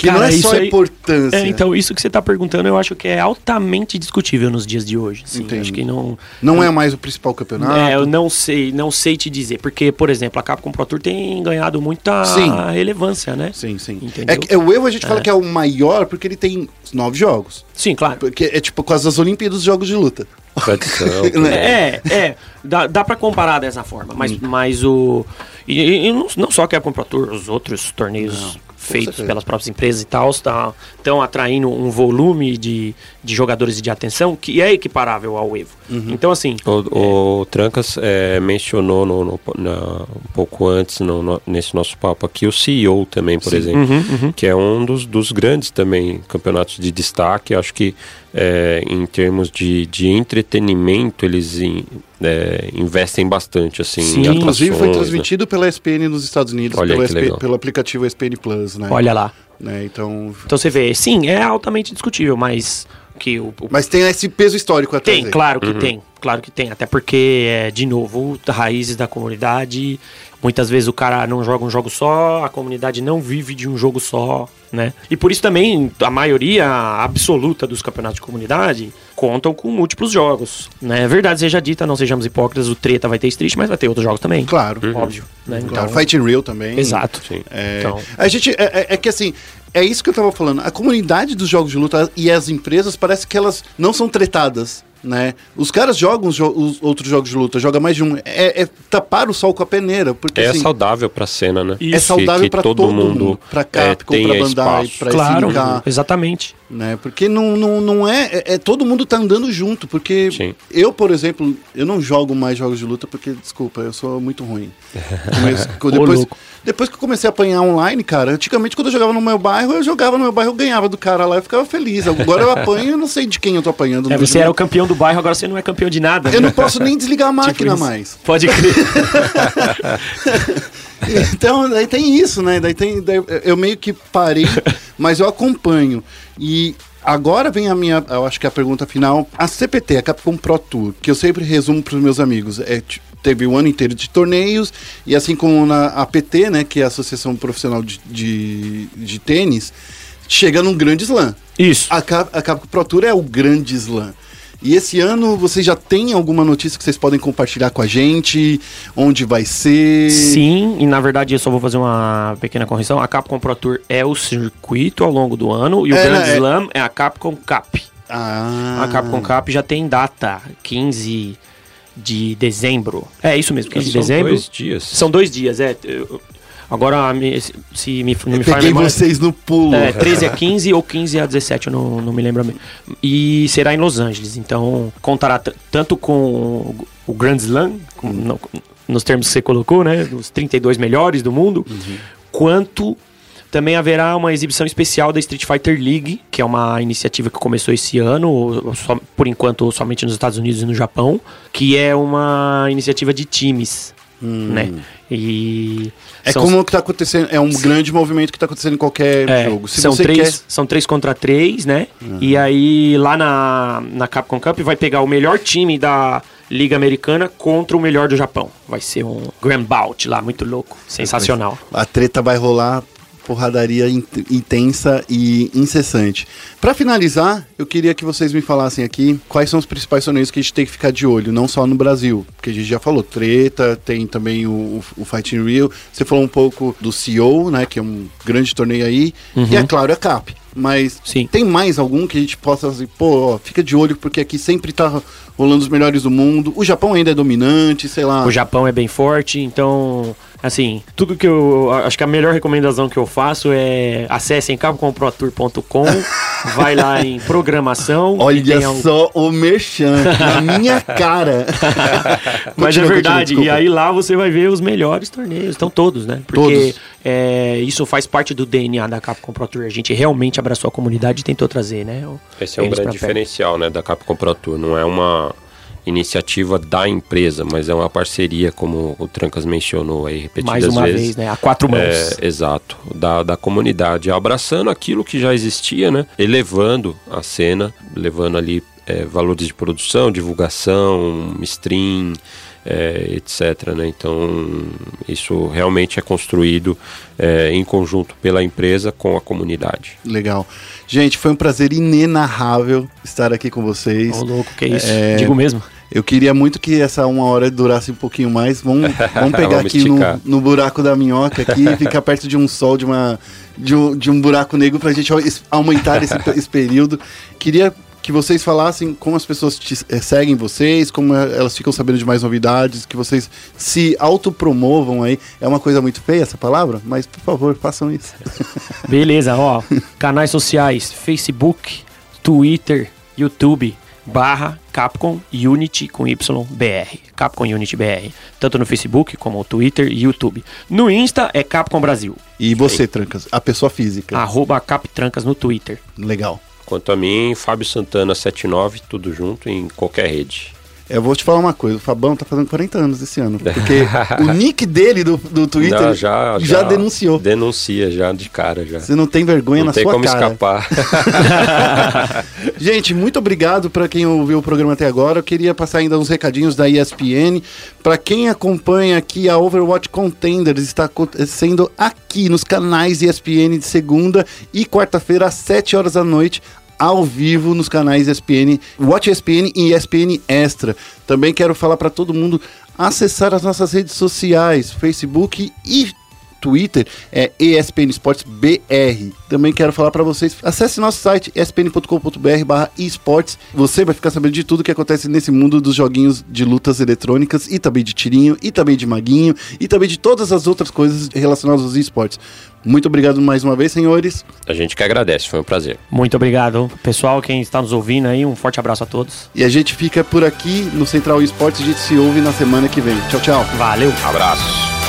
que não Cara, é só aí- importância. É, então, isso que você tá perguntando, eu acho que é altamente discutível nos dias de hoje. Sim, Entendi. acho que não. Não é mais o principal campeonato. É, eu não sei, não sei te dizer. Porque, por exemplo, a Capcom Pro Tour tem ganhado muita Sim. relevância, né? Sim, sim. Entendeu? É, é, o Evo a gente fala que é o maior porque ele tem nove jogos. Sim, claro. Porque é tipo quase as Olimpíadas dos jogos de luta. Tradição. <laughs> Né? É, é. Dá, dá pra comparar dessa forma. Mas, Hum. mas o. E, e- e não, não só a Capcom Pro Tour, os outros torneios feitos certeza. pelas próprias empresas e tal, estão atraindo um volume de, de jogadores e de atenção que é equiparável ao Evo. Uhum. Então, assim. O, o Trancas é, mencionou no, no- na- um pouco antes, no- no- nesse nosso papo aqui, o CEO também, por exemplo, Uhum, que é um dos, dos grandes também campeonatos de destaque. Acho que é, em termos de, de entretenimento, eles in- é, investem bastante, assim, Sim. em Inclusive foi atrações, né? transmitido pela SPN nos Estados Unidos, pelo, SP pelo aplicativo SPN Plus, né? Olha lá. Né, Então. Então você vê, sim, é altamente discutível, mas que o, o- Mas tem esse peso histórico atrás. tem, aí. claro que tem, claro que tem, até porque é, de novo, raízes da comunidade. Muitas vezes o cara não joga um jogo só, a comunidade não vive de um jogo só, né? E por isso também a maioria absoluta dos campeonatos de comunidade contam com múltiplos jogos, né? É verdade seja dita, não sejamos hipócritas, o Treta vai ter Street, mas vai ter outros jogos também. Claro. Óbvio, né? Claro. Fight in Real também. Exato. Sim. É, Então- A gente. É, é- é que assim. É isso que eu tava falando. A comunidade dos jogos de luta e as empresas parece que elas não são tretadas. Né? Os caras jogam os, jo- os outros jogos de luta, joga mais de um. É, é tapar o sol com a peneira. Porque É assim, saudável pra cena, né? é saudável Que- que pra todo, mundo. Pra é, Capcom, tenha pra Bandai, espaço. pra Claro, SNK. exatamente. Né? Porque não, não, não é, é, é- Todo mundo tá andando junto. Porque Sim. eu, por exemplo, eu não jogo mais jogos de luta porque, desculpa, eu sou muito ruim. <laughs> Comece- depois, depois que eu comecei a apanhar online, cara, antigamente quando eu jogava no meu bairro, eu jogava no meu bairro, eu ganhava do cara lá, eu ficava feliz. Agora eu apanho e eu não sei de quem eu tô apanhando. É, você jogo. era o campeão do bairro, agora você não é campeão de nada. Eu né? não posso nem desligar a <laughs> máquina isso. mais. Pode crer. <laughs> <laughs> Então, daí tem isso, né? Daí tem, daí eu meio que parei, <laughs> mas eu acompanho. E agora vem a minha, eu acho que a pergunta final. A CPT, a Capcom Pro Tour, que eu sempre resumo para os meus amigos, é, teve o ano inteiro de torneios, e assim como na APT, né, que é a Associação Profissional de, de, de Tênis, chega num grande slam. Isso. A, Cap, a Capcom Pro Tour é o grande slam. E esse ano vocês já têm alguma notícia que vocês podem compartilhar com a gente? Onde vai ser? Sim, e na verdade eu só vou fazer uma pequena correção. A Capcom Pro Tour é o circuito ao longo do ano e o É, Grand né, é- Slam é a Capcom Cup. Ah, A Capcom Cup já tem data, 15 de dezembro. É isso mesmo, 15 de São dezembro. dois dias. São dois dias, é. Eu- Agora, se- me, não me falha peguei memória- vocês no pulo. É, 13 a 15 ou 15 a 17, eu não, não me lembro bem. E será em Los Angeles, então contará tanto com o- Grand Slam, com- no- nos termos que você colocou, né? Os 32 melhores do mundo, quanto também haverá uma exibição especial da Street Fighter League, que é uma iniciativa que começou esse ano, só- por enquanto somente nos Estados Unidos e no Japão, que é uma iniciativa de times, né? E É são- como que tá acontecendo, é um grande movimento que tá acontecendo em qualquer é, jogo. Se são, três, quer, são três contra três, né? E aí lá na, na Capcom Cup vai pegar o melhor time da Liga Americana contra o melhor do Japão. Vai ser um Grand Bout lá, muito louco. Sensacional. a treta vai rolar, porradaria in- intensa e incessante. Pra finalizar, eu queria que vocês me falassem aqui quais são os principais torneios que a gente tem que ficar de olho, não só no Brasil, porque a gente já falou treta, tem também o, o, o Fight in Rio, você falou um pouco do CEO, né, que é um grande torneio aí, e é claro, a CAP. Mas Sim. tem mais algum que a gente possa assim, pô, ó, fica de olho porque aqui sempre tá rolando os melhores do mundo. O Japão ainda é dominante, sei lá. O Japão é bem forte, então, assim, tudo que eu. Acho que a melhor recomendação que eu faço é acessem capcomprotour.com, <laughs> vai lá em programação. Olha só o merchan na minha cara. <laughs> Mas é verdade, continua, e aí lá você vai ver os melhores torneios, estão todos, né? Porque Todos. é, isso faz parte do DNA da Capcom Pro Tour. A gente realmente abraçou a comunidade e tentou trazer, né? o- Esse é um grande diferencial né, da Capcom Pro Tour. Não é uma iniciativa da empresa, mas é uma parceria, como o Trancas mencionou aí repetidas Mais uma vezes. vez, né? A quatro mãos. É, exato, da, da comunidade, abraçando aquilo que já existia, né? Elevando a cena, levando ali é, valores de produção, divulgação, stream, é, etc. Né? Então, isso realmente é construído é, em conjunto pela empresa com a comunidade. Legal. Gente, foi um prazer inenarrável estar aqui com vocês. Ô, louco, que isso? É, Digo mesmo. Eu queria muito que essa uma hora durasse um pouquinho mais. Vamos, <laughs> vamos pegar Vamos aqui no, no buraco da minhoca aqui, <laughs> ficar perto de um sol, de, uma, de, um, de um buraco negro pra gente es- aumentar esse, <laughs> esse período. Queria que vocês falassem como as pessoas te, eh, seguem vocês, como eh, elas ficam sabendo de mais novidades, que vocês se autopromovam aí. É uma coisa muito feia essa palavra, mas por favor, façam isso. <laughs> Beleza, ó. canais sociais: Facebook, Twitter, YouTube, barra Capcom Unity com YBR. Capcom Unity BR. Tanto no Facebook como no Twitter e YouTube. No Insta é Capcom Brasil. E você, Trancas, a pessoa física. Arroba Captrancas no Twitter. Legal. Quanto a mim, Fábio Santana 79, tudo junto em qualquer rede. Eu vou te falar uma coisa, o Fabão tá fazendo 40 anos esse ano. Porque <laughs> o nick dele do, do Twitter Não, já, já, denunciou. Denuncia já de cara já. Você não tem vergonha Não na tem sua como cara. escapar. <laughs> Gente, muito obrigado para quem ouviu o programa até agora. Eu queria passar ainda uns recadinhos da ESPN. Para quem acompanha aqui a Overwatch Contenders, está acontecendo aqui nos canais ESPN de segunda e quarta-feira às 7 horas da noite. Ao vivo nos canais ESPN, Watch ESPN e ESPN Extra. Também quero falar para todo mundo acessar as nossas redes sociais, Facebook e Twitter é ESPN Esportes BR. Também quero falar para vocês, acesse nosso site espn.com.br barra esportes. Você vai ficar sabendo de tudo que acontece nesse mundo dos joguinhos de lutas eletrônicas e também de tirinho, e também de maguinho, e também de todas as outras coisas relacionadas aos esportes. Muito obrigado mais uma vez, senhores. A gente que agradece, foi um prazer. Muito obrigado. Pessoal, quem está nos ouvindo aí, um forte abraço a todos. E a gente fica por aqui no Central Esportes. A gente se ouve na semana que vem. Tchau, tchau. Valeu. Abraço.